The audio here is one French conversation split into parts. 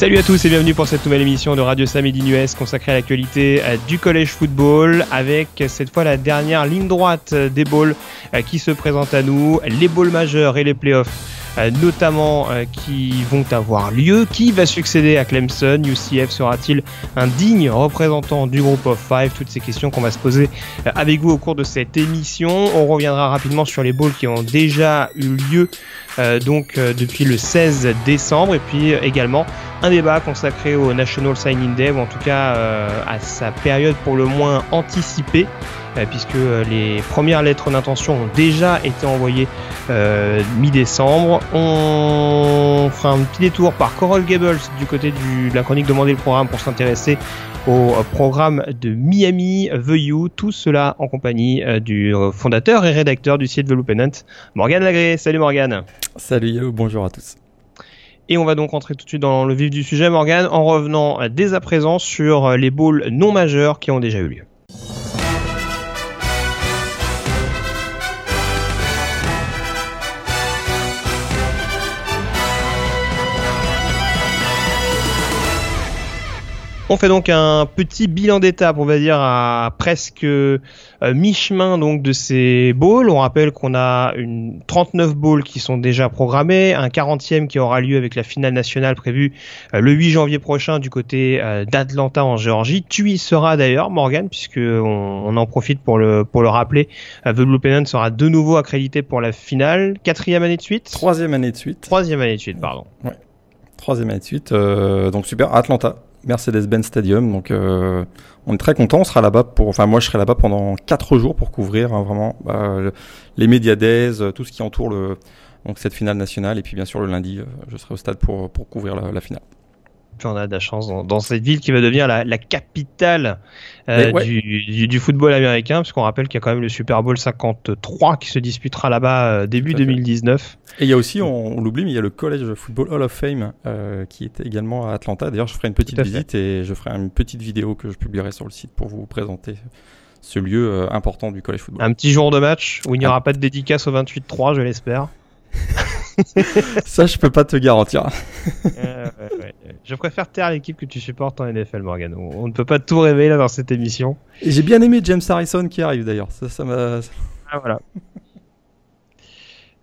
Salut à tous et bienvenue pour cette nouvelle émission de Radio Samedi US consacrée à l'actualité euh, du collège football avec cette fois la dernière ligne droite des balls euh, qui se présente à nous, les balls majeurs et les playoffs. euh, notamment qui vont avoir lieu. Qui va succéder à Clemson? UCF sera-t-il un digne représentant du groupe of five? Toutes ces questions qu'on va se poser avec vous au cours de cette émission. On reviendra rapidement sur les balls qui ont déjà eu lieu donc depuis le 16 décembre et puis également un débat consacré au National Signing Day, ou en tout cas euh, à sa période pour le moins anticipée, euh, puisque euh, les premières lettres d'intention ont déjà été envoyées mi-décembre. On fera un petit détour par Coral Gables du côté de la chronique Demander le programme pour s'intéresser au programme de Miami The You, tout cela en compagnie du fondateur et rédacteur du site The Loopinant, Morgan Lagré. Salut Morgan. Salut, bonjour à tous. Et on va donc rentrer tout de suite dans le vif du sujet, Morgan, en revenant dès à présent sur les bowls non majeurs qui ont déjà eu lieu. On fait donc un petit bilan d'étape, on va dire à presque euh, mi-chemin donc de ces bowls. On rappelle qu'on a une 39 bowls qui sont déjà programmés, un 40e qui aura lieu avec la finale nationale prévue euh, le 8 janvier prochain du côté euh, d'Atlanta en Géorgie. Tu y seras d'ailleurs, Morgan, puisque on, en profite pour le pour le rappeler. The Blue Pennant sera de nouveau accrédité pour la finale, quatrième année de suite? Troisième année de suite. Troisième année de suite, pardon. Ouais. Troisième année de suite, donc super. Atlanta. Mercedes-Benz Stadium. Donc, euh, on est très content. On sera là-bas pour, enfin, moi, je serai là-bas pendant quatre jours pour couvrir hein, vraiment bah, les médias euh, tout ce qui entoure le, donc cette finale nationale. Et puis, bien sûr, le lundi, euh, je serai au stade pour, pour couvrir la finale on a de la chance dans, cette ville qui va devenir la, capitale euh, du, football américain, parce qu'on rappelle qu'il y a quand même le Super Bowl 53 qui se disputera là-bas euh, début 2019. Et il y a aussi, on, l'oublie, mais il y a le College Football Hall of Fame euh, qui est également à Atlanta. D'ailleurs, je ferai une petite visite et je ferai une petite vidéo que je publierai sur le site pour vous présenter ce lieu important du college football. Un petit jour de match où il n'y aura ah. pas de dédicace au 28-3, je l'espère. Ça, je peux pas te garantir. Je préfère taire l'équipe que tu supportes en NFL, Morgan. On, ne peut pas tout révéler là dans cette émission. Et j'ai bien aimé James Harrison qui arrive d'ailleurs. Ça, ça m'a. Ah voilà.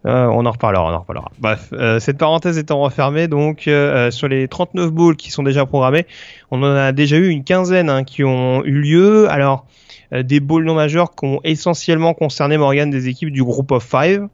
Euh, on en reparlera, on en reparlera. Bref, euh, cette parenthèse étant refermée, donc euh, sur les 39 bowls qui sont déjà programmés, on en a déjà eu une quinzaine hein, qui ont eu lieu. Alors, des bowls non majeurs qui ont essentiellement concerné Morgan des équipes du groupe of five.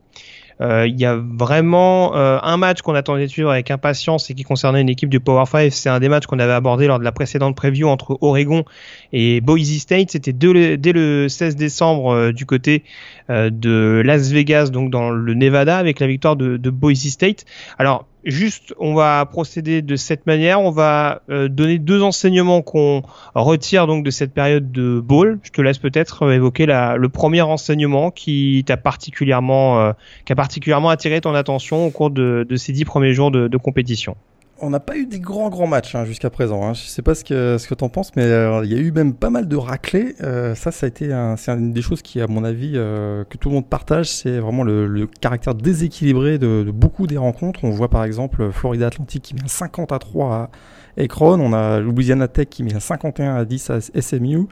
Euh, il y a vraiment euh, un match qu'on attendait de suivre avec impatience et qui concernait une équipe du Power 5. C'est un des matchs qu'on avait abordé lors de la précédente preview entre Oregon et Boise State. C'était dès le 16 décembre euh, du côté de Las Vegas, donc dans le Nevada, avec la victoire de, de Boise State. Alors Juste, on va procéder de cette manière. On va euh, donner deux enseignements qu'on retire donc de cette période de bowl. Je te laisse peut-être euh, évoquer la, le premier enseignement qui t'a particulièrement, euh, qui a particulièrement attiré ton attention au cours de, ces dix premiers jours de compétition on n'a pas eu des grands grands matchs hein, jusqu'à présent. Hein. Je sais pas ce que ce que t'en penses, mais euh, il y a eu même pas mal de raclés. Euh, ça, ça a été c'est une des choses qui, à mon avis, euh, que tout le monde partage, c'est vraiment le, caractère déséquilibré de, beaucoup des rencontres. On voit par exemple Florida Atlantic qui met un 50 à 3 à Ekron. On a Louisiana Tech qui met un 51 à 10 à SMU.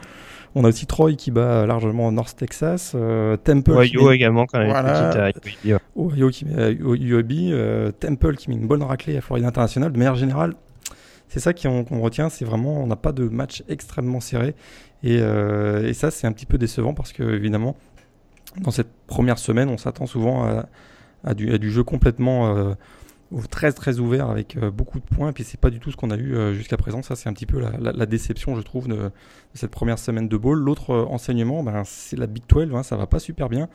On a aussi Troy qui bat largement North Texas. Euh, Temple. Ohio également quand même. Voilà. Ohio qui met UAB. Euh, Temple qui met une bonne raclée à Florida International. De manière générale, c'est ça qu'on retient. C'est vraiment, on n'a pas de match extrêmement serré. Et, euh, et ça, c'est un petit peu décevant parce que, évidemment, dans cette première semaine, on s'attend souvent à, à, du, à, du, jeu complètement très très ouvert avec euh, beaucoup de points. Et puis c'est pas du tout ce qu'on a eu euh, jusqu'à présent. Ça c'est un petit peu la, déception, je trouve, de, cette première semaine de ball. L'autre euh, enseignement, ben, c'est la Big 12. Hein, ça va pas super bien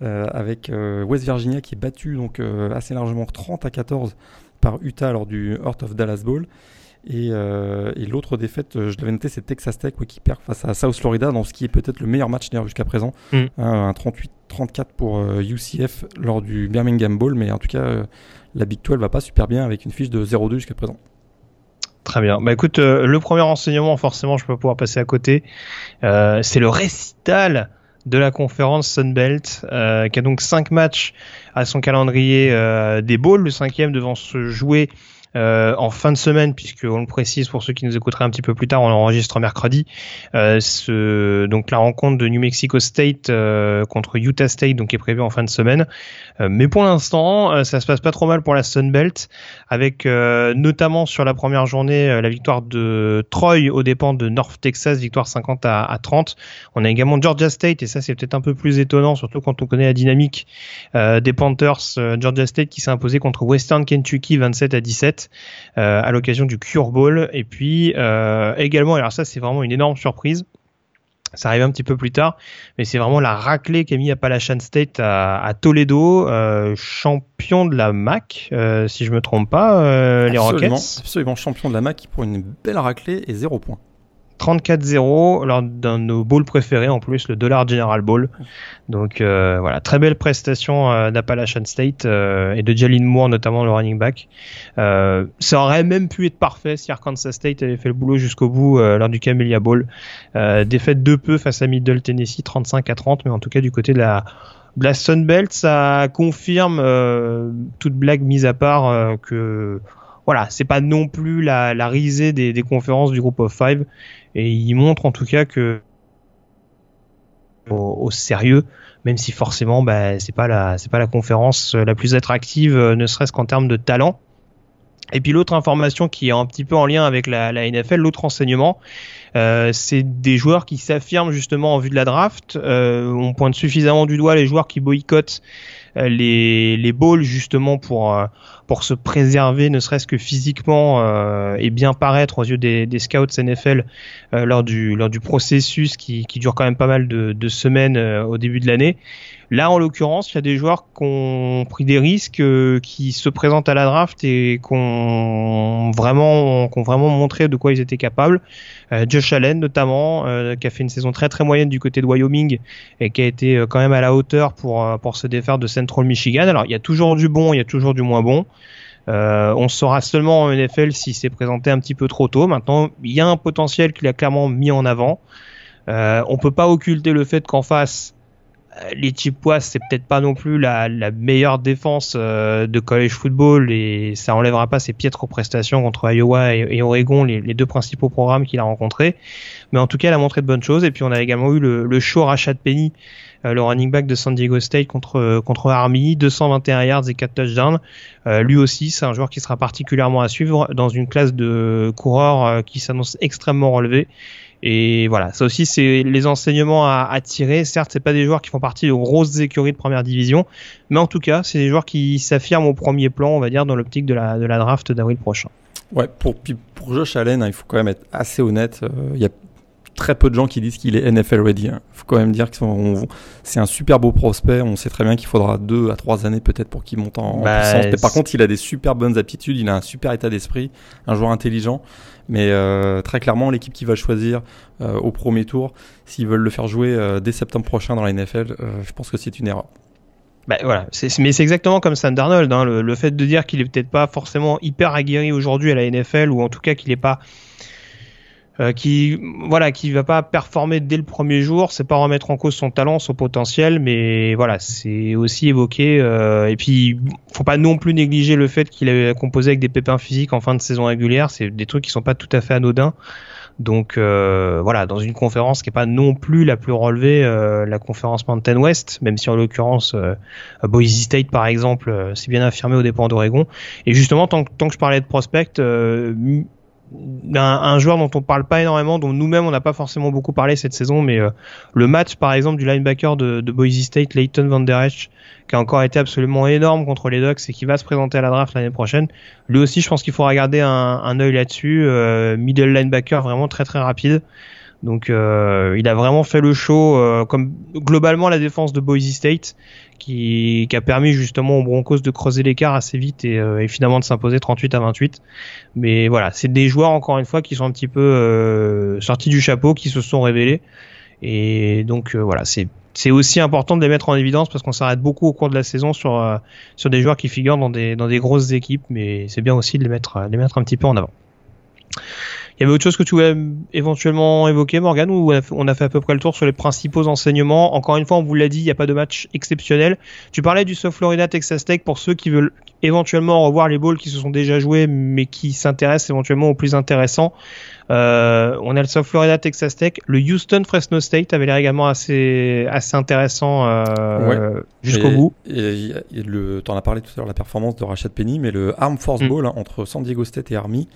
avec West Virginia qui est battu donc assez largement 30 à 14 par Utah lors du Heart of Dallas Bowl. Et, l'autre défaite, je l'avais noté, c'est Texas Tech qui perd face à South Florida dans ce qui est peut-être le meilleur match d'ailleurs jusqu'à présent. Mm. Hein, un 38 34 pour UCF lors du Birmingham Bowl, mais en tout cas, la Big 12 va pas super bien avec une fiche de 0-2 jusqu'à présent. Très bien. Bah écoute, le premier renseignement, forcément, je peux pouvoir passer à côté. c'est le récital de la conférence Sunbelt, euh, qui a donc cinq matchs à son calendrier euh, des bowls, le cinquième devant se jouer euh, en fin de semaine, puisque on le précise pour ceux qui nous écouteraient un petit peu plus tard, on enregistre mercredi. Euh, donc la rencontre de New Mexico State euh, contre Utah State, donc est prévue en fin de semaine. Euh, mais pour l'instant, ça se passe pas trop mal pour la Sun Belt, avec notamment sur la première journée la victoire de Troy aux dépens de North Texas, victoire 50 à, à 30. On a également Georgia State, et ça c'est peut-être un peu plus étonnant, surtout quand on connaît la dynamique des Panthers. Georgia State qui s'est imposé contre Western Kentucky 27 à 17. Euh, à l'occasion du Cure Bowl. Et puis euh, également, alors ça c'est vraiment une énorme surprise. Ça arrive un petit peu plus tard, mais c'est vraiment la raclée qu'a mis Appalachian State à, Toledo, euh, champion de la MAC, si je me trompe pas, les Rockets. Absolument champion de la MAC pour une belle raclée et zéro point. 34-0 lors d'un de nos bowls préférés en plus, le Dollar General Bowl. Donc euh, voilà, très belle prestation euh, d'Appalachian State euh, et de Jalen Moore notamment le running back. ça aurait même pu être parfait si Arkansas State avait fait le boulot jusqu'au bout lors du Camellia Bowl. défaite de peu face à Middle Tennessee 35 à 30, mais en tout cas du côté de la de Sunbelt, ça confirme toute blague mise à part que voilà, c'est pas non plus la, risée des, des, conférences du groupe of five, et il montre en tout cas que au, sérieux, même si forcément, bah, c'est pas la, c'est pas la conférence la plus attractive, euh, ne serait-ce qu'en termes de talent. Et puis l'autre information qui est un petit peu en lien avec la, la NFL, l'autre enseignement, euh, c'est des joueurs qui s'affirment justement en vue de la draft. Euh, on pointe suffisamment du doigt les joueurs qui boycottent euh, les, les balls justement pour euh, pour se préserver, ne serait-ce que physiquement euh, et bien paraître aux yeux des, des scouts NFL lors du lors du processus qui, qui dure quand même pas mal de, de semaines au début de l'année. Là, en l'occurrence, il y a des joueurs qui ont pris des risques, euh, qui se présentent à la draft et qui ont vraiment, qui ont vraiment montré de quoi ils étaient capables. Euh, Josh Allen, notamment, euh, qui a fait une saison très très moyenne du côté de Wyoming et qui a été quand même à la hauteur pour pour se défaire de Central Michigan. Alors, il y a toujours du bon, il y a toujours du moins bon. On saura seulement en NFL s'il s'est présenté un petit peu trop tôt. Maintenant, il y a un potentiel qu'il a clairement mis en avant. Euh, on peut pas occulter le fait qu'en face, euh, les Chippewas, c'est peut-être pas non plus la, meilleure défense euh, de college football et ça enlèvera pas ses piètres prestations contre Iowa et, Oregon, les, deux principaux programmes qu'il a rencontrés. Mais en tout cas, il a montré de bonnes choses. Et puis on a également eu le, le show Rashad Penny, euh, le running back de San Diego State contre contre Army, 221 yards et 4 touchdowns. lui aussi, c'est un joueur qui sera particulièrement à suivre dans une classe de coureurs qui s'annonce extrêmement relevée et voilà, ça aussi c'est les enseignements à, tirer. Certes, c'est pas des joueurs qui font partie de grosses écuries de première division, mais en tout cas, c'est des joueurs qui s'affirment au premier plan, on va dire, dans l'optique de la, de la draft d'avril prochain. Ouais, pour, pour Josh Allen, hein, il faut quand même être assez honnête. Euh, il y a très peu de gens qui disent qu'il est NFL ready. Il hein. faut quand même dire que c'est un super beau prospect. On sait très bien qu'il faudra deux à trois années peut-être pour qu'il monte en, bah, puissance. Mais par contre, il a des super bonnes aptitudes. Il a un super état d'esprit, un joueur intelligent. Mais euh, très clairement, l'équipe qui va choisir euh, au premier tour, s'ils veulent le faire jouer euh, dès septembre prochain dans la NFL, je pense que c'est une erreur. Bah, voilà, mais c'est exactement comme Sam Darnold. Hein. Le, le, fait de dire qu'il est peut-être pas forcément hyper aguerri aujourd'hui à la NFL, ou en tout cas qu'il n'est pas euh, qui voilà qui va pas performer dès le premier jour c'est pas remettre en cause son talent son potentiel mais voilà c'est aussi évoqué euh, et puis faut pas non plus négliger le fait qu'il a composé avec des pépins physiques en fin de saison régulière c'est des trucs qui sont pas tout à fait anodins. Donc euh, voilà dans une conférence qui est pas non plus la plus relevée la conférence Mountain West même si en l'occurrence Boise State par exemple c'est bien affirmé au dépens d'Oregon. Et justement tant, tant que je parlais de prospect un, joueur dont on parle pas énormément, dont nous-mêmes on n'a pas forcément beaucoup parlé cette saison, mais euh, le match par exemple du linebacker de, de Boise State, Leighton Van Der Esch, qui a encore été absolument énorme contre les Ducks et qui va se présenter à la draft l'année prochaine. Lui aussi, je pense qu'il faudra garder un, un œil là-dessus. Euh, middle linebacker vraiment très très rapide. Donc euh, il a vraiment fait le show euh, comme globalement la défense de Boise State qui, a permis justement aux Broncos de creuser l'écart assez vite et, euh, finalement de s'imposer 38 à 28. Mais voilà, c'est des joueurs encore une fois qui sont un petit peu sortis du chapeau, qui se sont révélés. Et donc voilà, c'est c'est aussi important de les mettre en évidence parce qu'on s'arrête beaucoup au cours de la saison sur sur des joueurs qui figurent dans des dans des grosses équipes, mais c'est bien aussi de les mettre les mettre un petit peu en avant. Il y avait autre chose que tu voulais éventuellement évoquer, Morgan, ou on a fait à peu près le tour sur les principaux enseignements? Encore une fois, on vous l'a dit, il n'y a pas de match exceptionnel. Tu parlais du South Florida Texas Tech pour ceux qui veulent éventuellement revoir les balls qui se sont déjà joués, mais qui s'intéressent éventuellement au plus intéressant. Euh, on a le South Florida Texas Tech, le Houston Fresno State avait l'air également assez assez intéressant euh, jusqu'au bout. Et, le, en as parlé tout à l'heure la performance de Rashad Penny, mais le Arm Force mm. Ball hein, entre San Diego State et Army,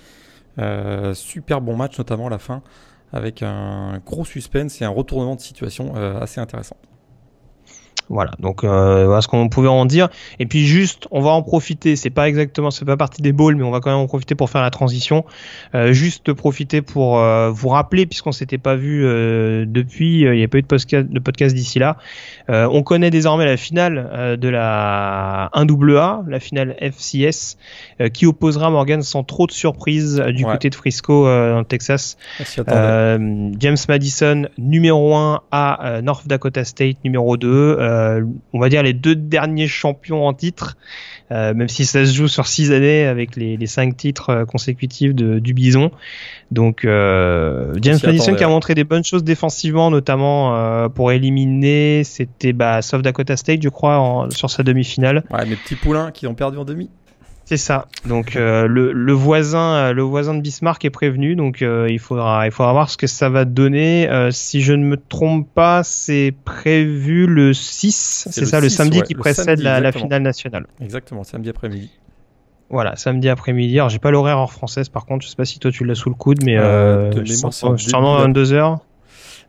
euh, super bon match, notamment à la fin, avec un gros suspense et un retournement de situation euh, assez intéressant. Voilà, donc euh, voilà ce qu'on pouvait en dire. Et puis juste, on va en profiter. C'est pas exactement, c'est pas partie des balls, mais on va quand même en profiter pour faire la transition. Euh, juste profiter pour euh, vous rappeler, puisqu'on s'était pas vu euh, depuis, il n'y a pas eu de podcast, de podcast d'ici là. on connaît désormais la finale de la 1AA, la finale FCS, qui opposera Morgan sans trop de surprise du côté de Frisco dans le Texas. James Madison numéro 1 à North Dakota State numéro 2 euh, on va dire les deux derniers champions en titre, euh, même si ça se joue sur six années avec les, cinq titres euh, consécutifs du Bison. Donc James Madison qui a montré des bonnes choses défensivement, notamment pour éliminer, c'était bah, South Dakota State, je crois, sur sa demi-finale. Ouais, mes petits poulains qui ont perdu en demi. C'est ça. Donc euh, le, le, voisin, euh, le voisin de Bismarck est prévenu. Donc euh, il faudra, il faudra voir ce que ça va donner. si je ne me trompe pas, c'est prévu le 6. C'est ça, le samedi qui précède la, finale nationale. Exactement, samedi après-midi. Voilà, samedi après-midi. Alors j'ai pas l'horaire en française par contre. Je sais pas si toi tu l'as sous le coude, mais sûrement 22 h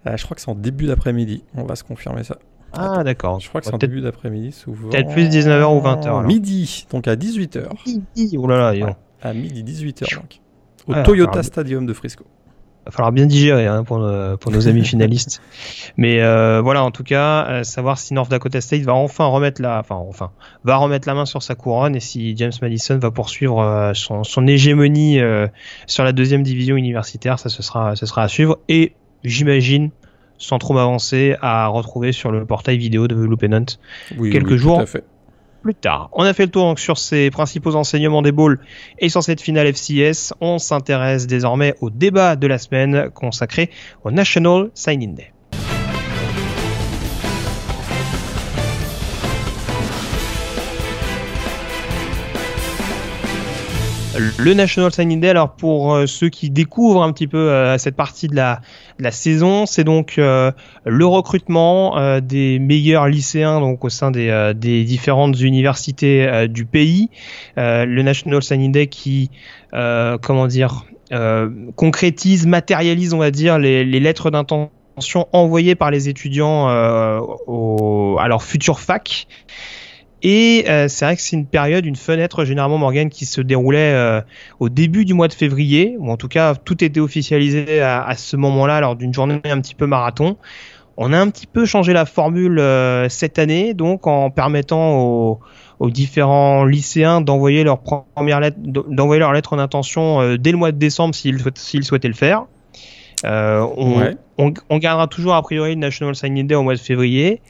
je crois que c'est en début d'après-midi. On va se confirmer ça. Ah, d'accord. Je crois que c'est en début d'après-midi, souvent. Peut-être plus 19h ou 20h. Midi, donc à 18h. Midi, oh là là, À midi, 18h, donc. Au Toyota Stadium de Frisco. Va falloir bien digérer hein, pour, pour, nos amis finalistes. Mais euh, voilà, en tout cas, euh, savoir si North Dakota State va enfin remettre la, enfin, enfin, va remettre la main sur sa couronne et si James Madison va poursuivre euh, son, son, hégémonie sur la deuxième division universitaire, ça ce sera, ce sera à suivre. Et j'imagine sans trop m'avancer, à retrouver sur le portail vidéo de oui, quelques jours plus tard. On a fait le tour sur ces principaux enseignements des bowls et sur cette finale FCS. On s'intéresse désormais au débat de la semaine consacré au National Signing Day. Le National Signing Day, alors pour euh, ceux qui découvrent un petit peu euh, cette partie de la, saison, c'est donc euh, le recrutement des meilleurs lycéens donc au sein des, des différentes universités du pays. le National Signing Day qui, comment dire, concrétise, matérialise, on va dire, les, lettres d'intention envoyées par les étudiants à leur futur fac. Et euh, c'est vrai que c'est une période, une fenêtre généralement Morgan qui se déroulait euh, au début du mois de février, ou en tout cas tout était officialisé à, ce moment-là lors d'une journée un petit peu marathon. On a un petit peu changé la formule euh, cette année, donc en permettant aux, aux différents lycéens d'envoyer leur première lettre, d'envoyer leur lettre d'intention dès le mois de décembre s'ils souhaitaient le faire. Euh, on, on, gardera toujours a priori le National Signing Day au mois de février.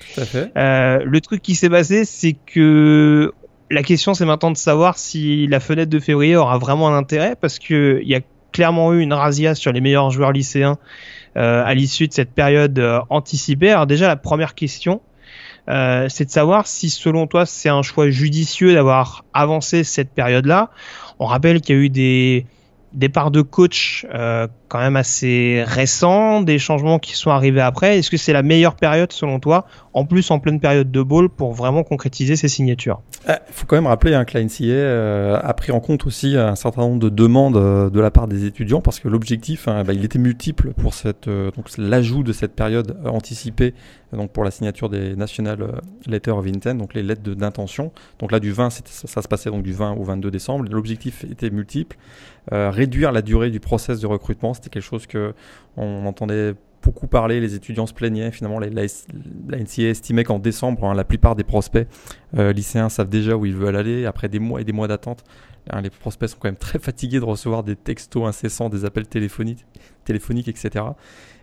Euh, le truc qui s'est passé, c'est que la question c'est maintenant de savoir si la fenêtre de février aura vraiment un intérêt parce que il y a clairement eu une razzia sur les meilleurs joueurs lycéens euh, à l'issue de cette période euh, anticipée. Alors déjà la première question, euh, c'est de savoir si selon toi c'est un choix judicieux d'avoir avancé cette période-là. On rappelle qu'il y a eu des départ de coach euh, quand même assez récent, des changements qui sont arrivés après. Est-ce que c'est la meilleure période selon toi, en plus en pleine période de ball, pour vraiment concrétiser ces signatures? Il euh, faut quand même rappeler hein, que la NCA euh, a pris en compte aussi un certain nombre de demandes euh, de la part des étudiants parce que l'objectif, hein, bah, il était multiple pour cette l'ajout de cette période anticipée donc pour la signature des National Letter of Intent, donc les lettres d'intention. Donc là du 20, ça, ça, se passait donc du 20 au 22 décembre. L'objectif était multiple. Réduire la durée du process de recrutement c'était quelque chose que on entendait beaucoup parler, les étudiants se plaignaient. Finalement, la, NCA estimait qu'en décembre, hein, la plupart des prospects lycéens savent déjà où ils veulent aller. Après des mois et des mois d'attente, hein, les prospects sont quand même très fatigués de recevoir des textos incessants, des appels téléphoniques, etc.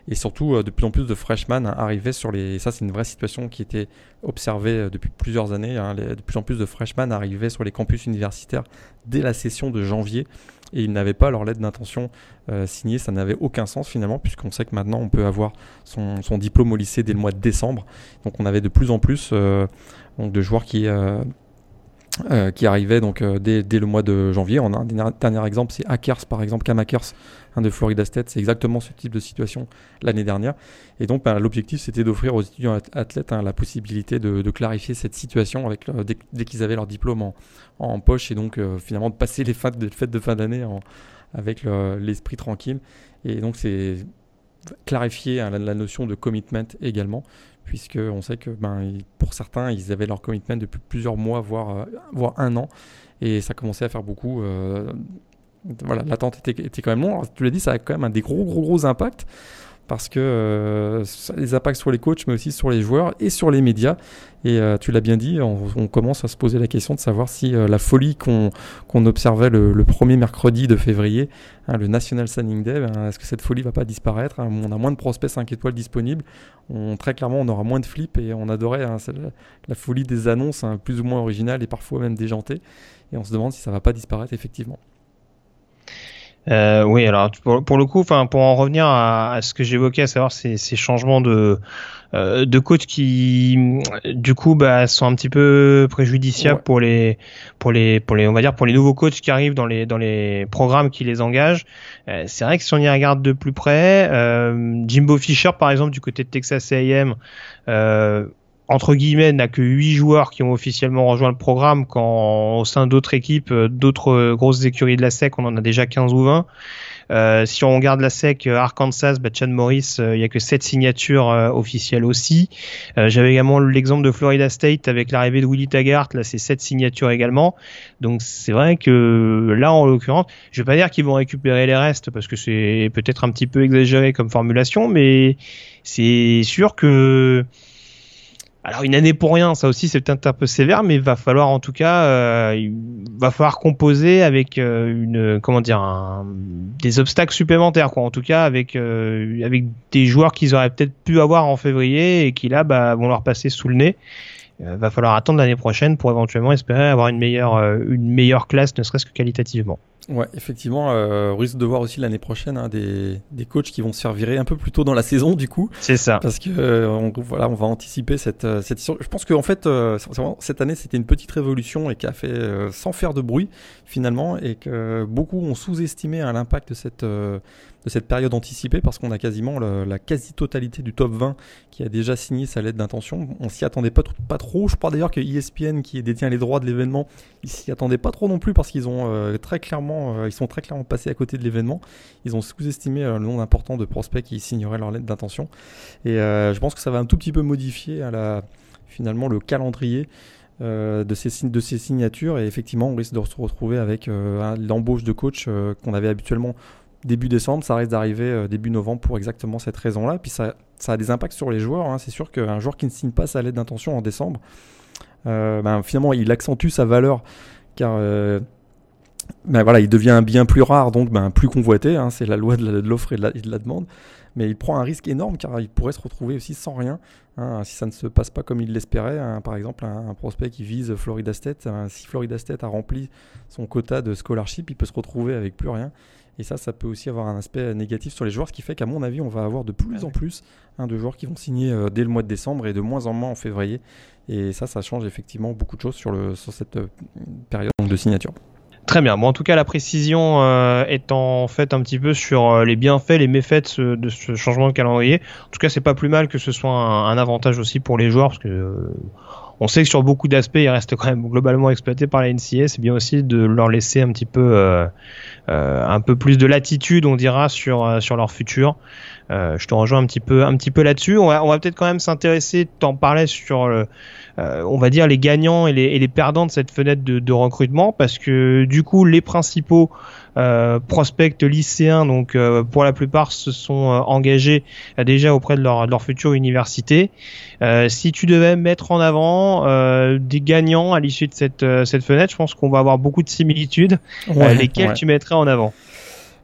Et surtout, de plus en plus de freshmen arrivaient sur les. ça, c'est une vraie situation qui était observée depuis plusieurs années. Hein, de plus en plus de freshmen arrivaient sur les campus universitaires dès la session de janvier et ils n'avaient pas leur lettre d'intention euh, signée. Ça n'avait aucun sens finalement, puisqu'on sait que maintenant on peut avoir son, diplôme au lycée dès le mois de décembre. Donc on avait de plus en plus euh, de joueurs qui, euh, qui arrivaient donc, dès, dès, le mois de janvier. On un dernier exemple, c'est Akers par exemple, Cam Akers de Florida State. C'est exactement ce type de situation l'année dernière. Et donc, ben, l'objectif, c'était d'offrir aux étudiants athlètes hein, la possibilité de, clarifier cette situation avec dès, qu'ils avaient leur diplôme en, poche et donc euh, finalement de passer les fêtes de, fêtes de fin d'année avec l'esprit tranquille. Et donc, c'est clarifier hein, la, notion de commitment également, puisque on sait que ben, pour certains, ils avaient leur commitment depuis plusieurs mois, voire, euh, voire un an, et ça commençait à faire beaucoup. Euh, voilà, l'attente était, était, quand même longue. tu l'as dit, ça a quand même un des gros, gros, gros impacts parce que euh, ça a des impacts sur les coachs, mais aussi sur les joueurs et sur les médias. Et euh, tu l'as bien dit, on, commence à se poser la question de savoir si euh, la folie qu'on observait le, premier mercredi de février, hein, le National Signing Day, ben, est-ce que cette folie va pas disparaître hein? On a moins de prospects 5 étoiles disponibles, on, très clairement on aura moins de flips et on adorait hein, la, folie des annonces plus ou moins originales et parfois même déjantées. Et on se demande si ça va pas disparaître effectivement. Euh, oui, alors pour, le coup, enfin pour en revenir à, ce que j'évoquais, à savoir ces, ces changements de euh, de coach qui, du coup, bah, sont un petit peu préjudiciables pour les pour les pour les on va dire pour les nouveaux coachs qui arrivent dans les dans les programmes qui les engagent. Euh, c'est vrai que si on y regarde de plus près, euh, Jimbo Fisher par exemple du côté de Texas A&M. Euh, entre guillemets, n'a que 8 joueurs qui ont officiellement rejoint le programme, quand au sein d'autres équipes, euh, d'autres euh, grosses écuries de la SEC, on en a déjà 15 ou 20. Euh, si on regarde la SEC Arkansas, bah, Chad Morris, il n'y a que 7 signatures officielles aussi. J'avais également l'exemple de Florida State avec l'arrivée de Willie Taggart, là c'est 7 signatures également. Donc c'est vrai que là en l'occurrence, je vais pas dire qu'ils vont récupérer les restes parce que c'est peut-être un petit peu exagéré comme formulation, mais c'est sûr que alors une année pour rien, ça aussi c'est peut-être un peu sévère, mais il va falloir en tout cas, euh, il va falloir composer avec euh, une, comment dire, des obstacles supplémentaires, quoi. En tout cas avec euh, avec des joueurs qu'ils auraient peut-être pu avoir en février et qui là bah, vont leur passer sous le nez. Il va falloir attendre l'année prochaine pour éventuellement espérer avoir une meilleure une meilleure classe, ne serait-ce que qualitativement. Ouais, effectivement, euh, on risque de voir aussi l'année prochaine hein, des, des coachs qui vont se faire virer un peu plus tôt dans la saison, du coup. C'est ça. Parce que euh, on, voilà, on va anticiper cette euh, cette. Je pense qu'en fait, euh, cette année, c'était une petite révolution et qui a fait sans faire de bruit finalement, et que beaucoup ont sous-estimé hein, l'impact de cette de cette période anticipée parce qu'on a quasiment la quasi-totalité du top 20 qui a déjà signé sa lettre d'intention. On s'y attendait pas, trop. Je crois d'ailleurs que ESPN, qui détient les droits de l'événement, ils s'y attendaient pas trop non plus parce qu'ils ont euh, très clairement, euh, ils sont très clairement passés à côté de l'événement. Ils ont sous-estimé euh, le nombre important de prospects qui signeraient leur lettre d'intention. Et je pense que ça va un tout petit peu modifier finalement le calendrier. de, ces, de ces signatures et effectivement on risque de se retrouver avec l'embauche de coach qu'on avait habituellement début décembre, ça risque d'arriver euh, début novembre pour exactement cette raison-là. Puis ça, a des impacts sur les joueurs. Hein. C'est sûr qu'un joueur qui ne signe pas sa lettre d'intention en décembre, euh, ben, finalement, il accentue sa valeur car euh, ben, il devient bien plus rare, donc ben, plus convoité. Hein. C'est la loi de l'offre et, de la demande. Mais il prend un risque énorme car il pourrait se retrouver aussi sans rien hein, si ça ne se passe pas comme il l'espérait. par exemple, un, prospect qui vise Florida State, si Florida State a rempli son quota de scholarship, il peut se retrouver avec plus rien. Et ça, ça peut aussi avoir un aspect négatif sur les joueurs, ce qui fait qu'à mon avis, on va avoir de plus en plus hein, de joueurs qui vont signer euh, dès le mois de décembre et de moins en moins en février. Et ça, ça change effectivement beaucoup de choses sur, le, sur cette euh, période de signature. Très bien. Bon, en tout cas, la précision euh, est en fait un petit peu sur les bienfaits, les méfaits de ce, changement de calendrier. En tout cas, c'est pas plus mal que ce soit un, avantage aussi pour les joueurs, parce que on sait que sur beaucoup d'aspects, ils restent quand même globalement exploités par la NCA. C'est bien aussi de leur laisser un petit peu, euh, euh, un peu plus de latitude, on dira, sur euh, sur leur futur. Euh, je te rejoins un petit peu, un petit peu là-dessus. On va, on va peut-être quand même s'intéresser, t'en parlais sur, le, euh, on va dire les gagnants et les, et les, perdants de cette fenêtre de, de, recrutement, parce que du coup les principaux euh, prospects lycéens, donc euh, pour la plupart, se sont euh, engagés déjà auprès de leur, de leur future université. si tu devais mettre en avant des gagnants à l'issue de cette, cette fenêtre, je pense qu'on va avoir beaucoup de similitudes. lesquels tu mettrais en avant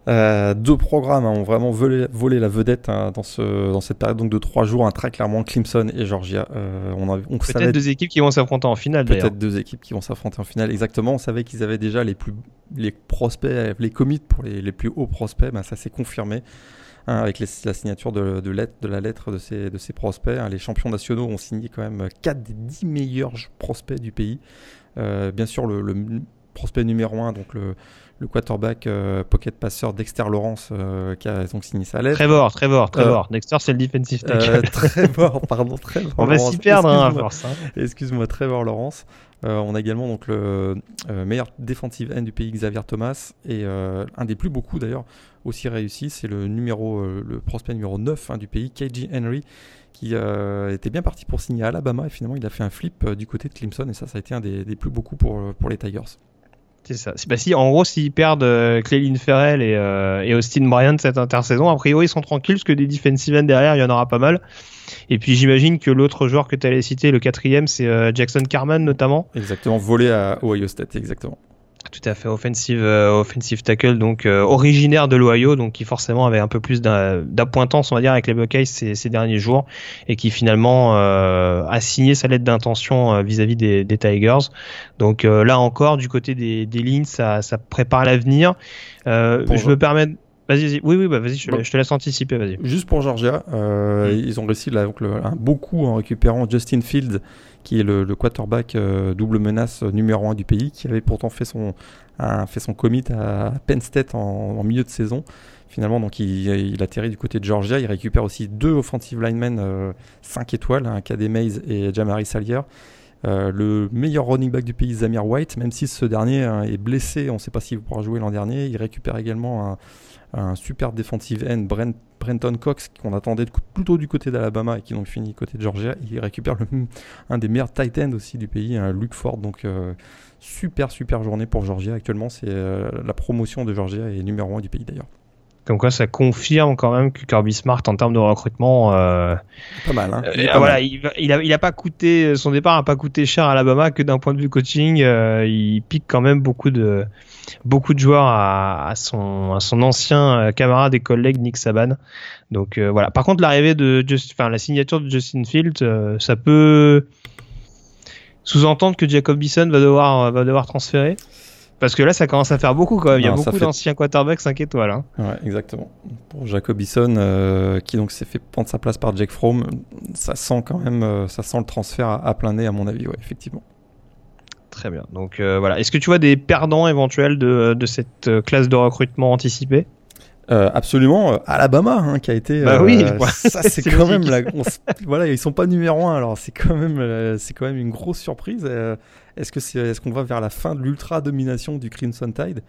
euh, deux programmes hein, ont vraiment volé, la vedette hein, dans, ce, dans cette période donc de trois jours, hein, très clairement Clemson et Georgia. Euh, on, on peut-être deux équipes qui vont s'affronter en finale. Peut-être deux équipes qui vont s'affronter en finale. Exactement. On savait qu'ils avaient déjà les plus les prospects, les commits pour les, les plus hauts prospects. Ben, ça s'est confirmé. avec la signature de, de, lettre, de la lettre de ces, de ces prospects. les champions nationaux ont signé quand même 4 des 10 meilleurs prospects du pays. Euh, bien sûr, le, le prospect numéro 1, donc le, le quarterback euh, pocket passeur Dexter Lawrence euh, qui a donc signé sa lettre. Trevor, Trevor, Trevor. Euh, Dexter c'est le defensive tackle. Trevor, pardon, Trevor. On va s'y perdre hein, à force. Hein. Excuse-moi, Trevor Lawrence. on a également donc le meilleur defensive end du pays Xavier Thomas et un des plus beaucoup d'ailleurs aussi réussi, c'est le numéro le prospect numéro 9 hein, du pays KJ Henry qui était bien parti pour signer à Alabama et finalement il a fait un flip du côté de Clemson et ça ça a été un des, des plus beaucoup pour, pour les Tigers. C'est ça. Bah si, en gros, s'ils perdent euh, Ferrell et, euh, et, Austin Bryant cette intersaison, a priori, ils sont tranquilles parce que des defensive derrière, il y en aura pas mal. Et puis, j'imagine que l'autre joueur que tu allais citer, le quatrième, c'est euh, Jackson Carman notamment. Exactement, volé à Ohio State, exactement. Tout à fait, offensive, euh, offensive tackle, donc euh, originaire de l'Ohio, donc qui forcément avait un peu plus d'appointance, on va dire, avec les Buckeyes ces, ces derniers jours, et qui finalement euh, a signé sa lettre d'intention vis-à-vis des, des, Tigers. Donc là encore, du côté des, des lignes, ça, ça prépare l'avenir. je me permets Vas-y, oui, oui, bah, vas-y, je, te laisse anticiper, vas-y. Juste pour Georgia, euh, mm. ils ont réussi là, donc, un beau coup en récupérant Justin Fields, qui est le, quarterback euh, double menace numéro 1 du pays, qui avait pourtant fait son, fait son commit à Penn State en, milieu de saison. Finalement, donc il, il, atterrit du côté de Georgia. Il récupère aussi deux offensive linemen 5 euh, étoiles, un KD Mays et Jamari Salier. le meilleur running back du pays, Zamir White, même si ce dernier hein, est blessé, on ne sait pas s'il pourra jouer l'an dernier. Il récupère également un, un super defensive end, Brent, Brenton Cox, qu'on attendait plutôt du côté d'Alabama et qui donc finit côté de Georgia. Il récupère le, un des meilleurs tight ends aussi du pays, un Luke Ford. Donc euh, super super journée pour Georgia. Actuellement, c'est euh, la promotion de Georgia et numéro 1 du pays d'ailleurs. Comme quoi, ça confirme quand même que Kirby Smart, en termes de recrutement, euh, pas mal. Hein. il, voilà, Il, a, il a pas coûté son départ a pas coûté cher à Alabama que d'un point de vue coaching, il pique quand même beaucoup de beaucoup de joueurs à, son, à son ancien euh, camarade et collègue Nick Saban. Donc euh, voilà. Par contre, l'arrivée de Just, enfin la signature de Justin Fields, euh, ça peut sous-entendre que Jacob Bisson va devoir va devoir transférer. Parce que là, ça commence à faire beaucoup quand même. Il y a beaucoup d'anciens quarterbacks 5 étoiles. Hein. Ouais, exactement. Pour Jacob Bisson, qui donc s'est fait prendre sa place par Jake Fromm, ça sent quand même, ça sent le transfert à, à plein nez à mon avis, ouais, effectivement. Très bien. Donc euh, voilà. Est-ce que tu vois des perdants éventuels de, de cette euh, classe de recrutement anticipée? Euh, absolument, Alabama hein, qui a été. Bah oui, ça c'est quand même la. voilà, ils sont pas numéro un, alors c'est quand même, c'est quand même une grosse surprise. est-ce que c'est, est-ce qu'on va vers la fin de l'ultra domination du Crimson Tide?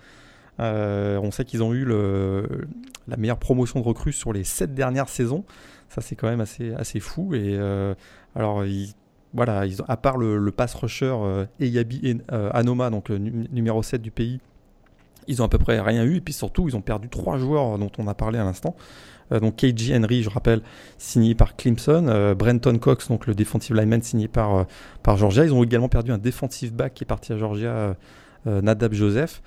On sait qu'ils ont eu le, la meilleure promotion de recrues sur les sept dernières saisons. Ça c'est quand même assez, assez fou et alors ils voilà, ils à part le, pass rusher euh, Eyabi euh, Anoma, donc le numéro 7 du pays, ils ont à peu près rien eu. Et puis surtout, ils ont perdu trois joueurs dont on a parlé à l'instant. Euh, donc KJ Henry, je rappelle, signé par Clemson. Brenton Cox, donc le defensive lineman signé par, par Georgia. Ils ont également perdu un defensive back qui est parti à Georgia, Nadab Joseph.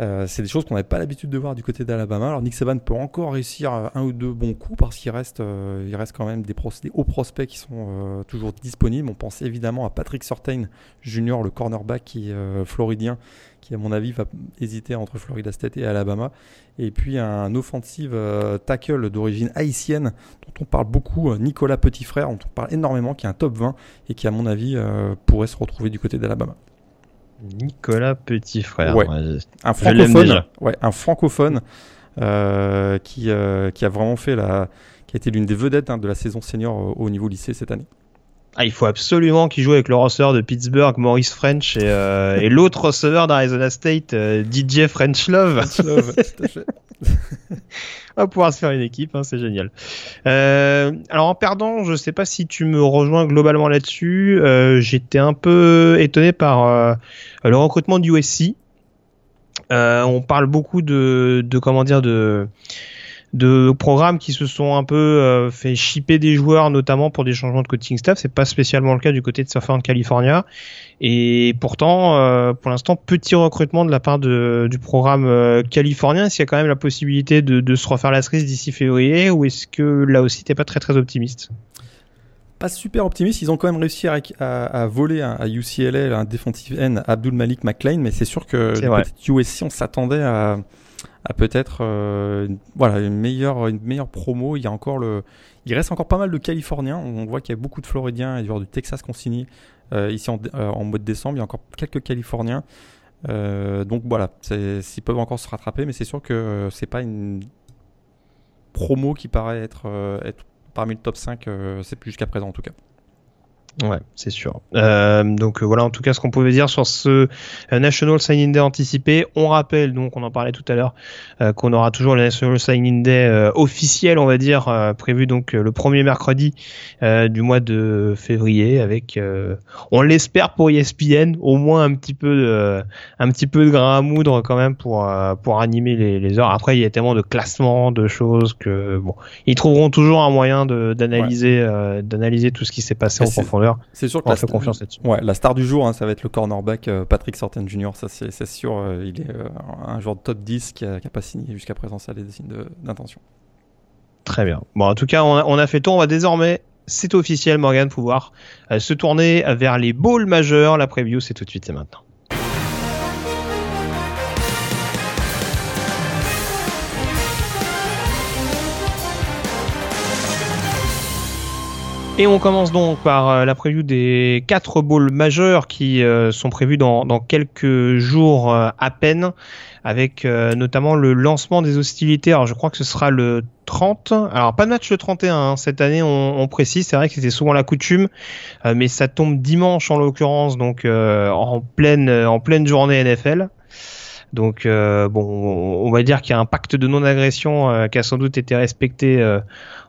Euh, c'est des choses qu'on n'avait pas l'habitude de voir du côté d'Alabama. Alors Nick Saban peut encore réussir un ou deux bons coups parce qu'il reste, euh, quand même des, hauts prospects qui sont euh, toujours disponibles. On pense évidemment à Patrick Sortain Junior, le cornerback qui est floridien, qui à mon avis va hésiter entre Florida State et Alabama. Et puis un offensive tackle d'origine haïtienne dont on parle beaucoup, Nicolas Petitfrère, dont on parle énormément, qui est un top 20 et qui à mon avis pourrait se retrouver du côté d'Alabama. Nicolas Petit Frère. Un francophone, ouais, un francophone euh, qui, euh, qui a vraiment fait la, qui a été l'une des vedettes hein, de la saison senior au, niveau lycée cette année. Ah, il faut absolument qu'il joue avec le receveur de Pittsburgh, Maurice French, et, euh, et l'autre receveur d'Arizona State, DJ French Love. French Love, tout à fait. on va pouvoir se faire une équipe, hein, c'est génial. Euh, alors en perdant, je sais pas si tu me rejoins globalement là-dessus. Euh, j'étais un peu étonné par euh, le recrutement du USC. on parle beaucoup de, de comment dire de de programmes qui se sont un peu euh, fait shipper des joueurs, notamment pour des changements de coaching staff. C'est pas spécialement le cas du côté de Southern California. Et pourtant, euh, pour l'instant, petit recrutement de la part de, du programme euh, californien. Est-ce qu'il y a quand même la possibilité de, de se refaire la cerise d'ici février ou est-ce que là aussi t'es pas très très optimiste? Pas super optimiste. Ils ont quand même réussi à, à, voler à, UCLA un defensive end Abdul Malik McLean, mais c'est sûr que USC on s'attendait à, à peut-être euh, voilà une meilleure une meilleure promo. Il y a encore le, il reste encore pas mal de Californiens. On voit qu'il y a beaucoup de Floridiens et du Texas qu'on signe euh, ici en, euh, en, mois de décembre. Il y a encore quelques Californiens. donc voilà, s'ils peuvent encore se rattraper, mais c'est sûr que c'est pas une promo qui paraît être, être parmi le top 5, c'est plus jusqu'à présent en tout cas. Ouais, c'est sûr. Euh, donc euh, voilà, en tout cas, ce qu'on pouvait dire sur ce euh, National Signing Day anticipé. On rappelle, donc on en parlait tout à l'heure, qu'on aura toujours le National Signing Day officiel, on va dire, prévu donc le premier mercredi du mois de février, avec, on l'espère pour ESPN, au moins un petit peu de, un petit peu de grain à moudre quand même pour pour animer les, les heures. Après, il y a tellement de classements, de choses que bon, ils trouveront toujours un moyen d'analyser d'analyser tout ce qui s'est passé en profondeur c'est sûr que la, confiance Ouais, la star du jour, hein, ça va être le cornerback euh, Patrick Sorten Jr. Ça, c'est sûr. Euh, il est euh, un joueur de top 10 qui n'a pas signé jusqu'à présent. Ça a des signes d'intention. Très bien. Bon, en tout cas, on a, on a fait tout. On va désormais c'est officiel, Morgan, pouvoir se tourner vers les bowls majeurs. La preview, c'est tout de suite, c'est maintenant. Et on commence donc par euh, la preview des quatre bowls majeurs qui euh, sont prévus dans, quelques jours euh, à peine, avec notamment le lancement des hostilités. Alors je crois que ce sera le 30. Alors pas de match le 31 hein. cette année, on, précise. C'est vrai que c'était souvent la coutume, mais ça tombe dimanche en l'occurrence, donc en pleine journée NFL. Donc bon, on va dire qu'il y a un pacte de non-agression qui a sans doute été respecté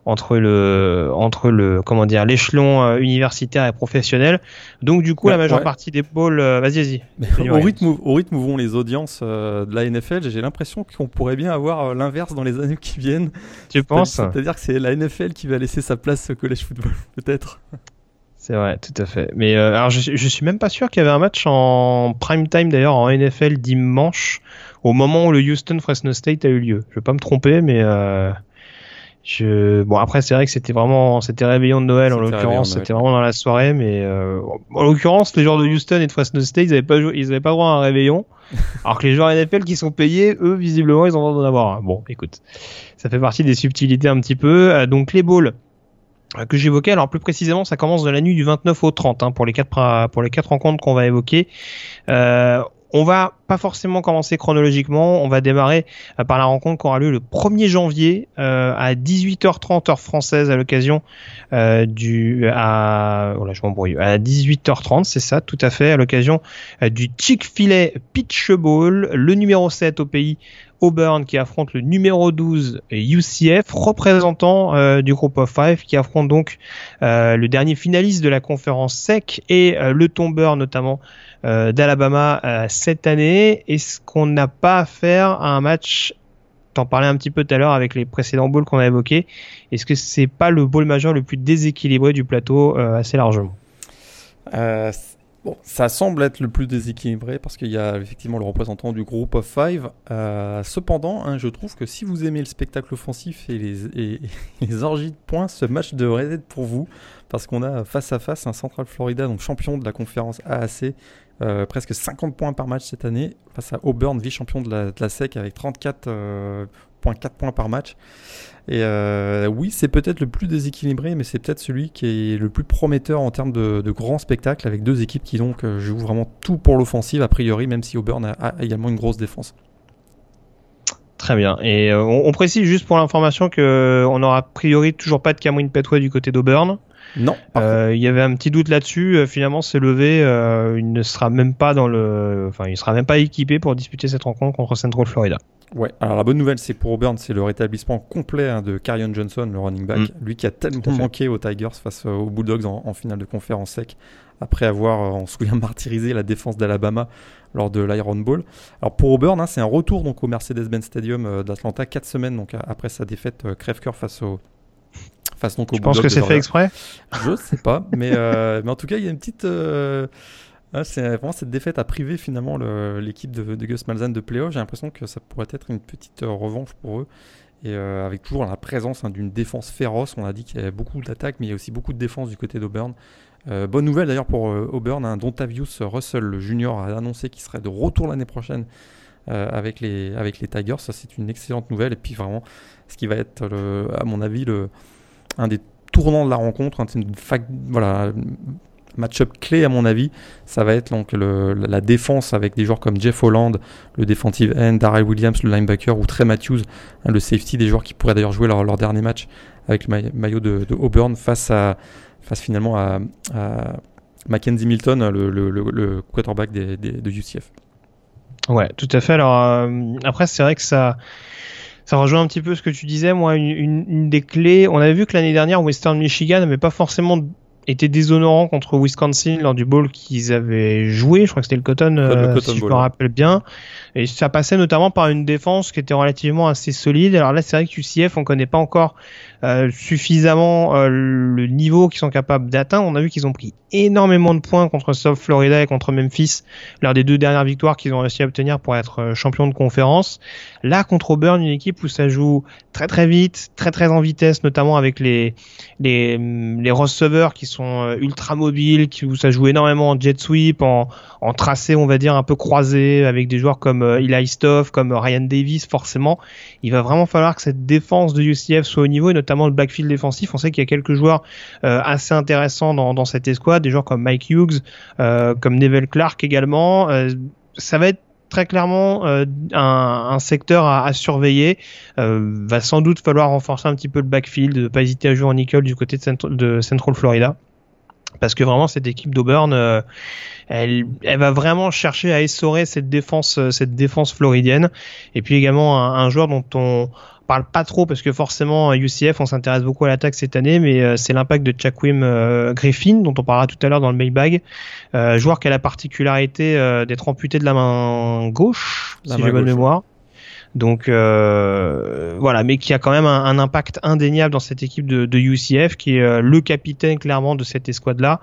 entre le entre le comment dire l'échelon euh, universitaire et professionnel. Donc du coup la majeure partie des balls, euh, vas-y vas-y. Au rythme au rythme où vont les audiences euh, de la NFL, j'ai l'impression qu'on pourrait bien avoir l'inverse dans les années qui viennent. Tu penses? C'est-à-dire que c'est la NFL qui va laisser sa place au collège football peut-être. C'est vrai, tout à fait. Mais alors je, je suis même pas sûr qu'il y avait un match en prime time d'ailleurs en NFL dimanche au moment où le Houston Fresno State a eu lieu. Je vais pas me tromper, mais je... Bon après c'est vrai que c'était vraiment c'était réveillon de Noël en l'occurrence c'était vraiment dans la soirée mais euh... en l'occurrence les joueurs de Houston et de Fresno State ils avaient pas joué... ils avaient pas droit à un réveillon alors que les joueurs NFL qui sont payés eux visiblement ils ont droit d'en avoir un. Bon écoute ça fait partie des subtilités un petit peu euh, donc les balls euh, que j'évoquais. Alors plus précisément, ça commence de la nuit du 29 au 30 hein, pour les quatre pour les quatre rencontres qu'on va évoquer. Euh, on va pas forcément commencer chronologiquement. On va démarrer euh, par la rencontre qui aura lieu le 1er janvier euh, à 18h30 heure française à l'occasion euh, du à oh je m'embrouille à 18h30 c'est ça tout à fait à l'occasion du Chick-fil-A Pitch Bowl le numéro 7 au pays Auburn qui affronte le numéro 12 UCF, représentant du groupe of five, qui affronte donc le dernier finaliste de la conférence SEC et le tombeur notamment euh, d'Alabama euh, cette année. Est-ce qu'on n'a pas à faire un match T'en parlais un petit peu tout à l'heure avec les précédents bowls qu'on a évoqués. Est-ce que c'est pas le bowl majeur le plus déséquilibré du plateau euh, assez largement? Bon, ça semble être le plus déséquilibré parce qu'il y a effectivement le représentant du groupe of five. cependant, hein, je trouve que si vous aimez le spectacle offensif et les, et les orgies de points, ce match devrait être pour vous parce qu'on a face à face un Central Florida, donc champion de la conférence AAC, euh, presque 50 points par match cette année, face à Auburn, vice-champion de la, SEC avec 34 euh, points, 4 points par match. Et euh, oui, c'est peut-être le plus déséquilibré, mais c'est peut-être celui qui est le plus prometteur en termes de, de grands spectacles, avec deux équipes qui donc jouent vraiment tout pour l'offensive, a priori, même si Auburn a, également une grosse défense. Très bien. Et on, précise juste pour l'information que on aura a priori toujours pas de Cameron Petway du côté d'Auburn. Non. Il y avait un petit doute là-dessus. finalement, c'est levé. il ne sera même pas dans le, enfin, il sera même pas équipé pour disputer cette rencontre contre Central Florida. Ouais, alors la bonne nouvelle, c'est pour Auburn, c'est le rétablissement complet hein, de Carion Johnson, le running back. Mm. Lui qui a tellement manqué aux Tigers face aux Bulldogs en, finale de conférence sec, après avoir, on se souvient, martyrisé la défense d'Alabama lors de l'Iron Bowl. Alors pour Auburn, hein, c'est un retour donc au Mercedes-Benz Stadium euh, d'Atlanta, 4 semaines donc après sa défaite euh, crève-cœur face au face donc au Je pense que c'est fait exprès Je sais pas, mais, euh, mais en tout cas, il y a une petite. c'est vraiment cette défaite a privé finalement l'équipe de, Gus Malzahn de playoff. J'ai l'impression que ça pourrait être une petite revanche pour eux. Et avec toujours la présence hein, d'une défense féroce, on a dit qu'il y avait beaucoup d'attaques, mais il y a aussi beaucoup de défense du côté d'Auburn. Euh, bonne nouvelle d'ailleurs pour euh, Auburn, hein, Dontavius Russell le junior a annoncé qu'il serait de retour l'année prochaine euh, avec, les, avec les Tigers. Ça c'est une excellente nouvelle et puis vraiment ce qui va être à mon avis le, un des tournants de la rencontre, voilà, match-up clé à mon avis, ça va être donc la défense avec des joueurs comme Jeff Holland, le defensive end, Darrell Williams, le linebacker, ou Trey Matthews, hein, le safety, des joueurs qui pourraient d'ailleurs jouer leur, dernier match avec le maillot de, Auburn face à, face finalement à, Mackenzie Milton, le, quarterback de UCF. Ouais, tout à fait. Alors euh, après, c'est vrai que ça, ça rejoint un petit peu ce que tu disais. Moi, une, des clés, on avait vu que l'année dernière, Western Michigan n'avait pas forcément été déshonorant contre Wisconsin lors du bowl qu'ils avaient joué. Je crois que c'était le Cotton, euh, si je me rappelle bien. Et ça passait notamment par une défense qui était relativement assez solide. Alors là, c'est vrai que UCF, on connaît pas encore euh, suffisamment euh, le niveau qu'ils sont capables d'atteindre. On a vu qu'ils ont pris énormément de points contre South Florida et contre Memphis lors des deux dernières victoires qu'ils ont réussi à obtenir pour être euh, champion de conférence. Là, contre Auburn, une équipe où ça joue très très vite, très très en vitesse, notamment avec les les, les receveurs qui sont ultra mobiles, qui, où ça joue énormément en jet sweep, en, en tracé, on va dire, un peu croisé, avec des joueurs comme Eli Stoff, comme Ryan Davis, forcément. Il va vraiment falloir que cette défense de UCF soit au niveau, et notamment le backfield défensif. On sait qu'il y a quelques joueurs euh, assez intéressants dans, cette escouade, des joueurs comme Mike Hughes, euh, comme Neville Clark également. Euh, ça va être très clairement un, secteur à, surveiller. va sans doute falloir renforcer un petit peu le backfield, ne pas hésiter à jouer en nickel du côté de Central Florida parce que vraiment cette équipe d'Auburn elle, elle va vraiment chercher à essorer cette défense cette défense floridienne. Et puis également un, un joueur dont on parle pas trop parce que forcément UCF on s'intéresse beaucoup à l'attaque cette année mais euh, c'est l'impact de Chackwim euh, Griffin dont on parlera tout à l'heure dans le mailbag. Euh, joueur qui a la particularité d'être amputé de la main gauche si j'ai bonne mémoire. Donc voilà, mais qui a quand même un, impact indéniable dans cette équipe de, de UCF, qui est le capitaine clairement de cette escouade-là,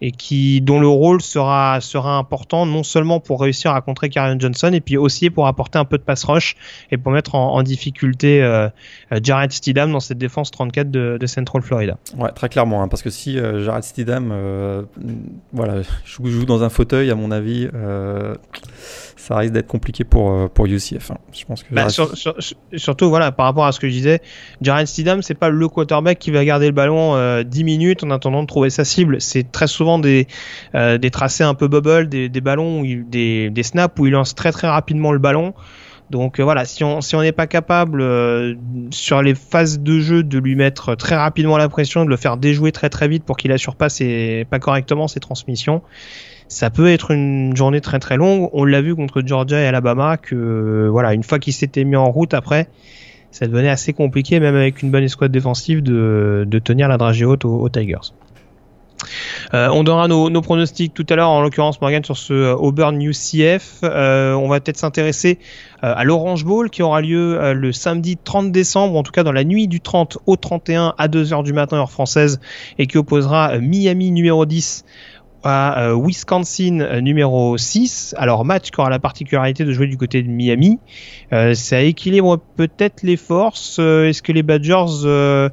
et qui dont le rôle sera sera important non seulement pour réussir à contrer Karen Johnson et puis aussi pour apporter un peu de pass rush et pour mettre en, difficulté euh, euh, Jared Steedham dans cette défense 34 de, Central Florida. Ouais, très clairement, hein, parce que si euh, Jared Steedham, voilà, joue, dans un fauteuil, à mon avis ça risque d'être compliqué pour, euh, pour UCF. Hein. Je pense que bah, surtout, voilà, par rapport à ce que je disais, Jared Steedham, c'est pas le quarterback qui va garder le ballon euh, 10 minutes en attendant de trouver sa cible. C'est très souvent des, euh, des tracés un peu bubble, des, des ballons, des, des snaps où il lance très très rapidement le ballon. Donc euh, voilà, si on si on n'est pas capable sur les phases de jeu de lui mettre très rapidement la pression, de le faire déjouer très très vite pour qu'il assure pas ses, pas correctement ses transmissions, ça peut être une journée très très longue. On l'a vu contre Georgia et Alabama que voilà, une fois qu'il s'était mis en route après, ça devenait assez compliqué, même avec une bonne escouade défensive, de, de tenir la dragée haute aux, Tigers. Euh, on donnera nos, nos, pronostics tout à l'heure, en l'occurrence Morgan sur ce euh, Auburn UCF. Euh, on va peut-être s'intéresser euh, à l'Orange Bowl qui aura lieu euh, le samedi 30 décembre, en tout cas dans la nuit du 30 au 31 à 2h du matin heure française et qui opposera Miami numéro 10 à euh, Wisconsin euh, numéro 6. Alors match qui aura la particularité de jouer du côté de Miami. Euh, ça équilibre peut-être les forces. Est-ce que les Badgers...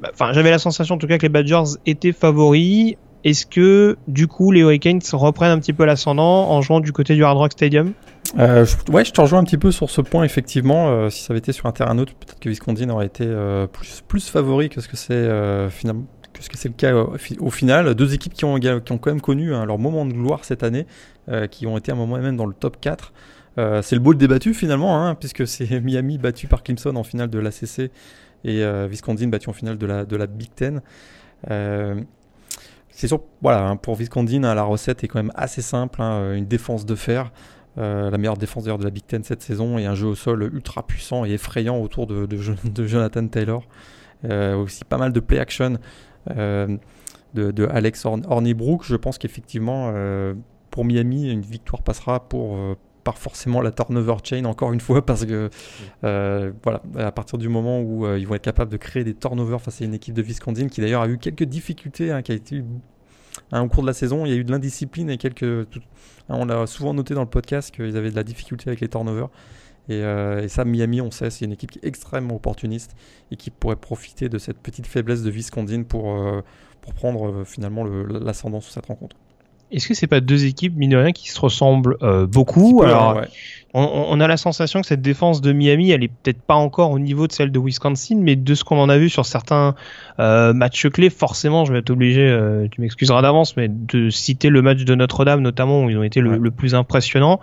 Bah, enfin, j'avais la sensation en tout cas que les Badgers étaient favoris. Est-ce que du coup les Hurricanes reprennent un petit peu l'ascendant en jouant du côté du Hard Rock Stadium? Ouais, je te rejoins un petit peu sur ce point effectivement. si ça avait été sur un terrain neutre, peut-être que Wisconsin aurait été plus, plus favori que ce que c'est finalement que c'est le cas au, final. Deux équipes qui ont, qui ont quand même connu hein, leur moment de gloire cette année, euh, qui ont été à un moment même dans le top 4. Euh, c'est le bowl débattu finalement, hein, puisque c'est Miami battu par Clemson en finale de l'ACC et euh, Wisconsin battu en finale de la, de la Big Ten. c'est sûr, voilà, hein, pour Viscondine, hein, la recette est quand même assez simple. Une défense de fer, la meilleure défense de la Big Ten cette saison, et un jeu au sol ultra puissant et effrayant autour de, de, Jonathan Taylor. aussi pas mal de play action de, Alex Hornibrook. Je pense qu'effectivement, euh, pour Miami, une victoire passera pour euh, pas forcément la turnover chain encore une fois parce que euh, voilà à partir du moment où ils vont être capables de créer des turnovers face à une équipe de Viscondine qui d'ailleurs a eu quelques difficultés hein, qui a été hein, au cours de la saison il y a eu de l'indiscipline et quelques hein, on l'a souvent noté dans le podcast qu'ils avaient de la difficulté avec les turnovers et, et, ça, Miami, on sait, c'est une équipe qui est extrêmement opportuniste et qui pourrait profiter de cette petite faiblesse de Viscondine pour, pour prendre euh, finalement l'ascendant sur cette rencontre. Est-ce que c'est pas deux équipes mine de rien qui se ressemblent euh, beaucoup? Alors, on, a la sensation que cette défense de Miami, elle est peut-être pas encore au niveau de celle de Wisconsin, mais de ce qu'on en a vu sur certains euh, matchs clés, forcément, je vais être obligé, tu m'excuseras d'avance, mais de citer le match de Notre-Dame notamment où ils ont été le, le, plus impressionnant.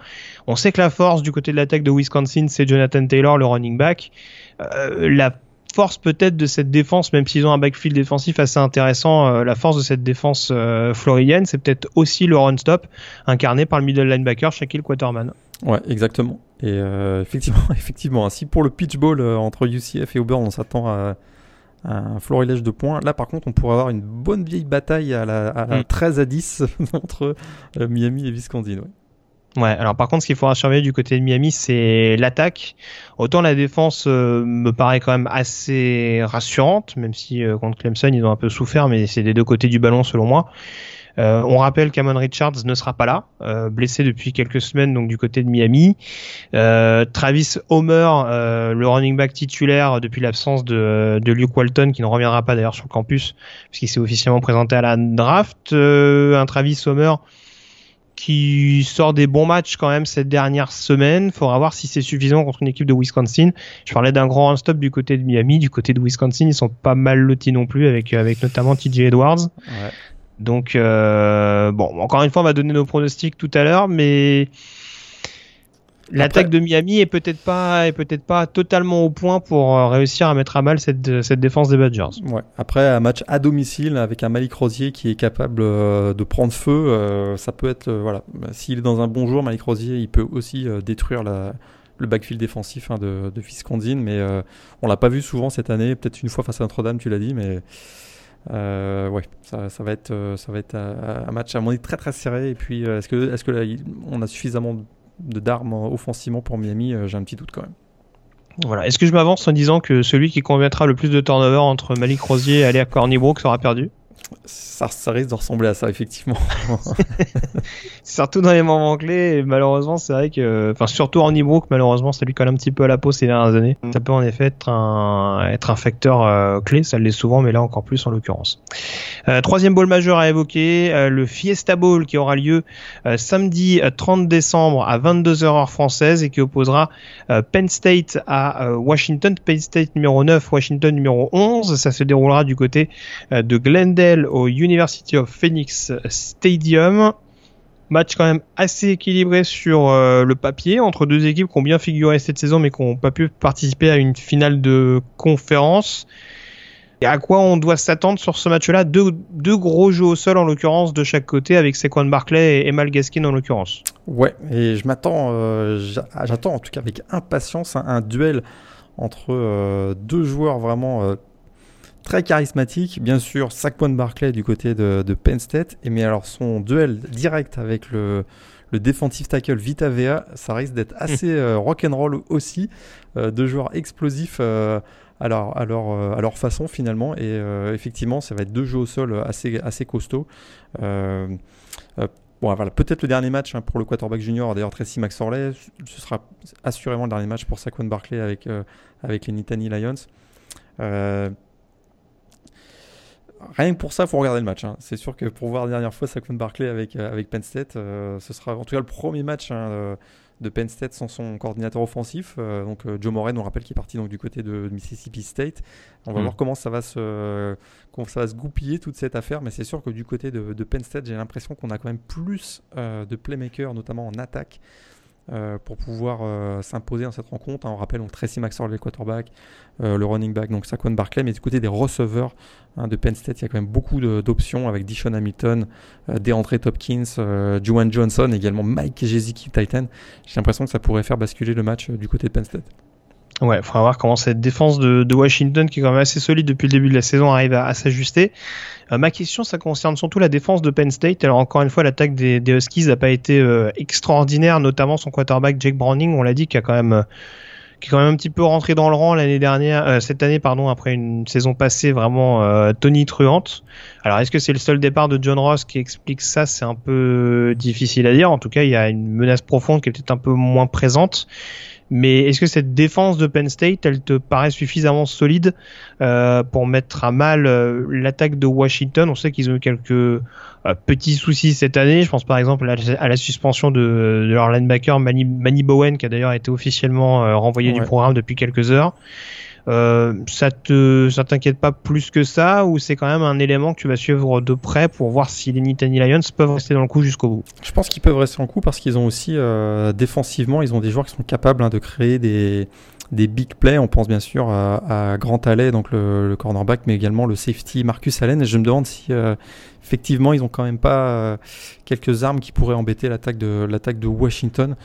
On sait que la force du côté de l'attaque de Wisconsin, c'est Jonathan Taylor, le running back. la force peut-être de cette défense, même s'ils ont un backfield défensif assez intéressant, euh, la force de cette défense euh, floridienne, c'est peut-être aussi le run-stop incarné par le middle linebacker Shaquille Quaterman. Ouais, exactement. Et euh, effectivement, effectivement, si pour le pitch ball entre UCF et Auburn, on s'attend à, un florilège de points, là par contre, on pourrait avoir une bonne vieille bataille à la, 13 mm. à 10 entre Miami et Wisconsin. Ouais, alors par contre, ce qu'il faudra surveiller du côté de Miami, c'est l'attaque. Autant la défense euh, me paraît quand même assez rassurante, même si euh, contre Clemson, ils ont un peu souffert, mais c'est des deux côtés du ballon selon moi. Euh, on rappelle qu'Amon Richards ne sera pas là, blessé depuis quelques semaines donc du côté de Miami. Travis Homer, le running back titulaire depuis l'absence de, de Luke Walton, qui ne reviendra pas d'ailleurs sur le campus puisqu'il s'est officiellement présenté à la draft. un Travis Homer qui sort des bons matchs quand même cette dernière semaine. Faudra voir si c'est suffisant contre une équipe de Wisconsin. Je parlais d'un grand run-stop du côté de Miami, du côté de Wisconsin, ils sont pas mal lotis non plus avec avec notamment TJ Edwards. Ouais. Donc euh, bon, encore une fois, on va donner nos pronostics tout à l'heure, mais L'attaque de Miami est peut-être pas est peut-être pas totalement au point pour euh, réussir à mettre à mal cette, cette défense des Badgers. Ouais. Après un match à domicile avec un Malik Rosier qui est capable euh, de prendre feu, euh, ça peut être voilà. S'il est dans un bon jour, Malik Rosier, il peut aussi détruire la, le backfield défensif hein, de, de Viscondine, mais on l'a pas vu souvent cette année. Peut-être une fois face à Notre-Dame, tu l'as dit, mais ouais, ça, ça, va être ça va être un match à mon avis très très serré. Et puis est-ce que est-ce que là, on a suffisamment d'armes offensivement pour Miami, euh, j'ai un petit doute quand même. Voilà. Est-ce que je m'avance en disant que celui qui conviendra le plus de turnover entre Malik Rosier et Alea Cornybrook sera perdu? Ça, ça, risque de ressembler à ça, effectivement. surtout dans les moments clés, malheureusement, c'est vrai que, enfin, surtout en Ibrook, malheureusement, ça lui colle un petit peu à la peau ces dernières années. Mm. Ça peut en effet être un, être un facteur euh, clé, ça l'est souvent, mais là encore plus en l'occurrence. Euh, troisième bowl majeur à évoquer, euh, le Fiesta Bowl qui aura lieu samedi 30 décembre à 22h heure française et qui opposera Penn State à Washington, Penn State numéro 9, Washington numéro 11. Ça se déroulera du côté de Glendale au University of Phoenix Stadium. Match quand même assez équilibré sur euh, le papier entre deux équipes qui ont bien figuré cette saison mais qui n'ont pas pu participer à une finale de conférence. Et à quoi on doit s'attendre sur ce match-là? Deux, deux, gros jeux au sol en l'occurrence de chaque côté avec Saquon Barclay et Emal Gaskin en l'occurrence. Ouais, et je m'attends, euh, j'attends en tout cas avec impatience un, duel entre euh, deux joueurs vraiment très charismatique. Bien sûr, Saquon Barclay du côté de, Penn State. Et mais alors son duel direct avec le, le defensive tackle Vita Vea, ça risque d'être hmm. assez euh, rock'n'roll aussi. Euh, deux joueurs explosifs euh, à, leur, à, leur, à leur façon finalement. Et effectivement, ça va être deux jeux au sol assez, assez costauds. Bon, voilà, peut-être le dernier match hein, pour le quarterback junior, d'ailleurs Tracy McSorley, ce sera assurément le dernier match pour Saquon Barclay avec, avec les Nittany Lions. Rien que pour ça, il faut regarder le match. Hein. C'est sûr que pour voir la dernière fois Saquon Barclay avec, euh, avec Penn State, euh, ce sera en tout cas le premier match hein, euh, de Penn State sans son coordinateur offensif. donc Joe Moran, on rappelle qu'il est parti donc, du côté de Mississippi State. On va hmm. voir comment ça, va se, comment ça va se goupiller toute cette affaire. Mais c'est sûr que du côté de, Penn State, j'ai l'impression qu'on a quand même plus de playmakers, notamment en attaque. Pour pouvoir s'imposer dans cette rencontre. On rappelle Tracy Maxwell, le quarterback, le running back, donc Saquon Barclay, mais du côté des receveurs hein, de Penn State, il y a quand même beaucoup d'options avec Dishon Hamilton, DeAndre Topkins, Juwan Johnson, également Mike Gesicki, Titan. J'ai l'impression que ça pourrait faire basculer le match du côté de Penn State. Ouais, il faudra voir comment cette défense de, Washington, qui est quand même assez solide depuis le début de la saison, arrive à, s'ajuster. Euh, ma question, ça concerne surtout la défense de Penn State. Alors encore une fois, l'attaque des, Huskies n'a pas été euh, extraordinaire, notamment son quarterback Jake Browning, on l'a dit, qui a quand même euh, qui est quand même un petit peu rentré dans le rang l'année dernière, cette année pardon, après une saison passée vraiment tonitruante. Alors est-ce que c'est le seul départ de John Ross qui explique ça? C'est un peu difficile à dire. En tout cas, il y a une menace profonde qui est peut-être un peu moins présente. Mais est-ce que cette défense de Penn State, elle te paraît suffisamment solide euh, pour mettre à mal euh, l'attaque de Washington? On sait qu'ils ont eu quelques euh, petits soucis cette année. Je pense par exemple à la, suspension de, leur linebacker Manny, Bowen, qui a d'ailleurs été officiellement euh, renvoyé du programme depuis quelques heures. Euh, ça te ça t'inquiète pas plus que ça ou c'est quand même un élément que tu vas suivre de près pour voir si les Nittany Lions peuvent rester dans le coup jusqu'au bout? Je pense qu'ils peuvent rester dans le coup parce qu'ils ont aussi euh, défensivement ils ont des joueurs qui sont capables hein, de créer des des big plays. On pense bien sûr à, à Grant Alley, donc le, cornerback, mais également le safety Marcus Allen. Et je me demande si euh, effectivement ils ont quand même pas quelques armes qui pourraient embêter l'attaque de l'attaque de Washington.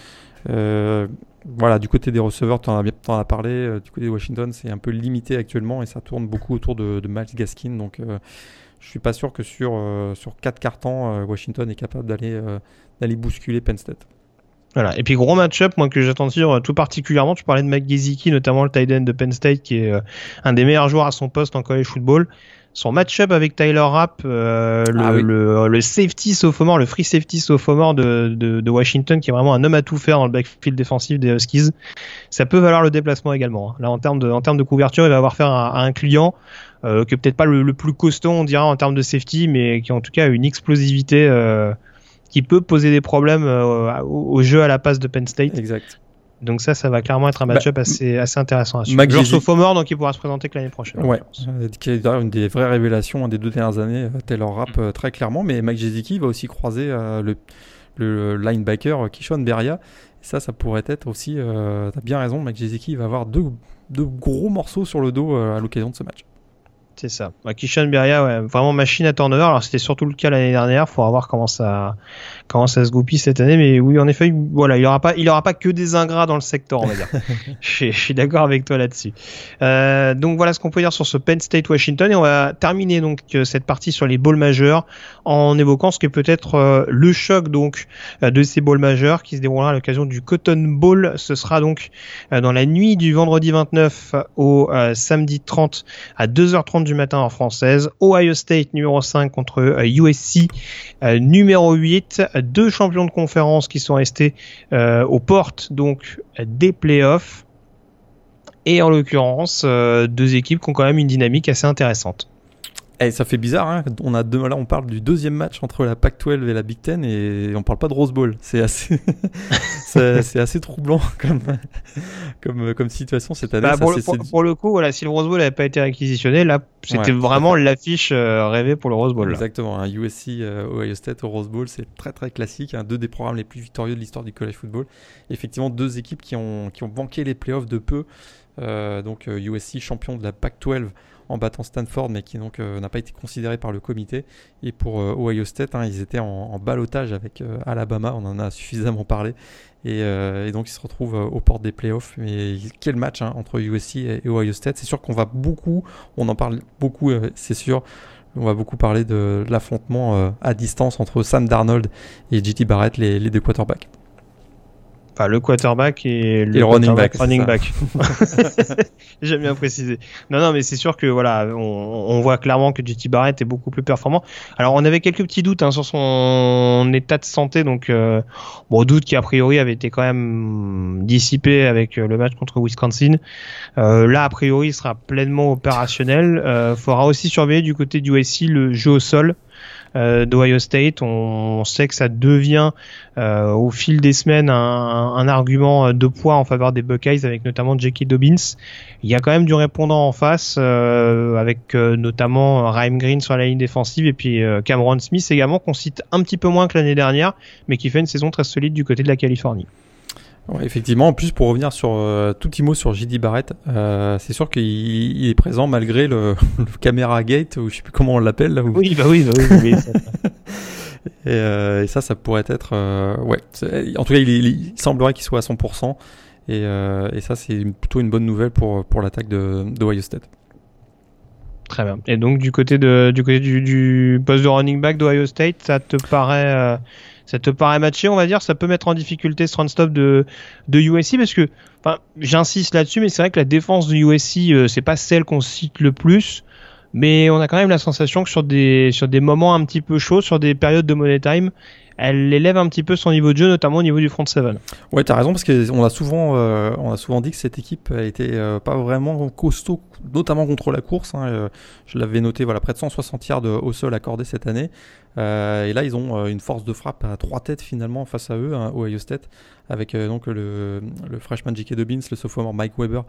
Euh, voilà, du côté des receveurs, tu en, as parlé. Euh, du côté de Washington, c'est un peu limité actuellement et ça tourne beaucoup autour de, de Miles Gaskin. Donc, euh, je suis pas sûr que sur, sur 4 cartons, Washington est capable d'aller bousculer Penn State. Voilà. Et puis gros match-up, moi que j'attends tout particulièrement. Tu parlais de McGeezy, notamment le tight end de Penn State, qui est un des meilleurs joueurs à son poste en college football son match-up avec Tyler Rapp, euh, ah le, le, safety sophomore, le free safety sophomore de, de, de, Washington, qui est vraiment un homme à tout faire dans le backfield défensif des Huskies, ça peut valoir le déplacement également. Hein. Là, en termes de, en termes de couverture, il va avoir faire à, un client euh, qui est peut-être pas le, plus costaud, on dira, en termes de safety, mais qui en tout cas a une explosivité euh, qui peut poser des problèmes au, au, jeu à la passe de Penn State. Exact. Donc ça, ça va clairement être un bah, match-up assez, assez intéressant à suivre. Toujours sophomore, donc il pourra se présenter que l'année prochaine. Ouais, qui est une des vraies révélations des deux dernières années, euh, Taylor Rapp mm. euh, très clairement, mais Mike Jeziki va aussi croiser euh, le, le, linebacker Kishon Beria. Et ça, ça pourrait être aussi, euh, t'as bien raison, Mike Jeziki va avoir deux, deux gros morceaux sur le dos à l'occasion de ce match. C'est ça. Bah, Kishan Beria, ouais, vraiment machine à turnover. Alors c'était surtout le cas l'année dernière. Faudra voir comment ça, comment ça se goupille cette année. Mais oui, en effet, voilà, il aura pas, il aura pas que des ingrats dans le secteur, on va dire. je, suis d'accord avec toi là-dessus. Euh, donc voilà ce qu'on peut dire sur ce Penn State Washington et on va terminer donc euh, cette partie sur les balls majeurs en évoquant ce qui est peut-être euh, le choc donc euh, de ces balls majeurs qui se déroulera à l'occasion du Cotton Bowl. Ce sera donc dans la nuit du vendredi 29 au samedi 30 à 2h30 du matin en française. Ohio State numéro 5 contre USC numéro 8. Deux champions de conférence qui sont restés euh, aux portes donc des playoffs. Et en l'occurrence, deux équipes qui ont quand même une dynamique assez intéressante. Eh, ça fait bizarre, hein on a deux, là on parle du deuxième match entre la Pac-12 et la Big Ten et on parle pas de Rose Bowl. C'est assez, c'est assez troublant comme, comme, comme situation cette année. Bah, pour, le, coup, voilà, si le Rose Bowl n'avait pas été réquisitionné, là c'était vraiment l'affiche euh, rêvée pour le Rose Bowl. Exactement, un USC euh, Ohio State au Rose Bowl, c'est très très classique, un deux des programmes les plus victorieux de l'histoire du college football. Effectivement, deux équipes qui ont, qui ont banqué les playoffs de peu. Euh, donc USC champion de la Pac-12 en battant Stanford, mais qui donc euh, n'a pas été considéré par le comité. Et pour euh, Ohio State, hein, ils étaient en, en balotage avec euh, Alabama, on en a suffisamment parlé. Et, donc ils se retrouvent aux portes des playoffs. Mais quel match hein, entre USC et, Ohio State C'est sûr qu'on va beaucoup, on en parle beaucoup, c'est sûr. On va beaucoup parler de, l'affrontement à distance entre Sam Darnold et JT Barrett, les, les deux quarterbacks le quarterback et le, running back. Running back. J'aime bien préciser. Non, non, mais c'est sûr que voilà, on, voit clairement que JT Barrett est beaucoup plus performant. Alors, on avait quelques petits doutes hein, sur son état de santé, donc euh, bon, doute qui a priori avait été quand même dissipé avec euh, le match contre Wisconsin. Euh, là, a priori, il sera pleinement opérationnel. Euh, faudra aussi surveiller du côté du USC le jeu au sol euh, d'Ohio State. On, sait que ça devient euh, au fil des semaines un, argument de poids en faveur des Buckeyes avec notamment Jackie Dobbins. Il y a quand même du répondant en face euh, avec euh, notamment Raheem Green sur la ligne défensive et puis euh, Cameron Smith également qu'on cite un petit peu moins que l'année dernière mais qui fait une saison très solide du côté de la Californie. Effectivement, en plus pour revenir sur euh, tout petit mot sur JD Barrett, euh, c'est sûr qu'il est présent malgré le, caméra gate ou je sais plus comment on l'appelle Oui, bah oui, bah oui. et, ça, ça pourrait être ouais. En tout cas, il, semblerait qu'il soit à 100%. Et, ça, c'est plutôt une bonne nouvelle pour, pour l'attaque de, de Ohio State. Très bien. Et donc du côté de du côté du, du poste de running back d'Ohio State, ça te paraît ça te paraît matché, on va dire, ça peut mettre en difficulté ce run-stop de, de USC parce que, enfin, j'insiste là-dessus, mais c'est vrai que la défense de USC, euh, c'est pas celle qu'on cite le plus, mais on a quand même la sensation que sur des, sur des moments un petit peu chauds, sur des périodes de money time, elle élève un petit peu son niveau de jeu, notamment au niveau du front seven. Ouais, as raison parce qu'on a souvent, euh, on a souvent dit que cette équipe était euh, pas vraiment costaud, notamment contre la course. Hein, euh, je l'avais noté, voilà, près de 160 yards au sol accordés cette année. et là, ils ont une force de frappe à trois têtes finalement face à eux, hein, au Ohio State, avec donc le, le freshman J.K. Dobbins, le sophomore Mike Weber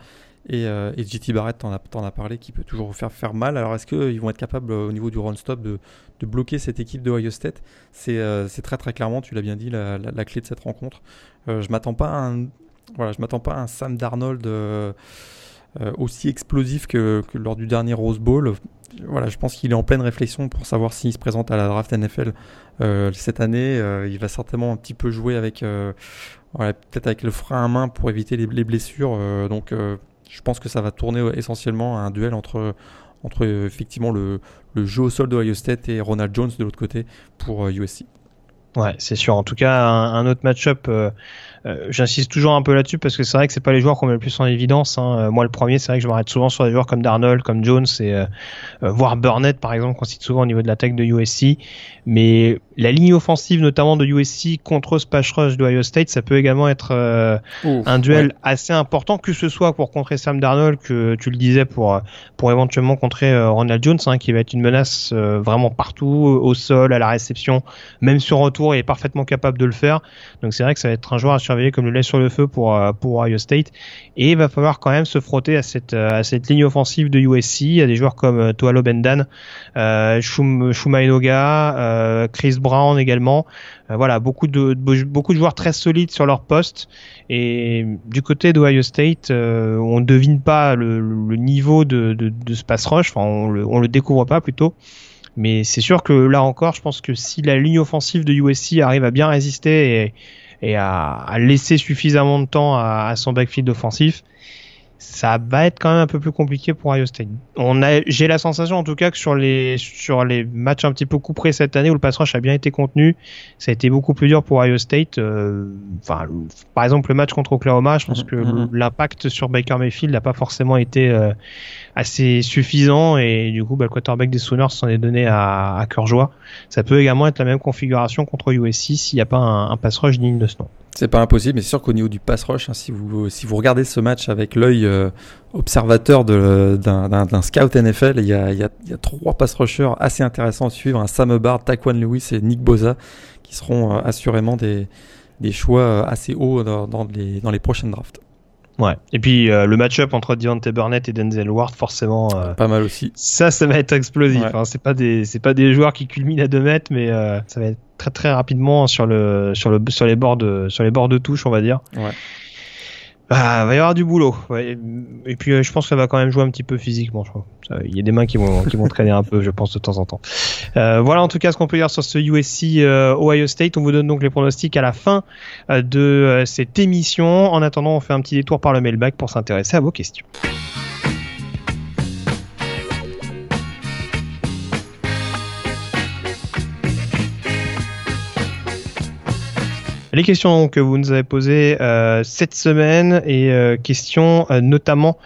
et, et JT Barrett, t'en as, as, parlé, qui peut toujours faire faire mal. Alors, est-ce qu'ils vont être capables au niveau du run stop de, de bloquer cette équipe de Ohio State? C'est très très clairement, tu l'as bien dit, la, clé de cette rencontre. Euh, je m'attends pas à un, voilà, je m'attends pas à un Sam Darnold euh, euh, aussi explosif que, lors du dernier Rose Bowl. Voilà, je pense qu'il est en pleine réflexion pour savoir s'il se présente à la draft NFL cette année. il va certainement un petit peu jouer avec, peut-être avec le frein à main pour éviter les, les blessures. donc, je pense que ça va tourner essentiellement à un duel entre entre effectivement le, le jeu au sol de Ohio State et Ronald Jones de l'autre côté pour USC. Ouais, c'est sûr. En tout cas, un, autre match-up euh, euh, j'insiste toujours un peu là-dessus parce que c'est vrai que c'est pas les joueurs qu'on met le plus en évidence. Hein. Euh, moi, le premier, c'est vrai que je m'arrête souvent sur des joueurs comme Darnold, comme Jones et euh, voire Burnett par exemple, qu'on cite souvent au niveau de l'attaque de USC. Mais la ligne offensive, notamment de USC contre ce pass rush de Ohio State, ça peut également être un duel assez important, que ce soit pour contrer Sam Darnold, que tu le disais pour pour éventuellement contrer Ronald Jones, hein, qui va être une menace vraiment partout, au sol, à la réception, même sur retour, il est parfaitement capable de le faire. Donc c'est vrai que ça va être un joueur à comme le lait sur le feu pour euh, pour Ohio State. Et il va falloir quand même se frotter à cette euh, à cette ligne offensive de USC a des joueurs comme euh, Toalo Bendan euh, Shum, Chris Brown également. Voilà beaucoup de, beaucoup de joueurs très solides sur leur poste. Et du côté d'Ohio State on ne devine pas le, niveau de, de, de ce pass rush. Enfin on le, on le découvre pas plutôt mais c'est sûr que là encore, je pense que si la ligne offensive de USC arrive à bien résister et, et à, laisser suffisamment de temps à, son backfield offensif, ça va être quand même un peu plus compliqué pour Ohio State. On a, j'ai la sensation en tout cas que sur les sur les matchs un petit peu couperés cette année où le pass rush a bien été contenu, ça a été beaucoup plus dur pour Ohio State. Euh, enfin, par exemple le match contre Oklahoma, je pense mm-hmm. que mm-hmm. l'impact sur Baker Mayfield n'a pas forcément été euh, assez suffisant et du coup bah, le quarterback des Sooners s'en est donné à, cœur joie. Ça peut également être la même configuration contre USC s'il n'y a pas un, pass rush digne de ce nom. C'est pas impossible, mais c'est sûr qu'au niveau du pass rush, hein, si, vous, si vous regardez ce match avec l'œil euh, observateur d'un scout NFL, il y, a, il, y a, trois pass rushers assez intéressants à suivre un Sam Hubbard, Taquan Lewis et Nick Boza, qui seront euh, assurément des, des choix euh, assez hauts dans, dans, les, dans les prochaines drafts. Ouais. Et puis le match-up entre Deontay Burnett et Denzel Ward, forcément. pas mal aussi. Ça, ça va être explosif. Hein. C'est pas des, c'est pas des joueurs qui culminent à 2 mètres, mais ça va être très très rapidement sur le sur le sur les bords de sur les bords de touche, on va dire. Ouais. Bah, va y avoir du boulot. Et puis euh, je pense que ça va quand même jouer un petit peu physiquement. Je crois. Il y a des mains qui vont qui vont traîner un peu, je pense de temps en temps. Euh, voilà en tout cas ce qu'on peut dire sur ce USC euh, Ohio State. On vous donne donc les pronostics à la fin de cette émission. En attendant, on fait un petit détour par le mailbag pour s'intéresser à vos questions. Les questions que vous nous avez posées euh, cette semaine et euh, questions euh, notamment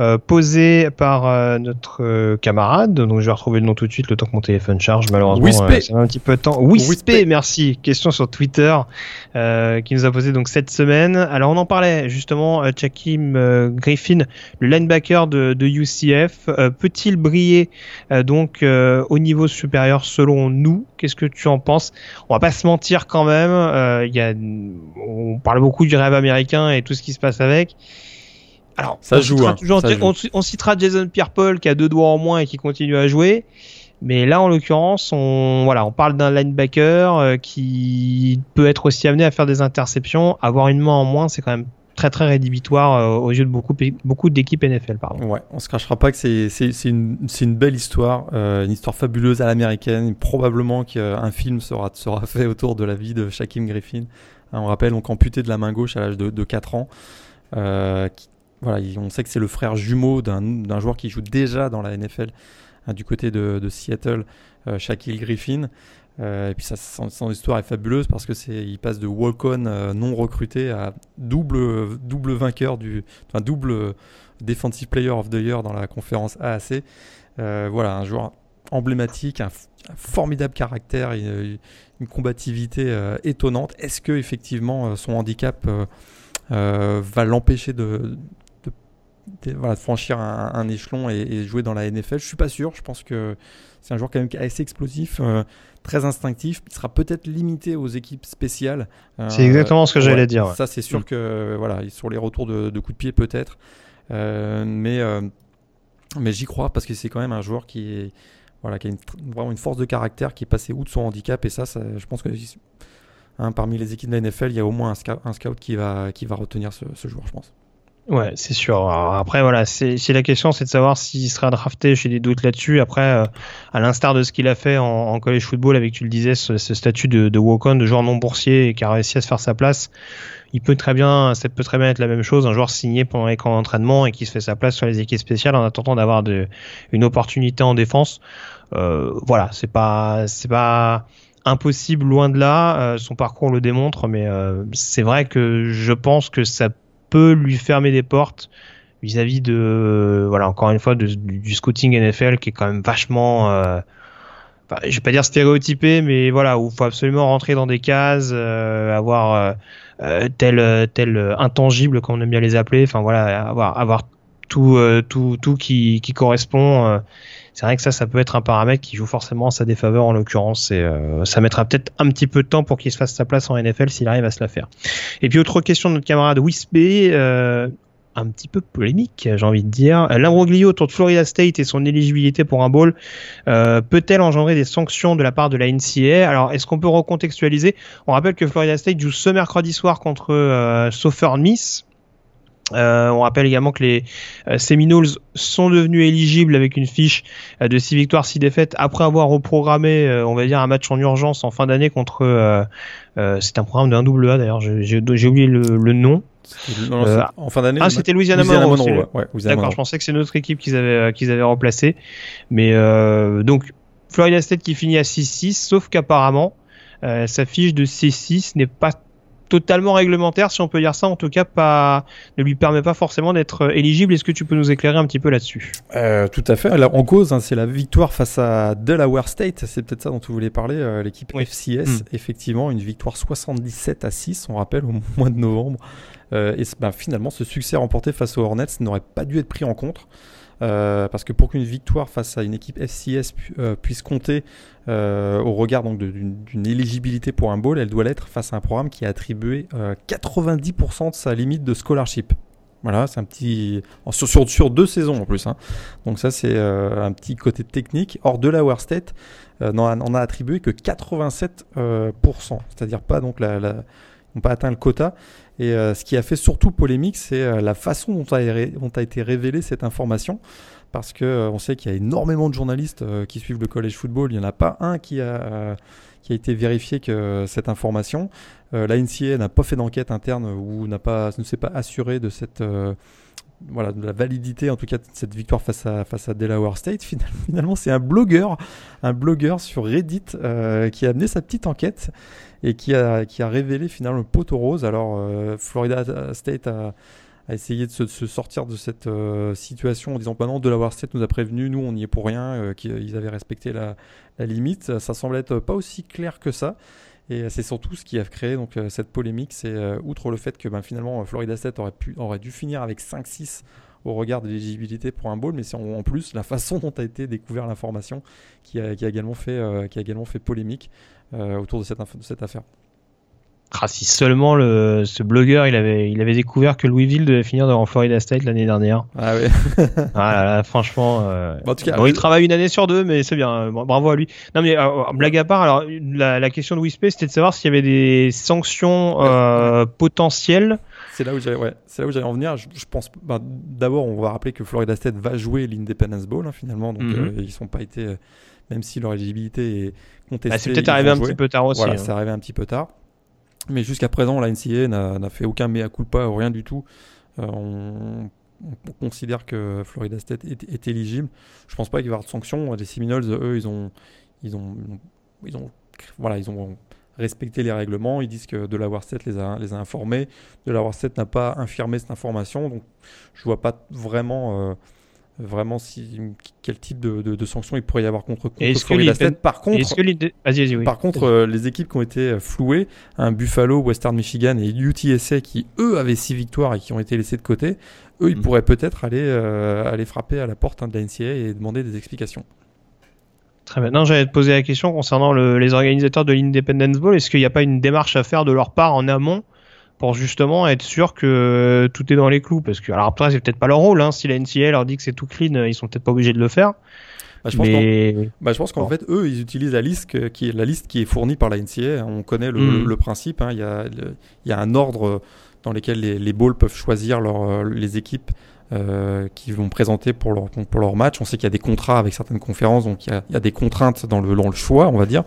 euh, posé par euh, notre euh, camarade, donc je vais retrouver le nom tout de suite, le temps que mon téléphone charge, malheureusement. ça met un petit peu de temps. Wispé, merci. Question sur Twitter qui nous a posé donc cette semaine. Alors on en parlait justement, Chakim Griffin, le linebacker de, de UCF, peut-il briller donc au niveau supérieur selon nous? Qu'est-ce que tu en penses? On va pas se mentir quand même. Il y a, on parle beaucoup du rêve américain et tout ce qui se passe avec. Alors, ça on joue. Citera hein, toujours, on, citera Jason Pierre-Paul qui a deux doigts en moins et qui continue à jouer. Mais là, en l'occurrence, on, voilà, on parle d'un linebacker qui peut être aussi amené à faire des interceptions. Avoir une main en moins, c'est quand même très très rédhibitoire euh, aux yeux de beaucoup, beaucoup d'équipes NFL. Pardon. Ouais, on se cachera pas que c'est, une, une, belle histoire, euh, une histoire fabuleuse à l'américaine. Probablement qu'un film sera, sera fait autour de la vie de Shaquem Griffin. Hein, on rappelle, donc amputé de la main gauche à l'âge de, de 4 ans. Euh, on sait que c'est le frère jumeau d'un, joueur qui joue déjà dans la NFL hein, du côté de, Seattle, Shaquille Griffin. Euh, et puis son, histoire est fabuleuse parce que c'est, il passe de walk-on euh, non recruté à double, vainqueur du, double defensive player of the year dans la conférence AAC. Euh, voilà, un joueur emblématique, un, formidable caractère, une, combativité étonnante. Est-ce que effectivement son handicap va l'empêcher de, voilà, de franchir un, échelon et, et, jouer dans la NFL Je suis pas sûr. Je pense que c'est un joueur quand même assez explosif très instinctif. Il sera peut-être limité aux équipes spéciales. Euh, c'est exactement ce que j'allais dire. Ça, c'est sûr mm. que voilà, sur les retours de, coups de pied peut-être, euh, mais euh, mais j'y crois parce que c'est quand même un joueur qui est voilà, qui a une, vraiment une force de caractère qui est passé outre son handicap et ça, je pense que hein, parmi les équipes de la NFL, il y a au moins un, scout, qui va qui va retenir ce, ce joueur, je pense. Ouais, c'est sûr. après, voilà, c'est la question, c'est de savoir s'il sera drafté. J'ai des doutes là-dessus. Après, euh, à l'instar de ce qu'il a fait en, en, college football, avec tu le disais, ce, statut de, de walk-on, de joueur non boursier et qui a réussi à se faire sa place, il peut très bien, ça peut très bien être la même chose, un joueur signé pendant les camps d'entraînement et qui se fait sa place sur les équipes spéciales en attendant d'avoir une opportunité en défense. Euh, voilà, c'est pas, c'est pas impossible loin de là. Euh, son parcours le démontre, mais euh, c'est vrai que je pense que ça peut lui fermer des portes vis-à-vis de voilà encore une fois du, scouting NFL qui est quand même vachement euh, je vais pas dire stéréotypé mais voilà où faut absolument rentrer dans des cases euh, avoir euh, euh, tel tel intangible comme on aime bien les appeler. Enfin voilà avoir avoir tout tout tout qui qui correspond c'est vrai que ça, ça peut être un paramètre qui joue forcément à sa défaveur en l'occurrence. Et euh, ça mettra peut-être un petit peu de temps pour qu'il se fasse sa place en NFL s'il arrive à se la faire. Et puis autre question de notre camarade Wispé, euh, un petit peu polémique, j'ai envie de dire. L'imbroglio autour de Florida State et son éligibilité pour un bowl euh, peut-elle engendrer des sanctions de la part de la NCA Alors, est-ce qu'on peut recontextualiser? On rappelle que Florida State joue ce mercredi soir contre euh, Southern Miss. Euh, on rappelle également que les euh, Seminoles sont devenus éligibles avec une fiche euh, de 6 victoires, 6 défaites après avoir reprogrammé, on va dire, un match en urgence en fin d'année contre. c'est un programme de 1AA d'ailleurs, j'ai oublié le, nom. en fin d'année. Ah, c'était Louisiana, Monroe. D'accord, je pensais que c'est notre équipe qu'ils avaient qu'ils avaient remplacé. Mais donc Florida State qui finit à 6-6, sauf qu'apparemment sa fiche de C6 n'est pas totalement réglementaire, si on peut dire ça, en tout cas pas, ne lui permet pas forcément d'être euh, éligible. Est-ce que tu peux nous éclairer un petit peu là-dessus? Euh, Tout à fait. Alors, en cause, hein, c'est la victoire face à Delaware State. C'est peut-être ça dont tu voulais parler, euh, l'équipe FCS. Hmm. Effectivement, une victoire 77 à 6, on rappelle, au mois de novembre. et ben, finalement, ce succès remporté face aux Hornets n'aurait pas dû être pris en compte. Euh, parce que pour qu'une victoire face à une équipe FCS euh, puisse compter euh, au regard d'une éligibilité pour un bowl, elle doit l'être face à un programme qui a attribué 90% de sa limite de scholarship. Voilà, c'est un petit. Sur, deux saisons en plus. Hein. Donc, ça, c'est un petit côté technique. Or, de la State n'en a, a, attribué que 87%. C'est-à-dire pas donc la, la n'ont pas atteint le quota. Et euh, ce qui a fait surtout polémique, c'est euh, la façon dont a, été révélée cette information. Parce qu'on euh, sait qu'il y a énormément de journalistes qui suivent le college football. Il n'y en a pas un qui a, qui a été vérifié que cette information. la NCA n'a pas fait d'enquête interne ou pas, ne s'est pas assuré de cette voilà, de la validité en tout cas de cette victoire face à, face à Delaware State. Finalement, c'est un blogueur, un blogueur sur Reddit qui a amené sa petite enquête et qui a, révélé finalement le poteau rose. Alors, euh, Florida State a, essayé de se, sortir de cette euh, situation en disant bah non, Delaware State nous a prévenu, nous on n'y est pour rien, euh, qu'ils avaient respecté la, limite. Ça semble être pas aussi clair que ça. Et c'est surtout ce qui a créé donc, cette polémique, c'est outre le fait que ben, finalement Florida State aurait, dû finir avec 5-6 au regard de l'éligibilité pour un bowl, mais c'est en, plus la façon dont a été découvert l'information qui a également fait polémique. Euh, autour de cette, de cette affaire. Ah, si seulement le, ce blogueur il avait, il avait découvert que Louisville devait finir en Florida State l'année dernière. Ah ouais. ah là là, franchement. Euh... en tout cas, bon, il travaille une année sur deux, mais c'est bien. Bravo à lui. Non mais euh, blague à part, alors la, la question de Wispé c'était de savoir s'il y avait des sanctions euh, potentielles. C'est là où j'allais, ouais, c'est là où j'allais en venir. Je, pense, bah, d'abord, on va rappeler que Florida State va jouer l'Independence Bowl hein, finalement, donc mhm. euh, ils sont pas été, même si leur éligibilité est contestée. Bah, c'est peut-être arrivé un petit peu tard aussi. Voilà, hein. c'est arrivé un petit peu tard. Mais jusqu'à présent, la NCA n'a fait aucun mea culpa, rien du tout. Euh, on, considère que Florida State est, éligible. Je pense pas qu'il va y avoir de sanctions. Les Seminoles, eux, ils ont, ils ont, ils ont, voilà, ils ont respecté les règlements. Ils disent que Delaware State les a, les a informés. Delaware State n'a pas infirmé cette information. Donc, je vois pas vraiment. Euh, vraiment si, quel type de, de, sanctions il pourrait y avoir contre, contre Florida State. Par contre, par contre euh, les équipes qui ont été euh, flouées, un Buffalo, Western Michigan et UTSA qui eux avaient six victoires et qui ont été laissés de côté, eux ils mm. pourraient peut-être aller, euh, aller frapper à la porte hein, de la NCAA et demander des explications. Très bien. Non, j'allais te poser la question concernant les organisateurs de l'Independence Bowl. Est-ce qu'il n'y a pas une démarche à faire de leur part en amont pour justement être sûr que tout est dans les clous. Parce que, alors après, c'est peut-être pas leur rôle, hein. si la NCA leur dit que c'est tout clean, ils sont peut-être pas obligés de le faire. Bah, je, pense mais... bah, je pense qu'en fait, eux, ils utilisent la liste qui est la liste qui est fournie par la NCA. On connaît le, hmm. principe. Hein. Il, y a, y a un ordre dans lequel les, les balls peuvent choisir leur, les équipes euh, qui vont présenter pour leur, pour leur match. On sait qu'il y a des contrats avec certaines conférences, donc il y a, il y a des contraintes dans le, dans le choix, on va dire.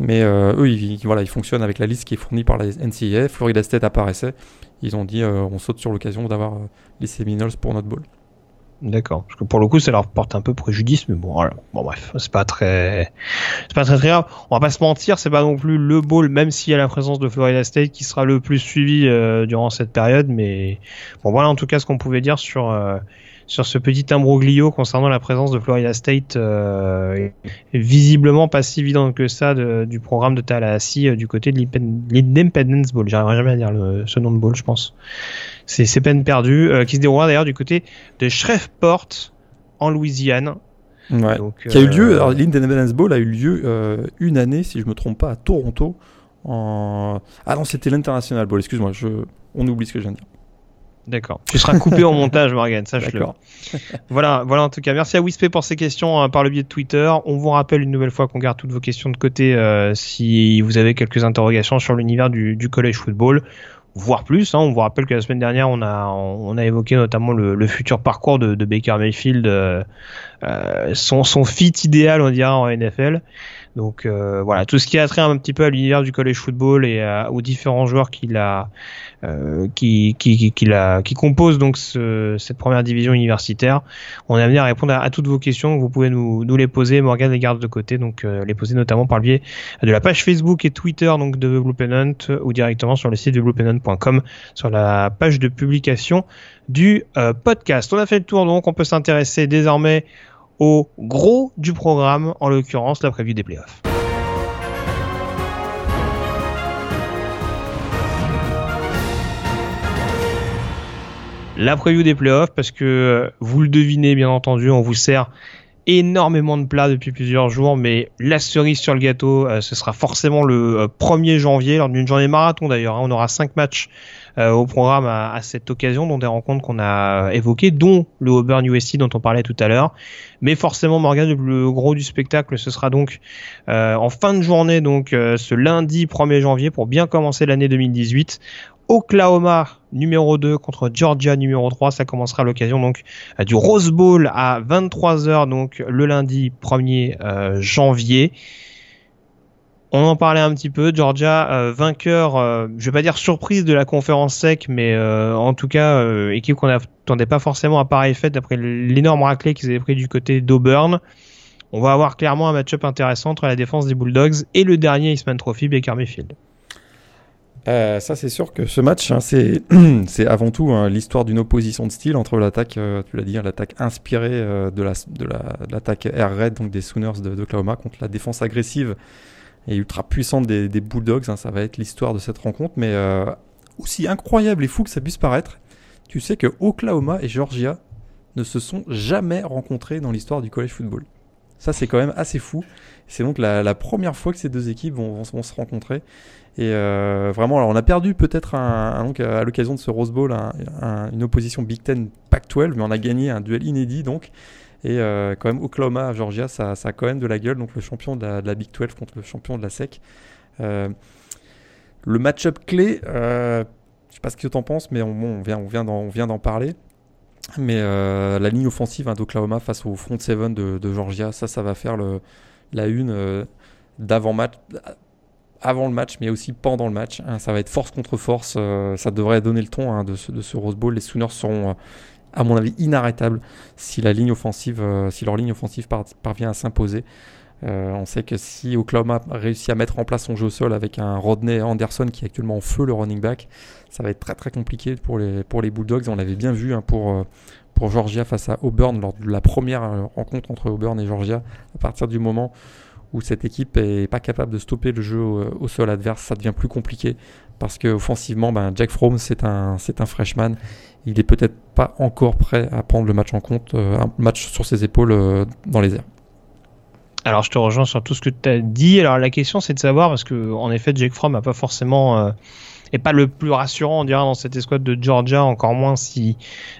Mais euh, eux, ils, voilà, ils fonctionnent avec la liste qui est fournie par la NCAA. Florida State apparaissait. Ils ont dit euh, on saute sur l'occasion d'avoir euh, les Seminoles pour notre bowl. D'accord. Parce que pour le coup, ça leur porte un peu préjudice, mais bon, voilà. bon bref, c'est pas très, c'est pas très très grave. On va pas se mentir, c'est pas non plus le bowl, même s'il y a la présence de Florida State qui sera le plus suivi durant cette période, mais bon voilà en tout cas ce qu'on pouvait dire sur sur ce petit imbroglio concernant la présence de Florida State, euh, visiblement pas si évidente que ça du programme de Tallahassee euh, du côté de l'Independence Bowl. J'arriverai jamais à dire le, ce nom de bowl, je pense. C'est peine perdue, euh, qui se déroulera d'ailleurs du côté de Shreveport en Louisiane. Ouais. Donc, qui a eu lieu, l'Independence Bowl a eu lieu une année, si je me trompe pas, à Toronto. En... Ah non, c'était l'International Bowl, excuse-moi, je... on oublie ce que je viens de dire. D'accord. Tu seras coupé au montage, Morgan, sache-le. voilà, voilà en tout cas. Merci à Wispé pour ces questions euh, par le biais de Twitter. On vous rappelle une nouvelle fois qu'on garde toutes vos questions de côté euh, si vous avez quelques interrogations sur l'univers du, du college football voire plus. Hein. On vous rappelle que la semaine dernière, on a, on a évoqué notamment le, futur parcours de, de Baker Mayfield, euh, euh son, son fit idéal, on dirait, en NFL. Donc euh, voilà, tout ce qui a trait un petit peu à l'univers du college football et aux différents joueurs qu'il a, euh, qui, qui, qui, la, qui composent donc ce, cette première division universitaire. On est amené à répondre à, toutes vos questions. Vous pouvez nous, nous les poser. Morgan les garde de côté, donc euh, les poser notamment par le biais de la page Facebook et Twitter donc de Blue Pennant ou directement sur le site de bluepennant.com sur la page de publication du euh, podcast. On a fait le tour donc. On peut s'intéresser désormais au gros du programme, en l'occurrence la prévue des playoffs. La preview des playoffs, parce que euh, vous le devinez bien entendu, on vous sert énormément de plats depuis plusieurs jours, mais la cerise sur le gâteau, euh, ce sera forcément le 1er euh, janvier, lors d'une journée marathon d'ailleurs. Hein. on aura cinq matchs au programme à, cette occasion, dont des rencontres qu'on a évoquées, dont le Auburn USC dont on parlait tout à l'heure. Mais forcément, Morgan, le gros du spectacle, ce sera donc en fin de journée, donc ce lundi 1er janvier, pour bien commencer l'année 2018. Oklahoma numéro 2 contre Georgia numéro 3. Ça commencera à l'occasion donc euh, du Rose Bowl à 23h donc le lundi 1er euh, janvier. On en parlait un petit peu, Georgia euh, vainqueur, je vais pas dire surprise de la conférence sec, mais en tout cas équipe qu'on n'attendait pas forcément à pareil fait d'après l'énorme raclée qu'ils avaient pris du côté d'Auburn. On va avoir clairement un match-up intéressant entre la défense des Bulldogs et le dernier Eastman Trophy Baker Mayfield. Euh, ça, c'est sûr que ce match, hein, c'est, avant tout hein, l'histoire d'une opposition de style entre l'attaque, euh, tu l'as dit, hein, l'attaque inspirée euh, de, la, de, l'attaque Air Raid, donc des Sooners de, Oklahoma, contre la défense agressive et ultra puissante des, Bulldogs. ça va être l'histoire de cette rencontre, mais aussi incroyable et fou que ça puisse paraître, tu sais que Oklahoma et Georgia ne se sont jamais rencontrés dans l'histoire du college football. Ça, c'est quand même assez fou. C'est donc la, première fois que ces deux équipes vont, se rencontrer. Et euh, vraiment, alors on a perdu peut-être à l'occasion de ce Rose Bowl une opposition Big Ten Pac-12, mais on a gagné un duel inédit donc. Et euh, quand même, Oklahoma, Georgia, ça, a quand même de la gueule. Donc le champion de la, Big 12 contre le champion de la SEC. Euh, le match-up clé, je sais pas ce que tu en penses, mais on, vient, d'en parler. Mais la ligne offensive hein, d'Oklahoma face au front seven de, Georgia, ça, ça va faire la une euh, d'avant match avant le match, mais aussi pendant le match. Hein. ça va être force contre force. Euh, ça devrait donner le ton hein, de, ce, Rose Bowl. Les Sooners seront, euh, à mon avis, inarrêtables si la ligne offensive, si leur ligne offensive parvient à s'imposer. on sait que si Oklahoma réussit à mettre en place son jeu au sol avec un Rodney Anderson qui est actuellement en feu le running back, ça va être très très compliqué pour les, pour les Bulldogs. On l'avait bien vu hein, pour, pour Georgia face à Auburn lors de la première euh, rencontre entre Auburn et Georgia. À partir du moment où cette équipe est pas capable de stopper le jeu au, sol adverse, ça devient plus compliqué parce que offensivement, ben, Jack Fromm c'est un c'est un freshman. Il est peut-être pas encore prêt à prendre le match en compte, euh, un match sur ses épaules euh, dans les airs. Alors je te rejoins sur tout ce que tu as dit. Alors la question c'est de savoir parce que en effet Jack Fromm n'a pas forcément et pas le plus rassurant, on dirait, dans cette escouade de Georgia, encore moins si,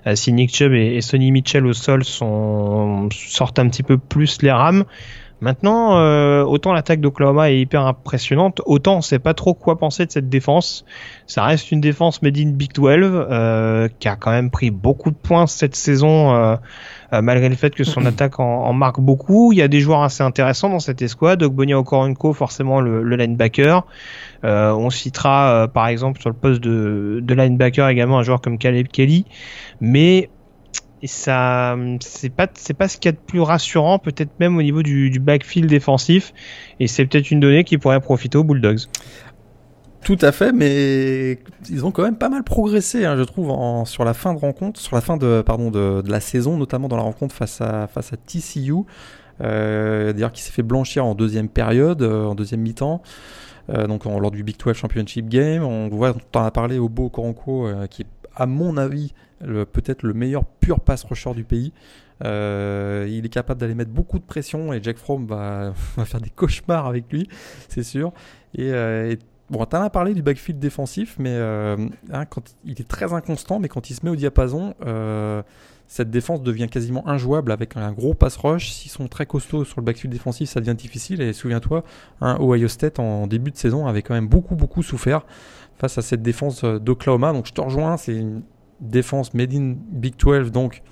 euh, Nick Chubb et, Sonny Mitchell au sol sortent un petit peu plus les rames. Maintenant, euh, autant l'attaque d'Oklahoma est hyper impressionnante, autant on sait pas trop quoi penser de cette défense. Ça reste une défense made in Big 12 euh, qui a quand même pris beaucoup de points cette saison, euh, euh malgré le fait que son attaque en, en, marque beaucoup. Il y a des joueurs assez intéressants dans cette escouade. Ogbonia Okoronko, forcément le, le linebacker. Euh, on citera par exemple sur le poste de, de linebacker également un joueur comme Caleb Kelly, mais et ça, c'est pas, c'est pas ce qu'il y a de plus rassurant, peut-être même au niveau du, backfield défensif. Et c'est peut-être une donnée qui pourrait profiter aux Bulldogs. Tout à fait, mais ils ont quand même pas mal progressé, hein, je trouve, sur la fin de rencontre, sur la fin de, pardon, de, la saison, notamment dans la rencontre face à, face à TCU. Euh, D'ailleurs, qui s'est fait blanchir en deuxième période, euh, en deuxième mi-temps. Euh, donc lors du Big 12 Championship Game, on voit, on en a parlé au Beau Coranco, qui est à mon avis peut-être le meilleur pur pass rusher du pays. Euh, il est capable d'aller mettre beaucoup de pression et Jack Fromm va, faire des cauchemars avec lui, c'est sûr. Et, euh, bon, t'en as parlé du backfield défensif, mais euh, hein, quand il est très inconstant, mais quand il se met au diapason, cette défense devient quasiment injouable avec un gros pass rush. S'ils sont très costauds sur le backfield défensif, ça devient difficile. Et souviens-toi, Ohio State en début de saison avait quand même beaucoup beaucoup souffert face à cette défense d'Oklahoma. Donc je te rejoins, c'est une défense made in Big 12, donc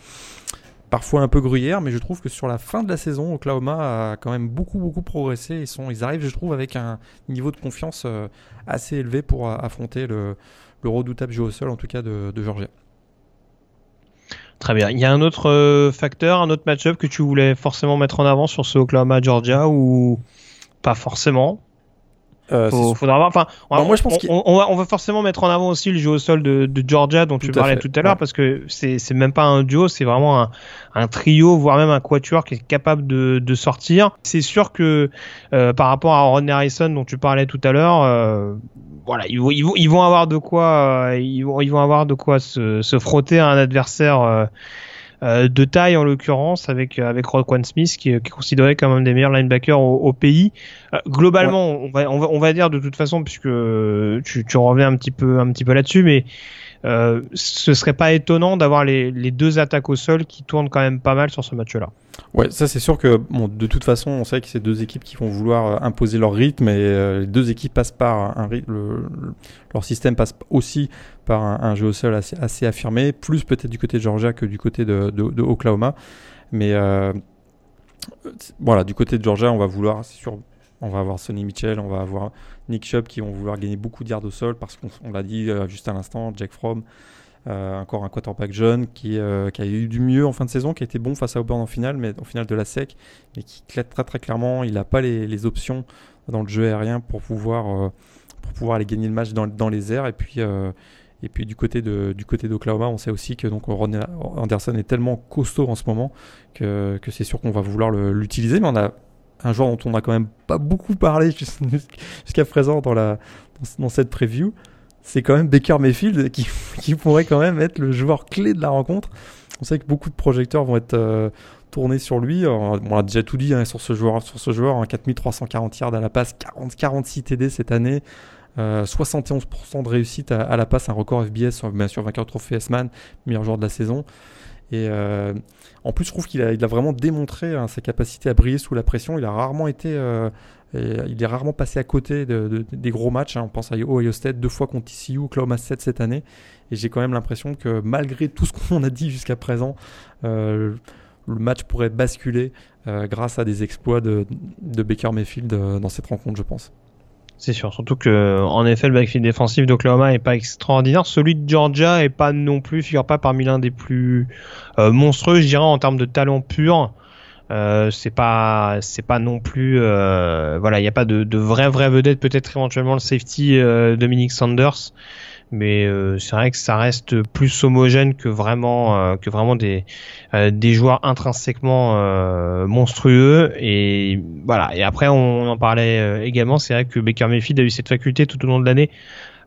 parfois un peu gruyère, mais je trouve que sur la fin de la saison, Oklahoma a quand même beaucoup beaucoup progressé. Ils, sont, ils arrivent, je trouve, avec un niveau de confiance euh, assez élevé pour affronter le, redoutable jeu au sol, en tout cas de, Georgia. Très bien. Il y a un autre euh, facteur, un autre match-up que tu voulais forcément mettre en avant sur ce Oklahoma-Georgia ou pas forcément? Euh, faudra voir. Enfin, on, moi, je pense on, va, on va forcément mettre en avant aussi le jeu au sol de, de Georgia dont tu parlais tout à l'heure parce que c'est même pas un duo, c'est vraiment un, un, trio, voire même un quatuor qui est capable de, de sortir. C'est sûr que euh, par rapport à Ron Harrison dont tu parlais tout à l'heure, euh, voilà, ils, ils, vont, ils vont avoir de quoi, euh, ils vont, ils vont avoir de quoi se, se frotter à un adversaire euh, euh, de taille en l'occurrence avec avec Roquan Smith qui, est considéré comme un des meilleurs linebackers au, pays. Euh, globalement, on, va, on, va, on va dire de toute façon puisque tu, tu reviens un petit peu un petit peu là-dessus, mais euh, ce serait pas étonnant d'avoir les, deux attaques au sol qui tournent quand même pas mal sur ce match-là. Ouais, ça c'est sûr que de toute façon, on sait que c'est deux équipes qui vont vouloir euh, imposer leur rythme et euh, les deux équipes passent par un rythme, leur système passe aussi par un, jeu au sol assez, affirmé, plus peut-être du côté de Georgia que du côté de, Oklahoma. Mais voilà, du côté de Georgia, on va vouloir, c'est sûr, on va avoir Sonny Mitchell, on va avoir Nick Chubb qui vont vouloir gagner beaucoup de yards au sol parce qu'on l'a dit euh, juste à l'instant, Jack Fromm, euh, encore un quarterback jeune qui, euh, qui, a eu du mieux en fin de saison, qui a été bon face à Auburn en finale, mais en finale de la SEC, mais qui très très clairement. Il n'a pas les, options dans le jeu aérien pour pouvoir, aller gagner le match dans, les airs. Et puis, du côté du d'Oklahoma, on sait aussi que donc Ron Anderson est tellement costaud en ce moment que, c'est sûr qu'on va vouloir l'utiliser, un joueur dont on n'a quand même pas beaucoup parlé jusqu'à présent dans, cette preview, c'est quand même Baker Mayfield qui, pourrait quand même être le joueur clé de la rencontre. On sait que beaucoup de projecteurs vont être euh, tourner sur lui. On, a déjà tout dit hein, sur ce joueur, sur ce joueur, 4340 yards à la passe, 40, 46 TD cette année. 71% euh, de réussite à, la passe, un record FBS, bien sûr vainqueur trophée S-Man, meilleur joueur de la saison. Et euh, en plus, je trouve qu'il a, vraiment démontré hein, sa capacité à briller sous la pression. Il a rarement été, euh, il est rarement passé à côté de, des gros matchs. Hein. On pense à Ohio State deux fois contre TCU, Oklahoma 7 cette année. Et j'ai quand même l'impression que malgré tout ce qu'on a dit jusqu'à présent, le match pourrait basculer grâce à des exploits de, de Baker Mayfield dans cette rencontre, je pense. C'est sûr, surtout que en effet le backfield défensif d'Oklahoma est pas extraordinaire. Celui de Georgia est pas non plus, figure pas parmi l'un des plus euh, monstrueux, je dirais en termes de talent pur. Euh, c'est pas, c'est pas non plus, euh, voilà, il n'y a pas de, de vraie vraie vedette. Peut-être éventuellement le safety euh, Dominic Sanders, mais euh, c'est vrai que ça reste plus homogène que vraiment euh, que vraiment des euh, des joueurs intrinsèquement monstrueux. Et voilà. Et après on, en parlait également. C'est vrai que Baker Mayfield a eu cette faculté tout au long de l'année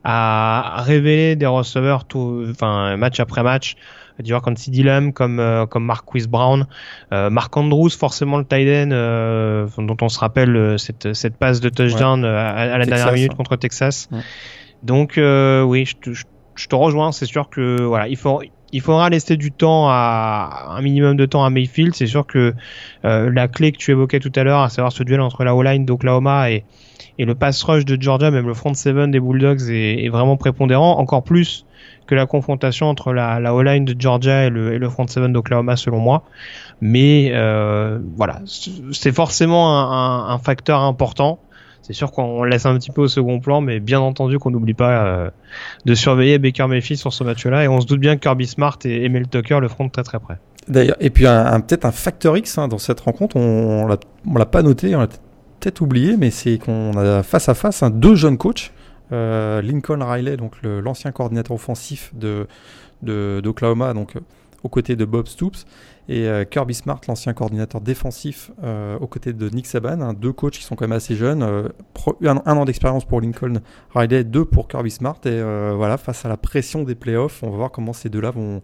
à révéler des receveurs tout enfin match après match. Des joueurs comme CD Lamb comme comme Marquis Brown. Mark Andrews forcément le tight end dont on se rappelle cette cette passe de touchdown à, la dernière minute contre Texas donc euh, oui, je te, rejoins. C'est sûr que voilà, il faut il faudra laisser du temps à un minimum de temps à Mayfield. C'est sûr que euh, la clé que tu évoquais tout à l'heure, à savoir ce duel entre la O-line d'Oklahoma et, et le pass rush de Georgia, même le front seven des Bulldogs est, vraiment prépondérant, encore plus que la confrontation entre la, la O-line de Georgia et le, et le front seven d'Oklahoma selon moi. Mais euh, voilà, c'est forcément un, un, facteur important c'est sûr qu'on laisse un petit peu au second plan, mais bien entendu qu'on n'oublie pas euh, de surveiller Baker Mayfield sur ce match-là, et on se doute bien que Kirby Smart et Emil Tucker le feront très très près. D'ailleurs, et puis un, peut-être un facteur X hein, dans cette rencontre, on, on l'a pas noté, on l'a peut-être oublié, mais c'est qu'on a face à face deux jeunes coachs. Euh, Lincoln Riley, donc l'ancien coordinateur offensif de d'Oklahoma, donc aux côtés de Bob Stoops, et euh, Kirby Smart, l'ancien coordinateur défensif euh, aux côtés de Nick Saban, hein, deux coachs qui sont quand même assez jeunes, euh, un, an d'expérience pour Lincoln Riley, deux pour Kirby Smart, et voilà, face à la pression des playoffs, on va voir comment ces deux-là vont,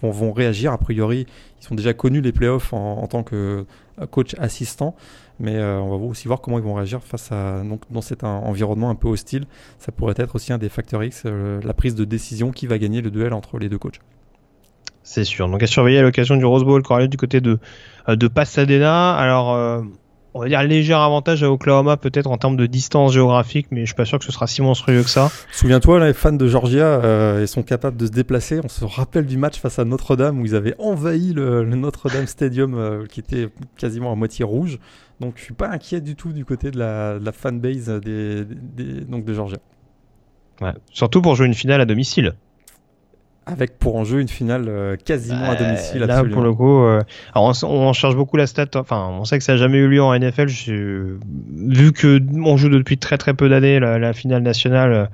vont, réagir. A priori, ils ont déjà connu les playoffs en, en tant que coach assistant, mais on va aussi voir comment ils vont réagir face à donc dans cet environnement un peu hostile. Ça pourrait être aussi un des facteurs X, la prise de décision qui va gagner le duel entre les deux coachs. C'est sûr. Donc à surveiller à l'occasion du Rose Bowl, Corral du côté de, euh, de Pasadena. Alors, euh, on va dire léger avantage à Oklahoma peut-être en termes de distance géographique, mais je suis pas sûr que ce sera si monstrueux que ça. Souviens-toi, les fans de Georgia euh, ils sont capables de se déplacer. On se rappelle du match face à Notre-Dame où ils avaient envahi le, Notre-Dame Stadium qui était quasiment à moitié rouge. Donc je suis pas inquiet du tout du côté de la, de fanbase des, donc de Georgia. Ouais. Surtout pour jouer une finale à domicile avec pour enjeu une finale euh, quasiment à domicile. Là, pour le coup, euh, alors on, on, cherche beaucoup la stat. Enfin, on sait que ça n'a jamais eu lieu en NFL. Je, vu que on joue depuis très très peu d'années la, la, finale nationale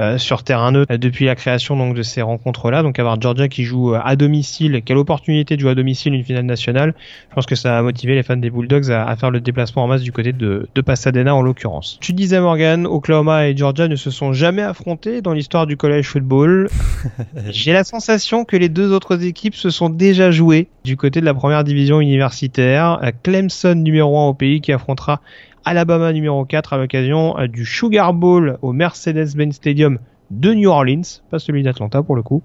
euh, sur terrain neutre depuis la création donc de ces rencontres-là. Donc avoir Georgia qui joue à domicile, quelle opportunité de jouer à domicile une finale nationale. Je pense que ça a motivé les fans des Bulldogs à, à faire le déplacement en masse du côté de, de Pasadena en l'occurrence. Tu disais Morgan, Oklahoma et Georgia ne se sont jamais affrontés dans l'histoire du college football. J'ai la sensation que les deux autres équipes se sont déjà jouées du côté de la première division universitaire. Clemson numéro 1 au pays qui affrontera Alabama numéro 4 à l'occasion euh, du Sugar Bowl au Mercedes-Benz Stadium de New Orleans, pas celui d'Atlanta pour le coup.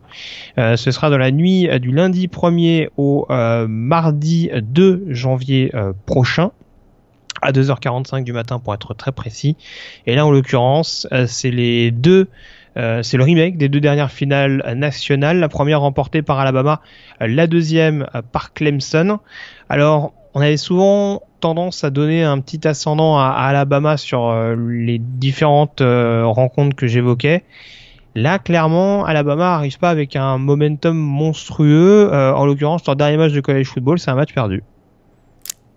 Euh, ce sera dans la nuit euh, du lundi 1er au mardi 2 janvier prochain à 2h45 du matin pour être très précis. Et là en l'occurrence, c'est les deux euh, c'est le remake des deux dernières finales nationales, la première remportée par Alabama, la deuxième euh, par Clemson. Alors, on avait souvent tendance à donner un petit ascendant à, Alabama sur euh, les différentes rencontres que j'évoquais. Là, clairement, Alabama arrive pas avec un momentum monstrueux. en l'occurrence, leur dernier match de college football, c'est un match perdu.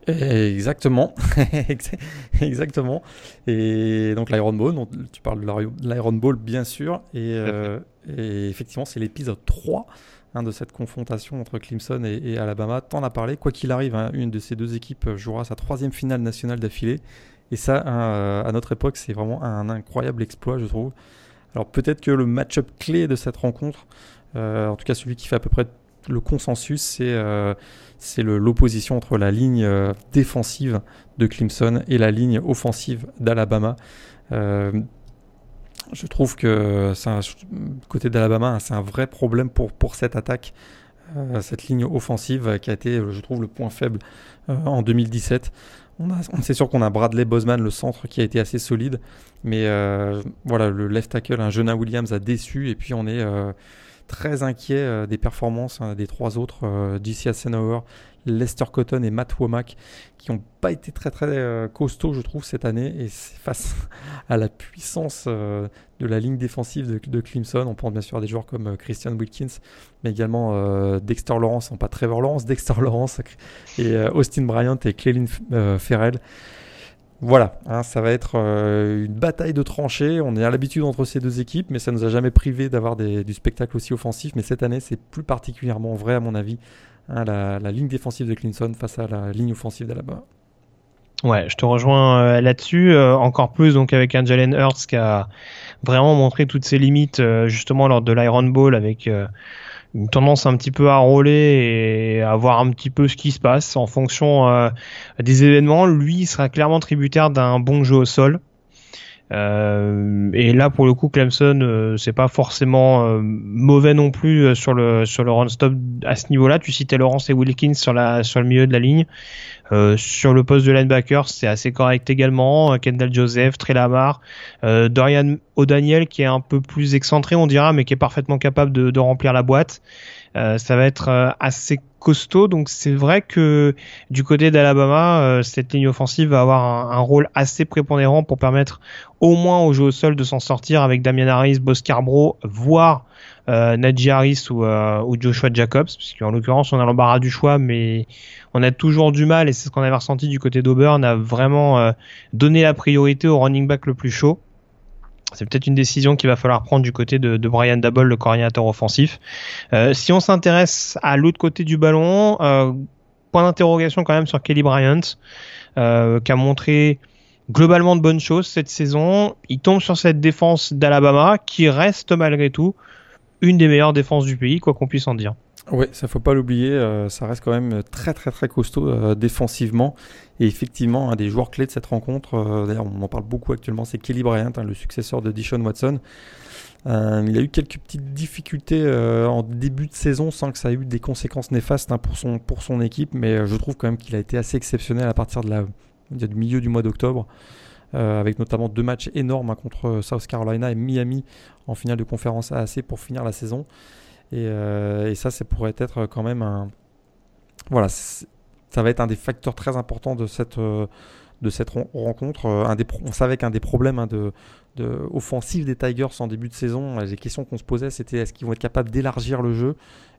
Exactement, exactement. Et donc l'Iron Ball, tu parles de l'Iron Ball bien sûr, et, euh, effectivement c'est l'épisode 3 hein, de cette confrontation entre Clemson et, Alabama. T'en as parlé, quoi qu'il arrive, hein, une de ces deux équipes jouera sa troisième finale nationale d'affilée, et ça, hein, à notre époque, c'est vraiment un incroyable exploit, je trouve. Alors peut-être que le match-up clé de cette rencontre, euh, en tout cas celui qui fait à peu près le consensus, c'est c'est l'opposition entre la ligne défensive de Clemson et la ligne offensive d'Alabama. Je trouve que un, côté d'Alabama, c'est un vrai problème pour, pour cette attaque. cette ligne offensive qui a été, je trouve, le point faible en 2017. On, c'est sûr qu'on a Bradley Boseman, le centre, qui a été assez solide. Mais euh, voilà, le left tackle, un Jonah Williams a déçu. Et puis on est euh, très inquiet euh, des performances hein, des trois autres, DC Eisenhower, Lester Cotton et Matt Womack, qui n'ont pas été très très euh, costauds, je trouve, cette année. Et face à la puissance euh, de la ligne défensive de, Clemson, on pense bien sûr des joueurs comme euh, Christian Wilkins, mais également Dexter Lawrence, non pas Trevor Lawrence, Dexter Lawrence, et Austin Bryant et Clelin Ferrell. Voilà, hein, ça va être une bataille de tranchées. On est à l'habitude entre ces deux équipes, mais ça nous a jamais privé d'avoir du spectacle aussi offensif. Mais cette année, c'est plus particulièrement vrai, à mon avis, La, ligne défensive de Clemson face à la ligne offensive d'Alabama. Ouais, je te rejoins euh, là-dessus, euh, encore plus donc avec un Jalen Hurts qui a vraiment montré toutes ses limites euh, justement lors de l'Iron Bowl avec une tendance un petit peu à rouler et à voir un petit peu ce qui se passe en fonction des événements. Lui il sera clairement tributaire d'un bon jeu au sol. Euh, et là, pour le coup, Clemson, euh, c'est pas forcément euh, mauvais non plus sur le sur le run stop à ce niveau-là. Tu citais Lawrence et Wilkins sur la sur le milieu de la ligne. sur le poste de linebacker, c'est assez correct également. Kendall Joseph, Trey Lamar, Dorian O'Daniel qui est un peu plus excentré, on dira, mais qui est parfaitement capable de remplir la boîte. Euh, ça va être euh, assez costaud. Donc c'est vrai que du côté d'Alabama, euh, cette ligne offensive va avoir un, rôle assez prépondérant pour permettre au moins au jeu au sol de s'en sortir avec Damian Harris, Boscarbro, voire euh, Najee Harris ou, ou Joshua Jacobs, puisqu'en l'occurrence on a l'embarras du choix, mais on a toujours du mal, et c'est ce qu'on avait ressenti du côté d'Auburn, à vraiment donner la priorité au running back le plus chaud. C'est peut-être une décision qu'il va falloir prendre du côté de, Brian Dabble, le coordinateur offensif. Euh, si on s'intéresse à l'autre côté du ballon, euh, point d'interrogation quand même sur Kelly Bryant, euh, qui a montré globalement de bonnes choses cette saison. Il tombe sur cette défense d'Alabama, qui reste malgré tout une des meilleures défenses du pays, quoi qu'on puisse en dire. Oui, ça faut pas l'oublier, euh, ça reste quand même très très très costaud euh, défensivement. Et effectivement, un des joueurs clés de cette rencontre, euh, d'ailleurs on en parle beaucoup actuellement, c'est Kelly Bryant, hein, le successeur de Dishon Watson. il a eu quelques petites difficultés en début de saison sans que ça ait eu des conséquences néfastes hein, pour, son, pour son équipe, mais je trouve quand même qu'il a été assez exceptionnel à partir de la, du milieu du mois d'octobre. avec notamment deux matchs énormes hein, contre South Carolina et Miami en finale de conférence AAC pour finir la saison. Euh, et, ça, ça pourrait être quand même un. Voilà, ça va être un des facteurs très importants de cette, euh, de cette rencontre. Euh, un des on savait qu'un des problèmes hein, de, de des Tigers en début de saison, les questions qu'on se posait, c'était est-ce qu'ils vont être capables d'élargir le jeu?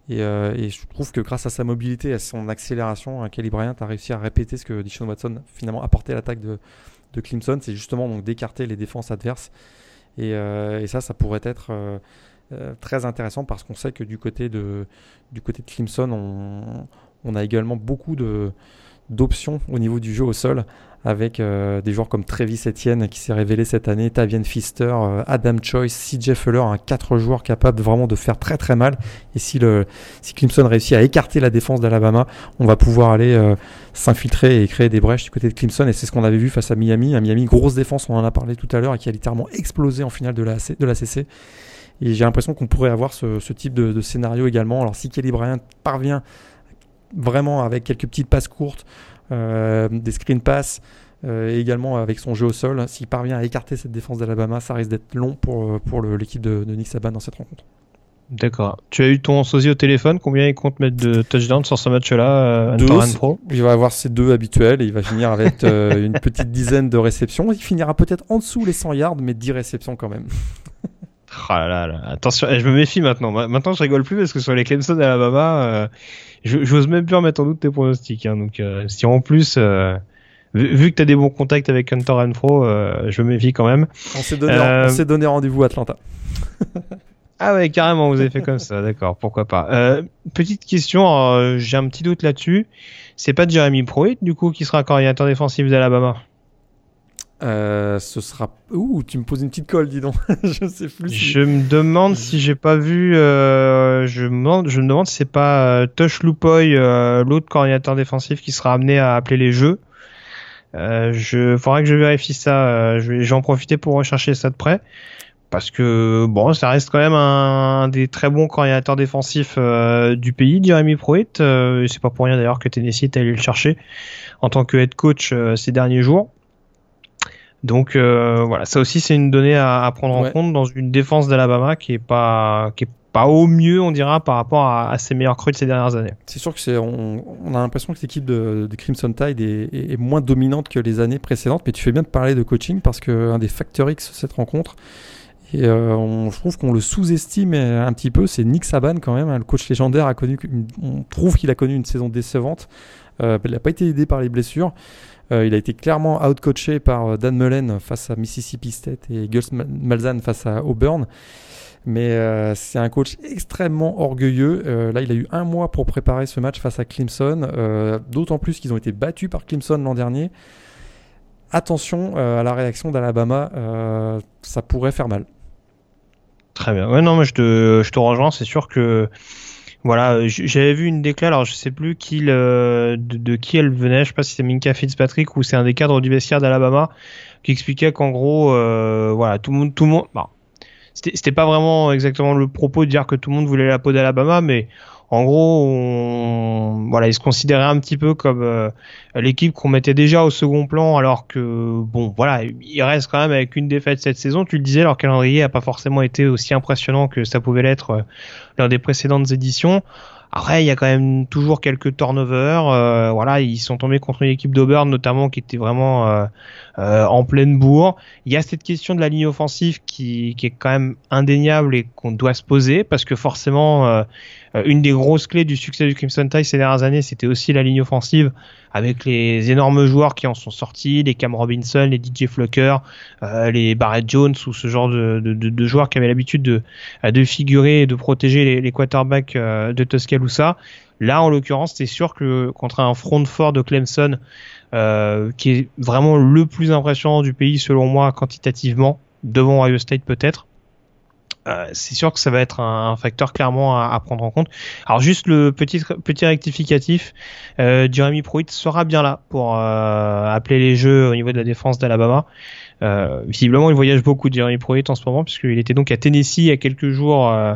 Et, je trouve que grâce à sa mobilité à son accélération, hein, Kelly a réussi à répéter ce que Dishon Watson finalement apportait à l'attaque de, de Clemson, c'est justement d'écarter les défenses adverses. Et, ça, ça pourrait être très intéressant parce qu'on sait que du côté de, du côté de Clemson, on, a également beaucoup de, d'options au niveau du jeu au sol avec euh, des joueurs comme Travis Etienne qui s'est révélé cette année, Tavian Fister, euh, Adam Choice, CJ Fuller, un quatre joueurs capables vraiment de faire très très mal. Et si, le, si Clemson réussit à écarter la défense d'Alabama, on va pouvoir aller s'infiltrer et créer des brèches du côté de Clemson. Et c'est ce qu'on avait vu face à Miami. À Miami, grosse défense, on en a parlé tout à l'heure, et qui a littéralement explosé en finale de la, de la CC. Et j'ai l'impression qu'on pourrait avoir ce, type de, scénario également. Alors si Kelly Bryant parvient vraiment avec quelques petites passes courtes, euh, des screen passes, euh, et également avec son jeu au sol, s'il parvient à écarter cette défense d'Alabama, ça risque d'être long pour, euh, pour l'équipe de, Nick Saban dans cette rencontre. D'accord. Tu as eu ton sosie au téléphone? Combien il compte mettre de touchdowns sur ce match-là, Pro? Il va avoir ses deux habituels et il va finir avec une petite dizaine de réceptions. Il finira peut-être en dessous les 100 yards, mais 10 réceptions quand même. Oh là là, attention, eh, je me méfie maintenant. Maintenant, je rigole plus parce que sur les Clemson et Alabama, euh, j'ose même plus remettre en doute tes pronostics. Hein. donc, euh, si en plus, euh, vu, que tu as des bons contacts avec Hunter Pro, euh, je me méfie quand même. On s'est donné, donné rendez-vous à Atlanta. ah ouais, carrément, vous avez fait comme ça, d'accord, pourquoi pas. petite question, j'ai un petit doute là-dessus. C'est pas Jeremy Pruitt, du coup, qui sera coordinateur défensif d'Alabama? Euh, ce sera. Ouh, tu me poses une petite colle, dis donc. je sais plus. Je me demande si j'ai pas vu. Euh, je, me je me demande si c'est pas euh, Tosh Lupoy, euh, l'autre coordinateur défensif, qui sera amené à appeler les jeux. Euh, je faudrait que je vérifie ça. je vais, j'en profiter pour rechercher ça de près. Parce que bon, ça reste quand même un, des très bons coordinateurs défensifs du pays, Jeremy Pruitt. c'est pas pour rien d'ailleurs que Tennessee est allé le chercher en tant que head coach ces derniers jours. Donc euh, voilà, ça aussi c'est une donnée à, prendre en compte dans une défense d'Alabama qui est pas qui est pas au mieux, on dira, par rapport à, ses meilleurs crues de ces dernières années. C'est sûr que c'est, on, a l'impression que l'équipe de, Crimson Tide est, moins dominante que les années précédentes, mais tu fais bien de parler de coaching parce qu'un des facteurs X de cette rencontre, et euh, je trouve qu'on le sous-estime un petit peu, c'est Nick Saban quand même, hein, le coach légendaire a connu, on trouve qu'il a connu une saison décevante. Euh, il n'a pas été aidé par les blessures. Euh, il a été clairement outcoaché par euh, Dan Mullen face à Mississippi State et Gus Malzahn face à Auburn. Mais euh, c'est un coach extrêmement orgueilleux. là, il a eu un mois pour préparer ce match face à Clemson. D'autant plus qu'ils ont été battus par Clemson l'an dernier. Attention à la réaction d'Alabama. ça pourrait faire mal. Très bien. Ouais, non, mais je te, je te rejoins. C'est sûr que voilà, euh, j'avais vu une déclaration, je sais plus qui de, qui elle venait, je sais pas si c'est Minka Fitzpatrick ou c'est un des cadres du vestiaire d'Alabama qui expliquait qu'en gros, euh, voilà, tout le monde, tout le monde, bon, c'était pas vraiment exactement le propos de dire que tout le monde voulait la peau d'Alabama, mais en gros, on, voilà, il se considérait un petit peu comme euh, l'équipe qu'on mettait déjà au second plan, alors que bon, voilà, il reste quand même avec une défaite cette saison. Tu le disais, leur calendrier a pas forcément été aussi impressionnant que ça pouvait l'être euh, lors des précédentes éditions. Après, il y a quand même toujours quelques turnovers. Euh, voilà, ils sont tombés contre une équipe d'Auburn notamment qui était vraiment euh, euh, en pleine bourre. Il y a cette question de la ligne offensive qui, qui est quand même indéniable et qu'on doit se poser parce que forcément, une des grosses clés du succès du Crimson Tide ces dernières années, c'était aussi la ligne offensive avec les énormes joueurs qui en sont sortis, les Cam Robinson, les DJ Flucker, les Barrett Jones ou ce genre de, de, de, joueurs qui avaient l'habitude de, de figurer et de protéger les, les quarterbacks de Tuscaloosa. Là, en l'occurrence, c'est sûr que contre un front fort de Clemson, euh, qui est vraiment le plus impressionnant du pays selon moi quantitativement, devant Ohio State peut-être. Euh, c'est sûr que ça va être un, facteur clairement à, prendre en compte. Alors juste le petit petit rectificatif, euh, Jeremy Pruitt sera bien là pour appeler les jeux au niveau de la défense d'Alabama. visiblement, il voyage beaucoup, Jeremy Pruitt en ce moment, puisqu'il était donc à Tennessee il y a quelques jours euh,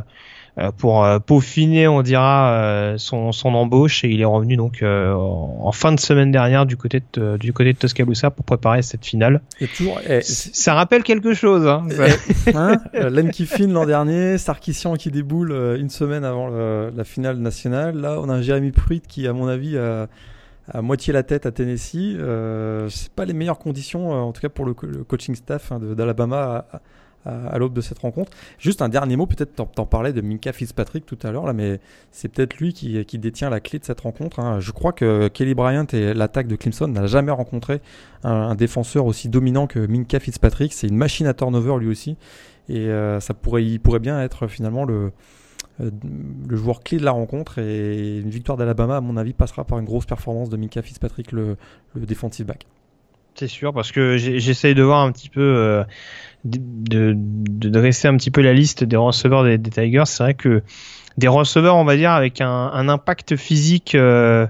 pour euh, peaufiner, on dira, euh, son, son embauche et il est revenu donc en fin de semaine dernière du côté de, du côté de Tuscaloosa pour préparer cette finale. Et toujours, eh, ça rappelle quelque chose. Hein, hein Len Kiffin l'an dernier, Sarkissian qui déboule une semaine avant la finale nationale. Là, on a un Jérémy Pruitt qui, à mon avis, a, à moitié la tête à Tennessee. Euh, c'est pas les meilleures conditions, en tout cas pour le, coaching staff hein, d'Alabama à, l'aube de cette rencontre. Juste un dernier mot, peut-être t'en parlais de Minka Fitzpatrick tout à l'heure, là, mais c'est peut-être lui qui, détient la clé de cette rencontre. Hein. Je crois que Kelly Bryant et l'attaque de Clemson n'a jamais rencontré un, défenseur aussi dominant que Minka Fitzpatrick. C'est une machine à turnover lui aussi, et euh, ça pourrait, il pourrait bien être finalement le euh, le joueur clé de la rencontre et une victoire d'Alabama à mon avis passera par une grosse performance de Minka Fitzpatrick le, le back. C'est sûr, parce que j'essaye de voir un petit peu, euh, de, de, dresser un petit peu la liste des receveurs des, Tigers. C'est vrai que des receveurs, on va dire, avec un, un impact physique euh,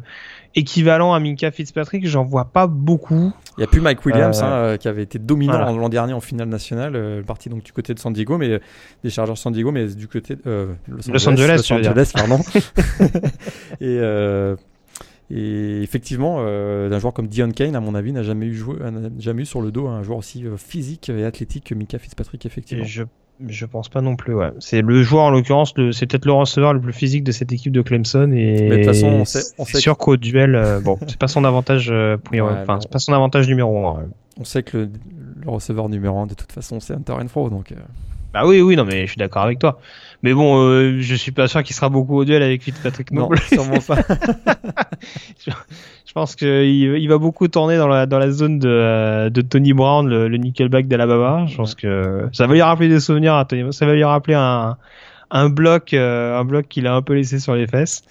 équivalent à Minka Fitzpatrick, j'en vois pas beaucoup. Il n'y a plus Mike Williams, euh, hein, qui avait été dominant l'an dernier en finale nationale, parti donc du côté de San Diego, mais des Chargers San Diego, mais du côté de Los Angeles, Los Angeles, pardon. et et effectivement, euh, un joueur comme Dion Kane, à mon avis, n'a jamais eu joué, jamais eu sur le dos un joueur aussi euh, physique et athlétique que Mika Fitzpatrick, effectivement. je, je pense pas non plus. Ouais. C'est le joueur en l'occurrence, c'est peut-être le receveur le plus physique de cette équipe de Clemson et. Mais de toute façon, on sait, on sait sûr qu'au duel, euh, bon, c'est pas son avantage, euh, enfin, c'est pas son avantage numéro 1. On sait que le, le, receveur numéro 1 de toute façon, c'est Hunter Renfro, donc. Bah oui, oui, non, mais je suis d'accord avec toi. Mais bon, euh, je suis pas sûr qu'il sera beaucoup au duel avec Fitzpatrick non, non sûrement pas. je, pense qu'il il va beaucoup tourner dans la, dans la zone de, de Tony Brown, le, le nickelback d'Alabama. Je pense que ça va lui rappeler des souvenirs à Tony. Ça va lui rappeler un, un bloc, euh, un bloc qu'il a un peu laissé sur les fesses.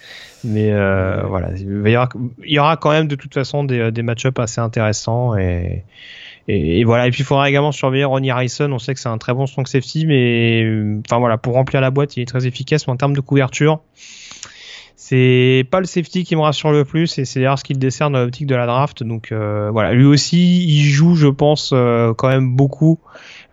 Mais euh, voilà, il, y aura, il y aura quand même de toute façon des, des match-ups assez intéressants et et, voilà. Et puis il faudra également surveiller Ronnie Harrison. On sait que c'est un très bon strong safety, mais enfin voilà, pour remplir la boîte, il est très efficace. Mais en termes de couverture, c'est pas le safety qui me rassure le plus et c'est d'ailleurs ce qu'il décerne dans l'optique de la draft. Donc euh, voilà, lui aussi, il joue, je pense, euh, quand même beaucoup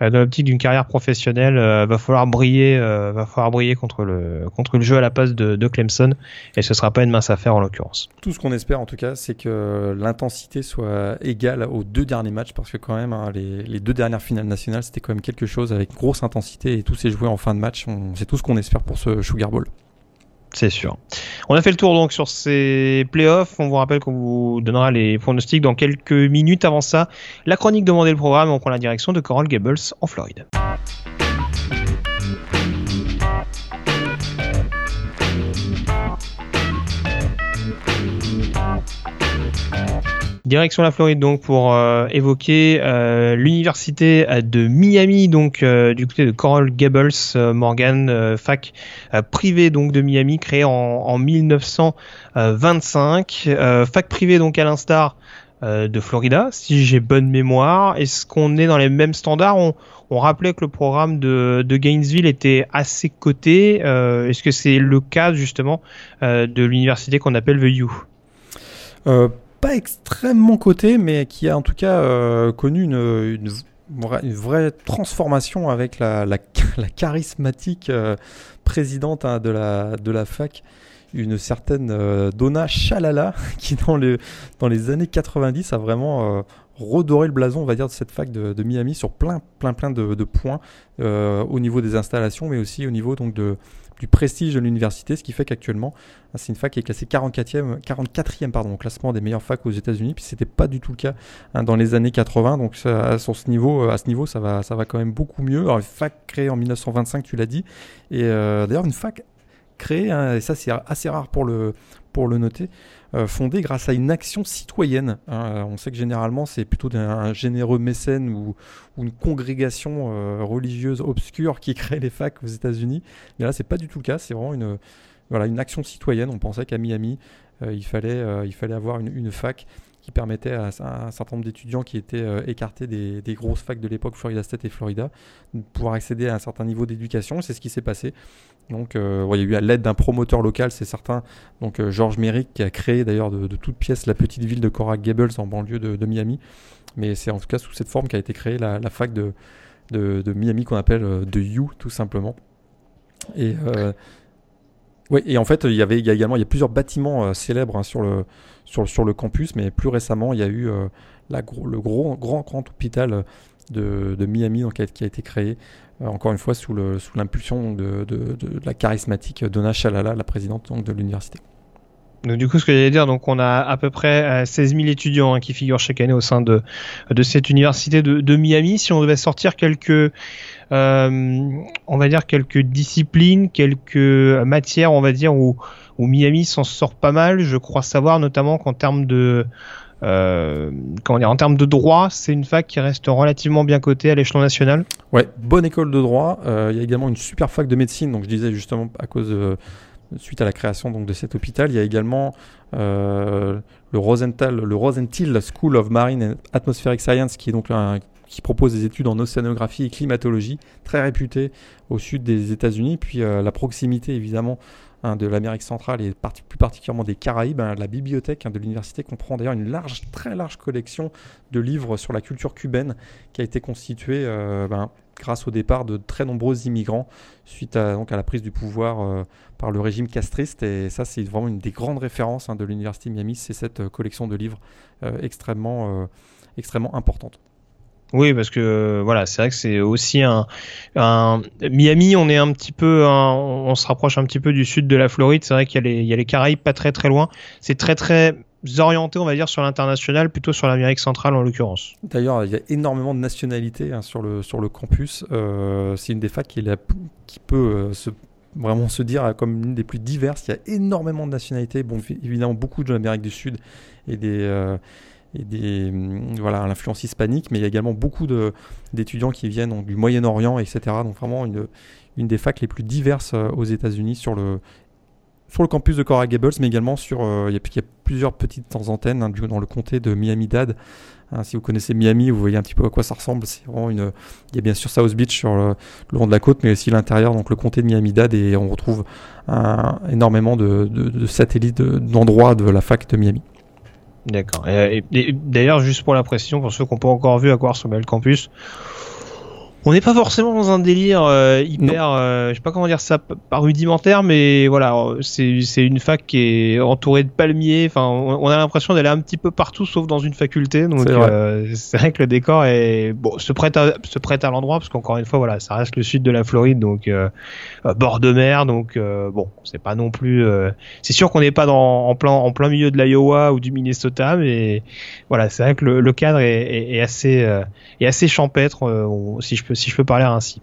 euh, dans l'optique d'une carrière professionnelle. va falloir briller, va falloir briller contre le contre le jeu à la passe de, de Clemson et ce sera pas une mince affaire en l'occurrence. Tout ce qu'on espère en tout cas, c'est que l'intensité soit égale aux deux derniers matchs parce que quand même hein, les, deux dernières finales nationales, c'était quand même quelque chose avec grosse intensité et tous ces joueurs en fin de match. C'est tout ce qu'on espère pour ce Sugar Bowl. C'est sûr. On a fait le tour donc sur ces playoffs. On vous rappelle qu'on vous donnera les pronostics dans quelques minutes. Avant ça, la chronique demandée le programme. On prend la direction de Coral Gables en Floride. Direction la Floride donc pour euh, évoquer euh, l'université euh, de Miami donc du côté de Coral Gables Morgan fac privée donc de Miami créée en, en 1925 fac privée donc à l'instar de Florida si j'ai bonne mémoire. Est-ce qu'on est dans les mêmes standards? On, rappelait que le programme de, de Gainesville était assez coté. Est-ce que c'est le cas justement de l'université qu'on appelle The U? Pas extrêmement coté, mais qui a en tout cas euh, connu une, vraie transformation avec la, charismatique euh, présidente hein, de, la, fac, une certaine euh, Donna Chalala, qui dans, le, dans les années 90 a vraiment redoré le blason, on va dire, de cette fac de, Miami sur plein, plein, plein de, de points au niveau des installations, mais aussi au niveau donc de du prestige de l'université, ce qui fait qu'actuellement, c'est une fac qui est classée 44e, 44e pardon, classement des meilleures facs aux États-Unis, puis c'était pas du tout le cas hein, dans les années 80. Donc ça, ce niveau, euh, à ce niveau, ça va, ça va quand même beaucoup mieux. Une fac créée en 1925, tu l'as dit, et euh, d'ailleurs une fac créée, hein, et ça c'est assez rare pour le, pour le noter, euh, fondée grâce à une action citoyenne. Hein. On sait que généralement c'est plutôt un, généreux mécène ou, une congrégation euh, religieuse obscure qui crée les facs aux États-Unis. Mais là c'est pas du tout le cas. C'est vraiment une voilà une action citoyenne. On pensait qu'à Miami euh, il fallait il fallait avoir une, fac qui permettait à, un certain nombre d'étudiants qui étaient écartés des, des, grosses facs de l'époque, Florida State et Florida, de pouvoir accéder à un certain niveau d'éducation. C'est ce qui s'est passé. Donc, euh, il y a eu à l'aide d'un promoteur local, c'est certain. Donc, euh, Georges Merrick qui a créé d'ailleurs de, toutes pièces la petite ville de Coral Gables en banlieue de, Miami. Mais c'est en tout cas sous cette forme qu'a été créée la, fac de, de, Miami qu'on appelle euh, de U tout simplement. Et en fait, il y avait a également il y a plusieurs bâtiments célèbres hein, sur, le, campus, mais plus récemment, il y a eu le gros, grand, grand hôpital de, de Miami donc, qui a été créé encore une fois sous l'impulsion de, la charismatique Donna Chalala, la présidente de l'université. Donc du coup, ce que j'allais dire, donc on a à peu près 16 euh, 000 étudiants hein, qui figurent chaque année au sein de, cette université de, Miami. Si on devait sortir quelques, euh, on va dire quelques disciplines, quelques matières, on va dire où Miami s'en sort pas mal, je crois savoir notamment qu'en termes de euh, comment dire, en termes de droit, c'est une fac qui reste relativement bien cotée à l'échelon national. Ouais, bonne école de droit. Euh, il y a également une super fac de médecine. Donc je disais justement à cause suite à la création donc de cet hôpital, il y a également euh, le Rosenthal, le Rosenthal School of Marine and Atmospheric Science, qui est donc qui propose des études en océanographie et climatologie, très réputé au sud des États-Unis. Puis euh, la proximité évidemment Hein, de l'Amérique centrale et plus particulièrement des Caraïbes. Hein, la bibliothèque hein, de l'université comprend d'ailleurs une très large collection de livres sur la culture cubaine qui a été constituée euh, ben, grâce au départ de très nombreux immigrants suite à, la prise du pouvoir euh, par le régime castriste. Et ça, c'est vraiment une des grandes références de l'université Miami, c'est cette euh, collection de livres extrêmement importante. Oui, parce que voilà, c'est vrai que c'est aussi un, Miami. On est un petit peu, on se rapproche un petit peu du sud de la Floride. C'est vrai qu'il y, a les Caraïbes pas très très loin. C'est très très orienté, on va dire, sur l'international, plutôt sur l'Amérique centrale en l'occurrence. D'ailleurs, il y a énormément de nationalités hein, sur le sur le campus. Euh, c'est une des facs qui, peut euh, vraiment se dire comme une des plus diverses. Il y a énormément de nationalités. Bon, évidemment, beaucoup de l'Amérique du Sud et des euh, et des, hum, voilà, l'influence hispanique, mais il y a également beaucoup d'étudiants qui viennent du Moyen-Orient, etc. Donc vraiment une, une des facs les plus diverses euh, aux États-Unis sur le sur le campus de Coral Gables, mais également sur. Il y, a plusieurs petites antennes hein, dans le comté de Miami-Dade. Hein, si vous connaissez Miami, vous voyez un petit peu à quoi ça ressemble. C'est vraiment une. Il y a bien sûr South Beach sur le, long de la côte, mais aussi l'intérieur, donc le comté de Miami-Dade, et on retrouve énormément de, de satellites d'endroits de la fac de Miami. D'accord. Et, d'ailleurs, juste pour la précision, pour ceux qui n'ont pas encore vu à quoi ressemble le campus, on n'est pas forcément dans un délire euh, hyper, euh, je sais pas comment dire ça, pas rudimentaire, mais voilà, c'est c'est une fac qui est entourée de palmiers. Enfin, on, a l'impression d'aller un petit peu partout, sauf dans une faculté. Donc c'est vrai. Euh, vrai. que le décor est bon, se prête à se prête à l'endroit parce qu'encore une fois, voilà, ça reste le sud de la Floride, donc euh, bord de mer, donc bon, c'est pas non plus. c'est sûr qu'on n'est pas dans en plein en plein milieu de l'Iowa ou du Minnesota, mais voilà, c'est vrai que le, le cadre est, est, est assez est assez champêtre, si je si je peux parler ainsi.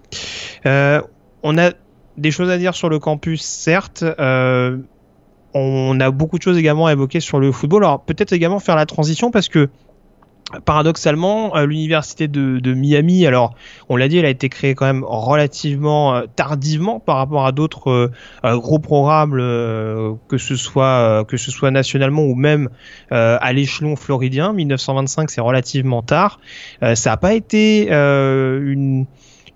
Euh, on a des choses à dire sur le campus, certes. Euh, on a beaucoup de choses également à évoquer sur le football. Alors peut-être également faire la transition parce que paradoxalement, l'université de, Miami, alors on l'a dit, elle a été créée quand même relativement euh, tardivement par rapport à d'autres gros programmes, que ce soit que ce soit nationalement ou même à l'échelon floridien. 1925, c'est relativement tard. ça n'a pas été une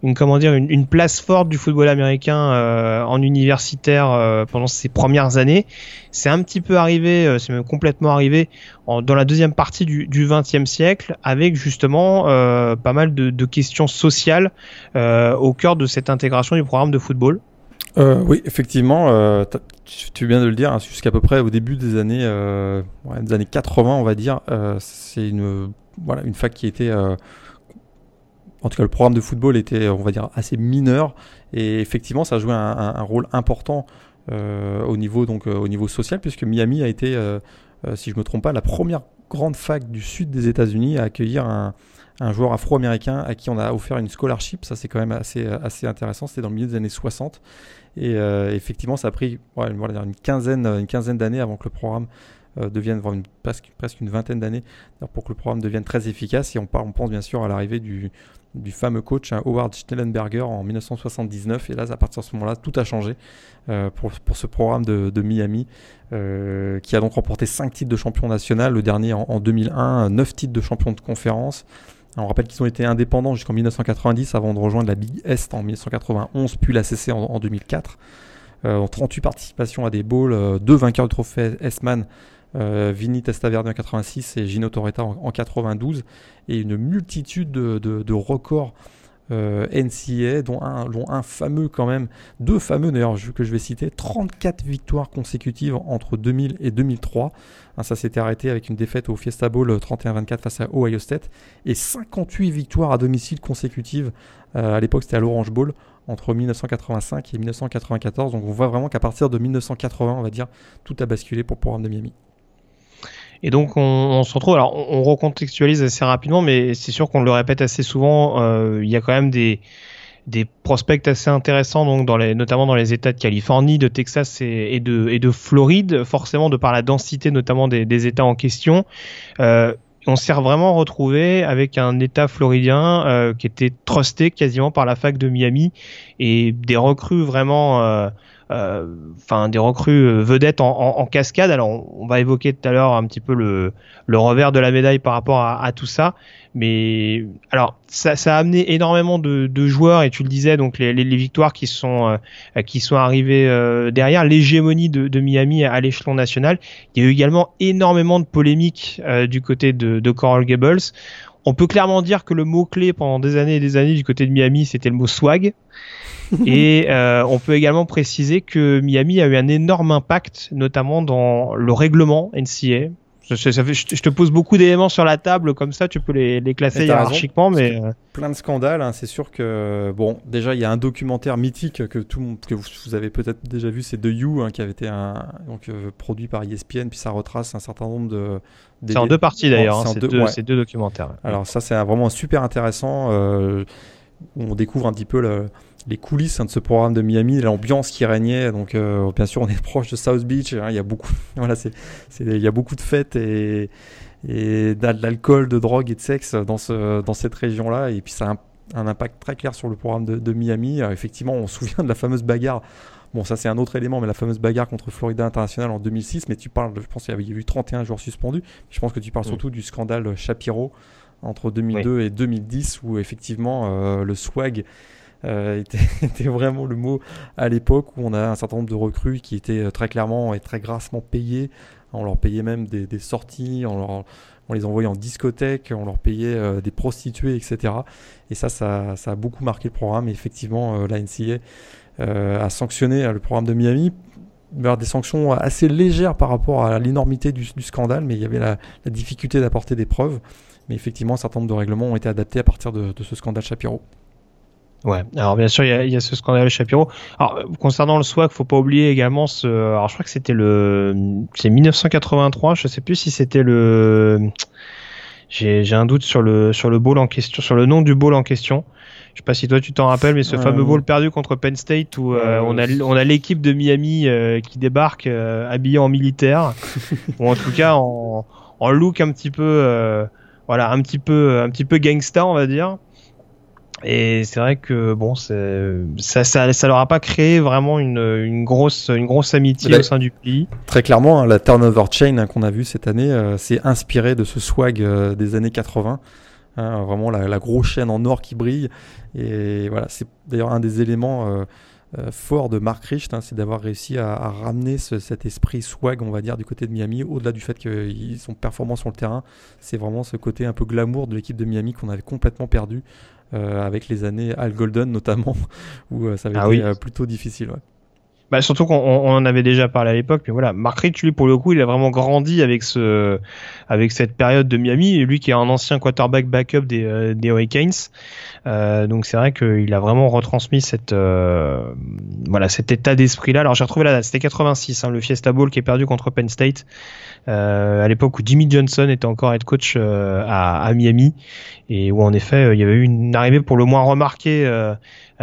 une comment dire une, place forte du football américain euh, en universitaire euh, pendant ces premières années. C'est un petit peu arrivé, euh, c'est même complètement arrivé dans la deuxième partie du, du 20e siècle, avec justement pas mal de, questions sociales au cœur de cette intégration du programme de football. oui, effectivement, tu viens de le dire, hein, jusqu'à peu près au début des années, des années 80, on va dire, c'est une voilà une fac qui était en tout cas, le programme de football était, on va dire, assez mineur. Et effectivement, ça a joué un, rôle important euh, au, niveau, donc, euh, au niveau social, puisque Miami a été, euh, si je ne me trompe pas, la première grande fac du sud des États-Unis à accueillir un, joueur afro-américain à qui on a offert une scholarship. Ça, c'est quand même assez, assez intéressant. C'était dans le milieu des années 60. Et effectivement, ça a pris une quinzaine, une quinzaine d'années avant que le programme devienne, une, presque, presque, une vingtaine d'années pour que le programme devienne très efficace. Et on, on pense bien sûr à l'arrivée du, du fameux coach Howard Schnellenberger en 1979. Et là, à partir de ce moment-là, tout a changé euh, pour, pour, ce programme de, Miami, euh, qui a donc remporté 5 titres de champion national, le dernier en, en 2001, 9 titres de champion de conférence. on rappelle qu'ils ont été indépendants jusqu'en 1990 avant de rejoindre la Big Est en 1991, puis la CC en, en 2004. Euh, 38 participations à des bowls, euh, deux vainqueurs de trophée S-Man euh, Vinny Testaverde en 86 et Gino Torretta en, 92, et une multitude de, records euh, NCA, dont un, fameux quand même, deux fameux d'ailleurs que je vais citer, 34 victoires consécutives entre 2000 et 2003. Hein, ça s'était arrêté avec une défaite au Fiesta Bowl 31-24 face à Ohio State, et 58 victoires à domicile consécutives, euh, à l'époque c'était à l'Orange Bowl, entre 1985 et 1994. Donc on voit vraiment qu'à partir de 1980, on va dire, tout a basculé pour le programme de Miami. Et donc on, se retrouve, alors on, recontextualise assez rapidement, mais c'est sûr qu'on le répète assez souvent, euh, il y a quand même des, des prospects assez intéressants, donc dans les, notamment dans les États de Californie, de Texas et, de, et de Floride, forcément de par la densité notamment des, États en question. Euh, on s'est vraiment retrouvé avec un État floridien euh, qui était trusté quasiment par la fac de Miami et des recrues vraiment euh, enfin des recrues euh, vedettes en, cascade. Alors on, va évoquer tout à l'heure un petit peu le, le revers de la médaille par rapport à, tout ça, mais alors ça, ça, a amené énormément de, de, joueurs et tu le disais donc les, les, victoires qui sont euh, qui sont arrivées derrière l'hégémonie de, de, Miami à, l'échelon national. Il y a eu également énormément de polémiques du côté de, de Coral Gables. On peut clairement dire que le mot clé pendant des années et des années du côté de Miami, c'était le mot swag. et euh, on peut également préciser que Miami a eu un énorme impact, notamment dans le règlement NCA. Je, je te pose beaucoup d'éléments sur la table, comme ça tu peux les, les classer hiérarchiquement. Mais euh, plein de scandales, hein, c'est sûr que bon, déjà il y a un documentaire mythique que tout que vous, avez peut-être déjà vu, c'est The You, hein, qui avait été un, donc euh, produit par ESPN, puis ça retrace un certain nombre de. C'est en deux parties d'ailleurs, hein, c'est deux, deux, documentaires. Alors ça c'est vraiment super intéressant. on découvre un petit peu le les coulisses hein, de ce programme de Miami, l'ambiance qui régnait. Donc, euh, bien sûr, on est proche de South Beach. Hein, il y a beaucoup, voilà, c'est, il y a beaucoup de fêtes et, et d'alcool, de drogue et de sexe dans, ce, dans cette région-là. Et puis, ça a un, impact très clair sur le programme de, Miami. effectivement, on se souvient de la fameuse bagarre Bon, ça c'est un autre élément, mais la fameuse bagarre contre Florida International en 2006. Mais tu parles, je pense qu'il y avait eu 31 joueurs suspendus. Je pense que tu parles surtout du scandale Shapiro entre 2002 et 2010, où effectivement euh, le swag euh, était, vraiment le mot à l'époque, où on a un certain nombre de recrues qui étaient euh, très clairement et très grassement payés. On leur payait même des, sorties, on, les envoyait en discothèque, on leur payait des prostituées, etc. Et ça, ça, a beaucoup marqué le programme. Et effectivement, la NCA a sanctionné le programme de Miami des sanctions assez légères par rapport à l'énormité du, scandale, mais il y avait la difficulté d'apporter des preuves. Mais effectivement, un certain nombre de règlements ont été adaptés à partir de, ce scandale Shapiro. Ouais, alors bien sûr, il y, a, ce scandale Shapiro. Alors, concernant le SWAC, faut pas oublier également ce. Alors, je crois que c'était le. C'est 1983, je sais plus si c'était le. J'ai un doute sur le, sur le bowl en question, sur le nom du bowl en question. Je sais pas si toi tu t'en rappelles, mais ce fameux bowl perdu contre Penn State où euh, on a on a l'équipe de Miami euh, qui débarque euh, habillée en militaire ou en tout cas en, en look un petit peu voilà, un petit peu, un petit peu gangsta, on va dire. Et c'est vrai que bon, ça, ça, ça leur a pas créé vraiment une, une grosse, une grosse amitié au sein du pays. Très clairement, hein, la turnover chain hein, qu'on a vu cette année, euh, s'est inspirée de ce swag euh, des années 80. Hein, vraiment la, grosse chaîne en or qui brille. Et voilà, c'est d'ailleurs un des éléments euh, euh, fort de Mark Richt, c'est d'avoir réussi à, ramener cet esprit swag, on va dire, du côté de Miami, au-delà du fait qu'ils sont performants sur le terrain. C'est vraiment ce côté un peu glamour de l'équipe de Miami qu'on avait complètement perdu euh, avec les années Al Golden notamment, où euh, ça avait ah été plutôt difficile. Bah, surtout qu'on en avait déjà parlé à l'époque, mais voilà, Mark Rich, lui, pour le coup, il a vraiment grandi avec ce, avec cette période de Miami, lui qui est un ancien quarterback backup des, euh, des Hurricanes. Euh, donc c'est vrai qu'il a vraiment retransmis cette, euh, voilà, cet état d'esprit-là. Alors j'ai retrouvé la date, c'était 86, hein, le Fiesta Bowl qui est perdu contre Penn State, euh, à l'époque où Jimmy Johnson était encore head coach euh, à, à, Miami, et où en effet il y avait eu une arrivée pour le moins remarquée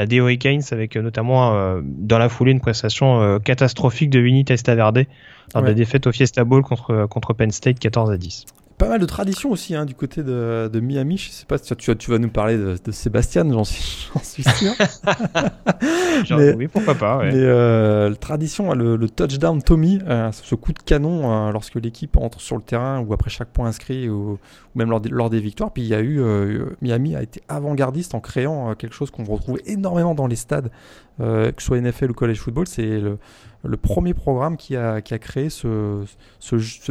des Hurricanes avec euh, notamment euh, dans la foulée une prestation euh, catastrophique de Vinny Testaverde dans la défaite au Fiesta Bowl contre, contre Penn State 14 à 10 pas mal de traditions aussi hein, du côté de, de, Miami. Je sais pas si tu, tu vas nous parler de, de Sébastien, j'en suis, suis, sûr. mais, oui, pourquoi pas. Mais euh, tradition, le, le, touchdown Tommy, euh, ce coup de canon euh, lorsque l'équipe entre sur le terrain ou après chaque point inscrit ou, ou même lors des, lors des, victoires. Puis il y a eu Miami a été avant-gardiste en créant quelque chose qu'on retrouve énormément dans les stades, que ce soit NFL ou college football. C'est le le premier programme qui a, créé ce,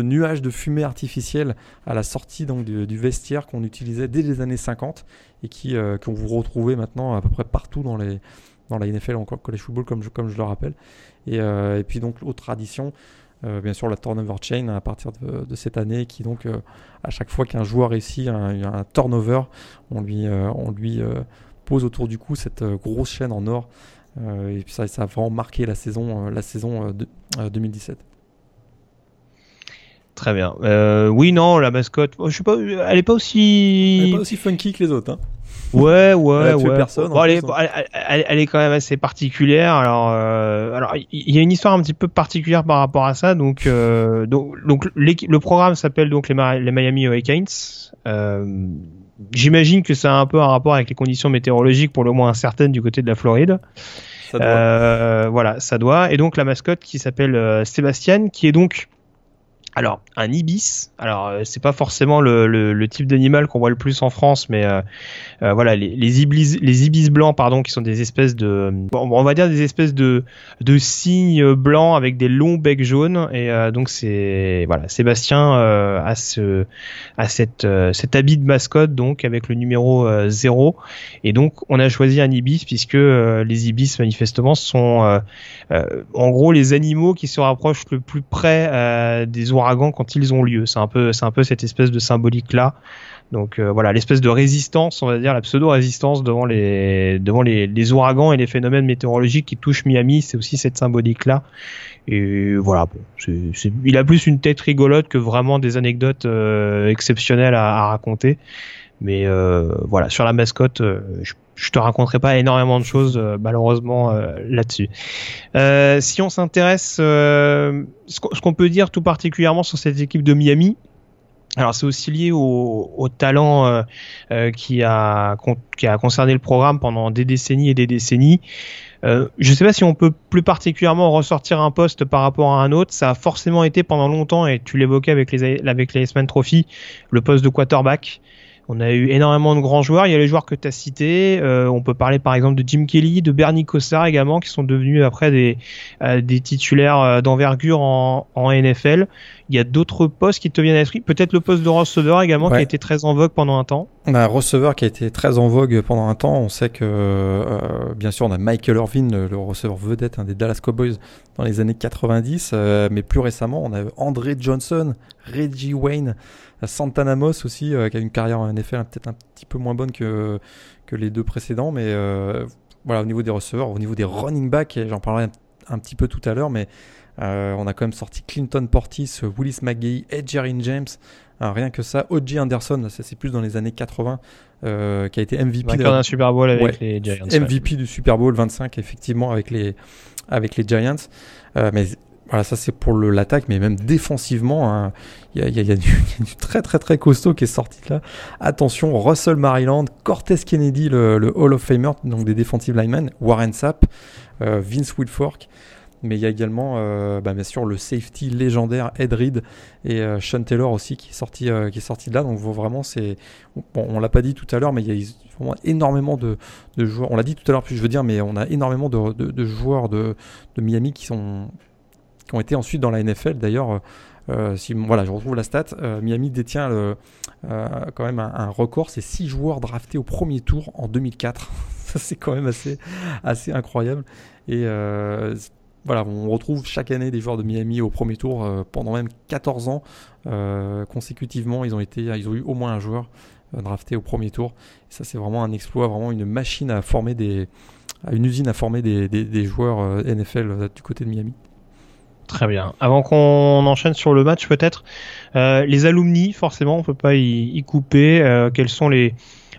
nuage de fumée artificielle à la sortie donc, du, vestiaire qu'on utilisait dès les années 50 et qui euh, qu'on vous retrouvez maintenant à peu près partout dans, les, dans la NFL, encore college football, comme je, comme je le rappelle. Et, euh, puis donc, autre tradition, euh, bien sûr la turnover chain à partir de, cette année qui donc à chaque fois qu'un joueur réussit un, un, turnover on lui, on lui pose autour du cou cette grosse chaîne en or et puis ça, ça a vraiment marqué la saison, euh, la saison 2017. Euh, Très bien. oui, non, la mascotte, oh, je sais pas, elle est pas aussi. Elle est pas aussi funky que les autres. Hein. Ouais, ouais, ouais. Personne, bon, elle, est, hein. elle, elle, est, quand même assez particulière. Alors, alors, il y a une histoire un petit peu particulière par rapport à ça. Donc, donc, donc le programme s'appelle donc les, les Miami Hurricanes. J'imagine que ça a un peu un rapport avec les conditions météorologiques pour le moins incertaines du côté de la Floride. Euh, voilà, ça doit. Et donc la mascotte qui s'appelle euh, Sébastien, qui est donc alors, un ibis. Alors, euh, c'est pas forcément le, type d'animal qu'on voit le plus en France, mais euh, euh, voilà, les, les, ibis, les ibis blancs, pardon, qui sont des espèces de, on va dire des espèces de de cygnes blancs avec des longs becs jaunes. Et donc c'est voilà, Sébastien a ce a cette cet habit de mascotte donc avec le numéro 0 et donc on a choisi un ibis puisque les ibis manifestement sont en gros les animaux qui se rapprochent le plus près des quand ils ont lieu. C'est un peu, cette espèce de symbolique là. Donc euh, voilà, l'espèce de résistance, on va dire la pseudo-résistance devant les devant ouragans et les phénomènes météorologiques qui touchent Miami, c'est aussi cette symbolique là. Et voilà, il a plus une tête rigolote que vraiment des anecdotes euh, exceptionnelles à, raconter. Mais euh, voilà, sur la mascotte, je, je te raconterai pas énormément de choses malheureusement là-dessus. si on s'intéresse, ce qu'on peut dire tout particulièrement sur cette équipe de Miami, Alors c'est aussi lié au, talent euh, euh, qui, a, qui a concerné le programme pendant des décennies et des décennies. Euh, je ne sais pas si on peut plus particulièrement ressortir un poste par rapport à un autre. Ça a forcément été pendant longtemps, et tu l'évoquais avec les avec les Trophy, le poste de quarterback. On a eu énormément de grands joueurs. Il y a les joueurs que tu as cités. Euh, on peut parler par exemple de Jim Kelly, de Bernie Kosar également, qui sont devenus après des, euh, des titulaires euh, d'envergure en, en, NFL. Il y a d'autres postes qui te viennent à l'esprit. Peut-être le poste de receveur également, qui a été très en vogue pendant un temps. Bah, receveur qui a été très en vogue pendant un temps. On sait que, bien sûr, on a Michael Irvin, le, receveur vedette des Dallas Cowboys dans les années 90. mais plus récemment, on a André Johnson, Reggie Wayne. Santana Moss aussi, euh, qui a une carrière en NFL peut-être un petit peu moins bonne que, que les deux précédents, mais euh, voilà, au niveau des receveurs, au niveau des running backs, j'en parlerai un, petit peu tout à l'heure, mais euh, on a quand même sorti Clinton Portis, Willis McGee, Edgerrin James, rien que ça. O.J. Anderson, ça c'est plus dans les années 80, qui a été MVP d'un Super Bowl avec les Giants. MVP du Super Bowl 25, effectivement, avec les, avec les Giants. mais voilà, ça c'est pour l'attaque, mais même défensivement, hein, il y, a, y, a, du, très très très costaud qui est sorti là. Attention, Russell Maryland, Cortez Kennedy, le, Hall of Famer, donc des defensive linemen, Warren Sapp, euh, Vince Wilfork, mais il y a également euh, bah, bien sûr le safety légendaire Ed Reed et euh, Sean Taylor aussi qui est sorti, qui est sorti de là. Donc vraiment, c'est, bon, on l'a pas dit tout à l'heure, mais il y a vraiment énormément de, de joueurs. On l'a dit tout à l'heure, plus je veux dire, mais on a énormément de, de, de joueurs de, de Miami qui sont qui ont été ensuite dans la NFL. D'ailleurs, euh, euh, si, voilà, je retrouve la stat. Euh, Miami détient quand même un, record, c'est 6 joueurs draftés au premier tour en 2004. Ça, c'est quand même assez, incroyable. Et voilà, on retrouve chaque année des joueurs de Miami au premier tour pendant même 14 ans consécutivement. Ils ont, été, ils ont eu au moins un joueur drafté au premier tour. Ça, c'est vraiment un exploit, vraiment une machine à former des, une usine à former des joueurs NFL du côté de Miami. Très bien. Avant qu'on enchaîne sur le match, peut-être euh, les alumni, forcément, on peut pas y, couper. Euh, quels sont les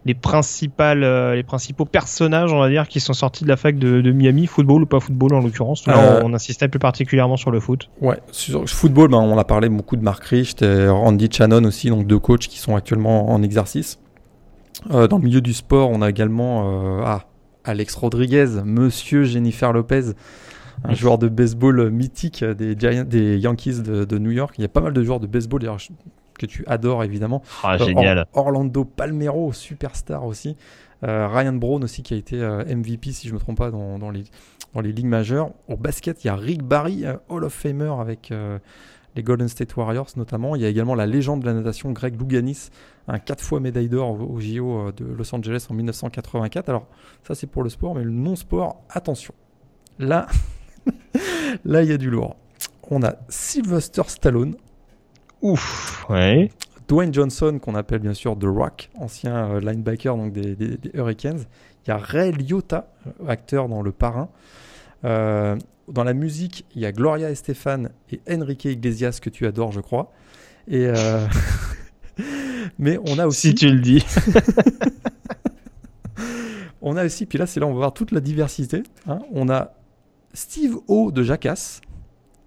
les principales, euh, les principaux personnages, on va dire, qui sont sortis de la fac de, Miami, football ou pas football en l'occurrence? on, insistait plus particulièrement sur le foot? Ouais, sur le football, ben, on a parlé beaucoup de Mark Richt et Randy Shannon aussi, donc deux coachs qui sont actuellement en exercice. dans le milieu du sport, on a également ah, Alex Rodriguez, Monsieur Jennifer Lopez un joueur de baseball mythique des, des Yankees de, New York. Il y a pas mal de joueurs de baseball que tu adores évidemment. Ah, génial. Orlando Palmero, superstar aussi. Euh, Ryan Brown aussi qui a été euh, MVP si je ne me trompe pas dans, dans, les, dans les ligues majeures. Au basket, il y a Rick Barry, euh, Hall of Famer avec les Golden State Warriors notamment. Il y a également la légende de la natation Greg Louganis, un 4 fois médaille d'or au, au JO de Los Angeles en 1984. Alors ça c'est pour le sport, mais le non-sport, attention. Là, Là, il y a du lourd. On a Sylvester Stallone. Ouf, ouais. Dwayne Johnson, qu'on appelle bien sûr The Rock, ancien euh, linebacker donc des, Hurricanes. Il y a Ray Liotta, euh, acteur dans Le Parrain. Euh, dans la musique, il y a Gloria Estefan et Enrique Iglesias, que tu adores, je crois. Et Mais on a aussi. Si tu le dis. on a aussi, puis là, c'est là, on va voir toute la diversité. Hein. On a Steve O de Jackass,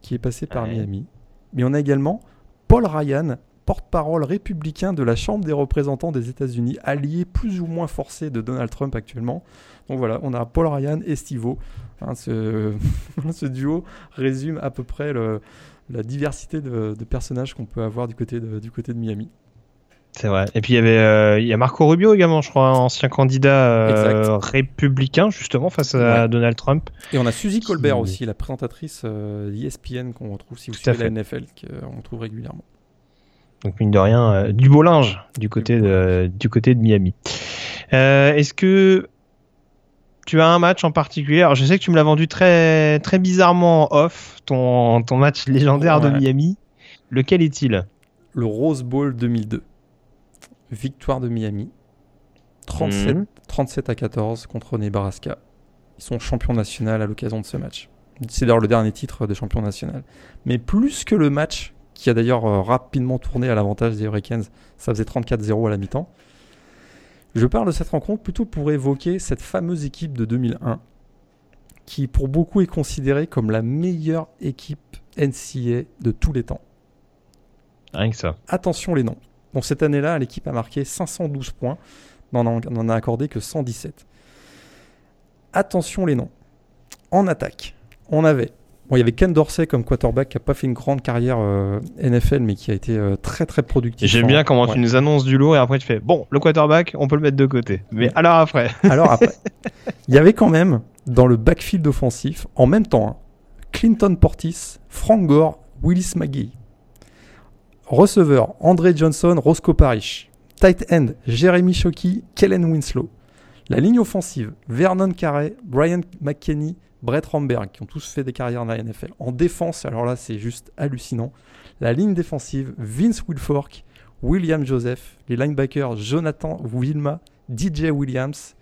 qui est passé par Miami. Mais on a également Paul Ryan, porte-parole républicain de la Chambre des représentants des États-Unis, allié plus ou moins forcé de Donald Trump actuellement. Donc voilà, on a Paul Ryan et Steve O. Hein, ce, duo résume à peu près la diversité de, personnages qu'on peut avoir du côté du côté de Miami. C'est vrai. Et puis il y avait euh, il y a Marco Rubio également, je crois, ancien candidat euh, républicain justement face à Donald Trump. Et on a Suzy Colbert aussi, la présentatrice euh, ESPN qu'on retrouve si vous suivez la NFL, qu'on trouve régulièrement. Donc mine de rien, du beau linge du côté de du côté de Miami. Est-ce que tu as un match en particulier? Alors je sais que tu me l'as vendu très très bizarrement off ton ton match légendaire de Miami. Lequel est-il? Le Rose Bowl 2002 victoire de Miami. 37, 37 mhm. à 14 contre Nebraska. Ils sont champions nationaux à l'occasion de ce match. C'est d'ailleurs le dernier titre de champion national. Mais plus que le match, qui a d'ailleurs euh, rapidement tourné à l'avantage des Hurricanes, ça faisait 34-0 à la mi-temps. Je parle de cette rencontre plutôt pour évoquer cette fameuse équipe de 2001, qui pour beaucoup est considérée comme la meilleure équipe NCA de tous les temps. Rien que ça. Attention les noms. Bon, cette année-là, l'équipe a marqué 512 points, mais on n'en a accordé que 117. Attention les noms. En attaque, on avait Bon, il y avait Ken Dorsey comme quarterback qui n'a pas fait une grande carrière euh, NFL, mais qui a été euh, très très productif. J'aime bien comment tu nous annonces du lourd et après tu fais bon, le quarterback, on peut le mettre de côté. Mais alors après? Alors après, il y avait quand même dans le backfield offensif, en même temps, hein, Clinton Portis, Frank Gore, Willis McGee. Receveur, André Johnson, Roscoe Parrish. Tight end, Jeremy Shockey, Kellen Winslow. La ligne offensive, Vernon Carey, Brian McKinney, Brett Romberg, qui ont tous fait des carrières dans la NFL. En défense, alors là, c'est juste hallucinant. La ligne défensive, Vince Wilfork, William Joseph, les linebackers, Jonathan Wilma, DJ Williams,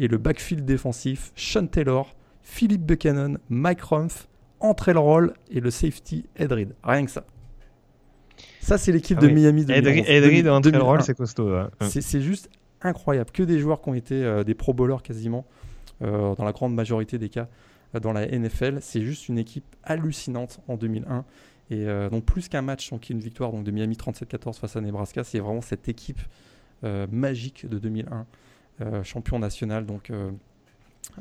et le backfield défensif, Sean Taylor, Philip Buchanan, Mike Rumpf, Entrel Roll et le safety Ed Reed. Rien que ça. Ça, c'est l'équipe ah de Miami. Ed, Reed et Roll, c'est costaud. C'est juste incroyable. Que des joueurs qui ont été euh, des pro bowlers quasiment, euh, dans la grande majorité des cas dans la NFL. C'est juste une équipe hallucinante en 2001. Et euh, donc plus qu'un match donc une victoire donc de Miami 37-14 face à Nebraska, c'est vraiment cette équipe euh, magique de 2001, euh, champion national donc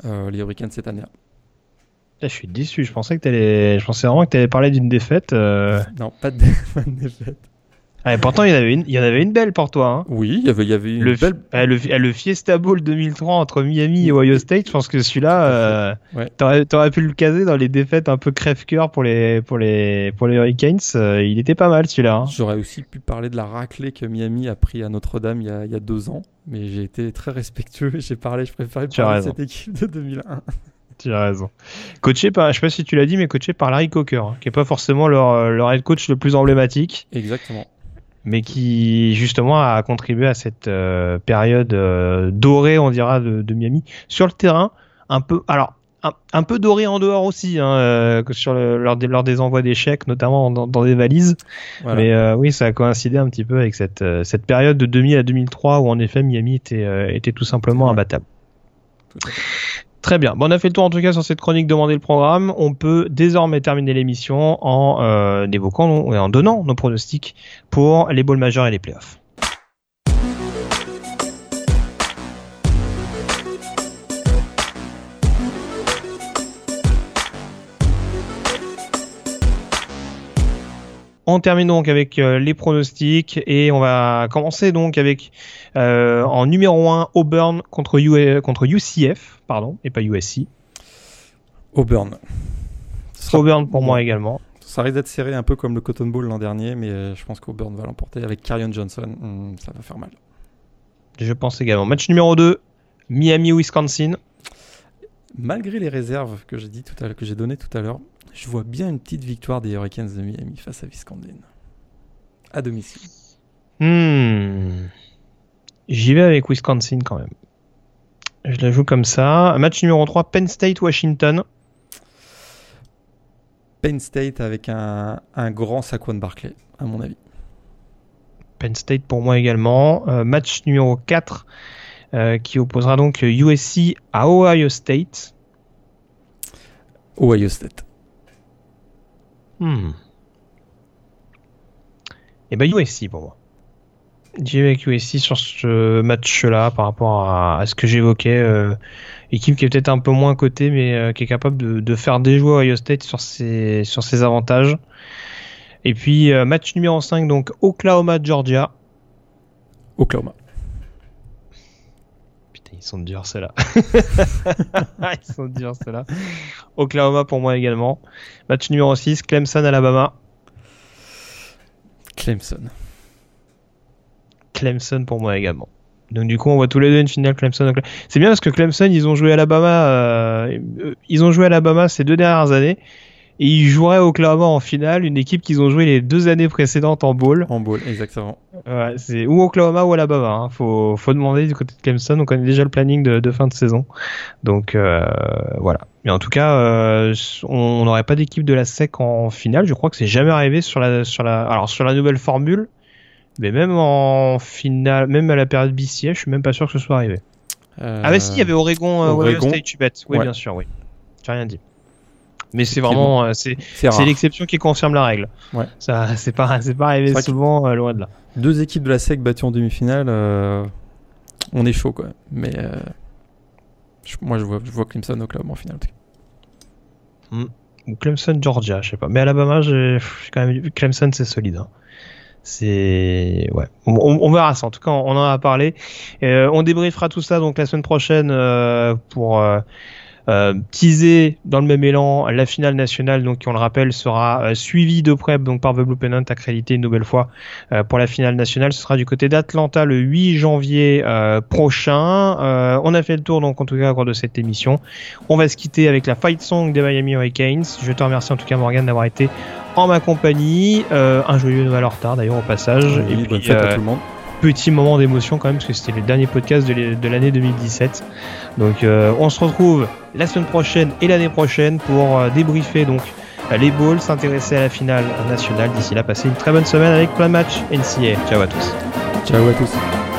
les Hurricanes cette année-là. Je suis déçu. Je pensais que allais... je pensais vraiment que tu allais parler d'une défaite. Non, pas de défaite. Ah, pourtant, il y, en avait une, il y en avait une belle pour toi. Hein. Oui, il y avait, il y avait une le, belle. Ah, le, ah, le, Fiesta Bowl 2003 entre Miami et Ohio State, je pense que celui-là, euh, ouais. t'aurais, aurais pu le caser dans les défaites un peu crève-cœur pour les, pour les, pour les Hurricanes. Euh, il était pas mal celui-là. Hein. J'aurais aussi pu parler de la raclée que Miami a pris à Notre-Dame il y a, il y a deux ans, mais j'ai été très respectueux. J'ai parlé, je préférais parler de cette équipe de 2001. Tu as raison. Coaché par, je sais pas si tu l'as dit, mais coaché par Larry Coker, hein, qui est pas forcément leur, leur head coach le plus emblématique. Exactement mais qui justement a contribué à cette euh, période euh, dorée, on dira, de, de, Miami sur le terrain. Un peu, alors un, peu doré en dehors aussi, hein, euh, sur le, lors, des, lors, des, envois d'échecs, notamment dans, dans, des valises. Mais oui, ça a coïncidé un petit peu avec cette, cette période de 2000 à 2003 où en effet Miami était, était tout simplement imbattable. Tout à fait. Très bien. Bon, on a fait le tour en tout cas sur cette chronique Demander le programme. On peut désormais terminer l'émission en euh, évoquant et en donnant nos pronostics pour les bowls majeurs et les playoffs. On termine donc avec euh, les pronostics et on va commencer donc avec euh, en numéro 1 Auburn contre, contre UCF, pardon, et pas USC. Auburn. Auburn pour moi également. Ça risque d'être serré un peu comme le Cotton Bowl l'an dernier, mais euh, je pense qu'Auburn va l'emporter avec Carrion Johnson. Hmm, ça va faire mal. Je pense également. Match numéro 2, Miami-Wisconsin. Malgré les réserves que j'ai dit tout à l'heure, que j'ai données tout à l'heure, je vois bien une petite victoire des Hurricanes de Miami face à Wisconsin. À domicile. Hmm. J'y vais avec Wisconsin quand même. Je la joue comme ça. Match numéro 3, Penn State-Washington. Penn State avec un, un grand Saquon Barclay, à mon avis. Penn State pour moi également. Euh, match numéro 4 euh, qui opposera donc USC à Ohio State. Ohio State. Hmm. Et eh ben USC pour moi. J'ai avec USC sur ce match-là par rapport à, ce que j'évoquais. Euh, équipe qui est peut-être un peu moins cotée, mais euh, qui est capable de, faire des joueurs à Ohio State sur ses, avantages. Et puis euh, match numéro 5, donc Oklahoma-Georgia. Oklahoma. Ils sont durs ceux-là. ils sont durs ceux-là. Oklahoma pour moi également. Match numéro 6, Clemson-Alabama. Clemson. Clemson pour moi également. Donc du coup, on voit tous les deux une finale Clemson. C'est bien parce que Clemson, ils ont joué Alabama, euh, ils ont joué Alabama ces deux dernières années et ils joueraient Oklahoma en finale, une équipe qu'ils ont joué les deux années précédentes en bowl. En bowl, exactement. Ouais, c'est ou Oklahoma ou Alabama. Hein. Faut, faut demander du côté de Clemson. On connaît déjà le planning de, de fin de saison. Donc euh, voilà. Mais en tout cas, euh, on n'aurait pas d'équipe de la SEC en finale. Je crois que c'est jamais arrivé sur la sur la alors sur la nouvelle formule. Mais même en finale, même à la période BCS, je suis même pas sûr que ce soit arrivé. Ah mais si, il y avait Oregon, euh, Oregon. State, tu bêtes. Oui, bien sûr, oui. J'ai rien dit. Mais c'est vraiment euh, c'est l'exception qui confirme la règle. Ouais. Ça c'est pas c'est pas arrivé souvent euh, loin de là. Deux équipes de la SEC battues en demi-finale, on est chaud quoi. Mais moi je vois je vois Clemson au club en finale. Hmm. Ou Clemson Georgia, je sais pas. Mais Alabama, j'ai quand même Clemson c'est solide. Hein. C'est ouais, on, verra ça. En tout cas, on en a parlé. on débriefera tout ça donc la semaine prochaine pour euh, teaser dans le même élan la finale nationale, donc qui on le rappelle sera euh, suivie de près donc par The Blue Pennant accrédité une nouvelle fois euh, pour la finale nationale. Ce sera du côté d'Atlanta le 8 janvier euh, prochain. on a fait le tour donc en tout cas au cours de cette émission. On va se quitter avec la fight song des Miami Hurricanes. Je te remercie en tout cas Morgan d'avoir été en ma compagnie. un joyeux Noël en retard d'ailleurs au passage. et puis, bonne fête à tout le monde petit moment d'émotion quand même parce que c'était le dernier podcast de l'année 2017. Donc euh, on se retrouve la semaine prochaine et l'année prochaine pour euh, débriefer donc les balls, s'intéresser à la finale nationale. D'ici là, passez une très bonne semaine avec plein de matchs NCA. Ciao à tous. Ciao à tous.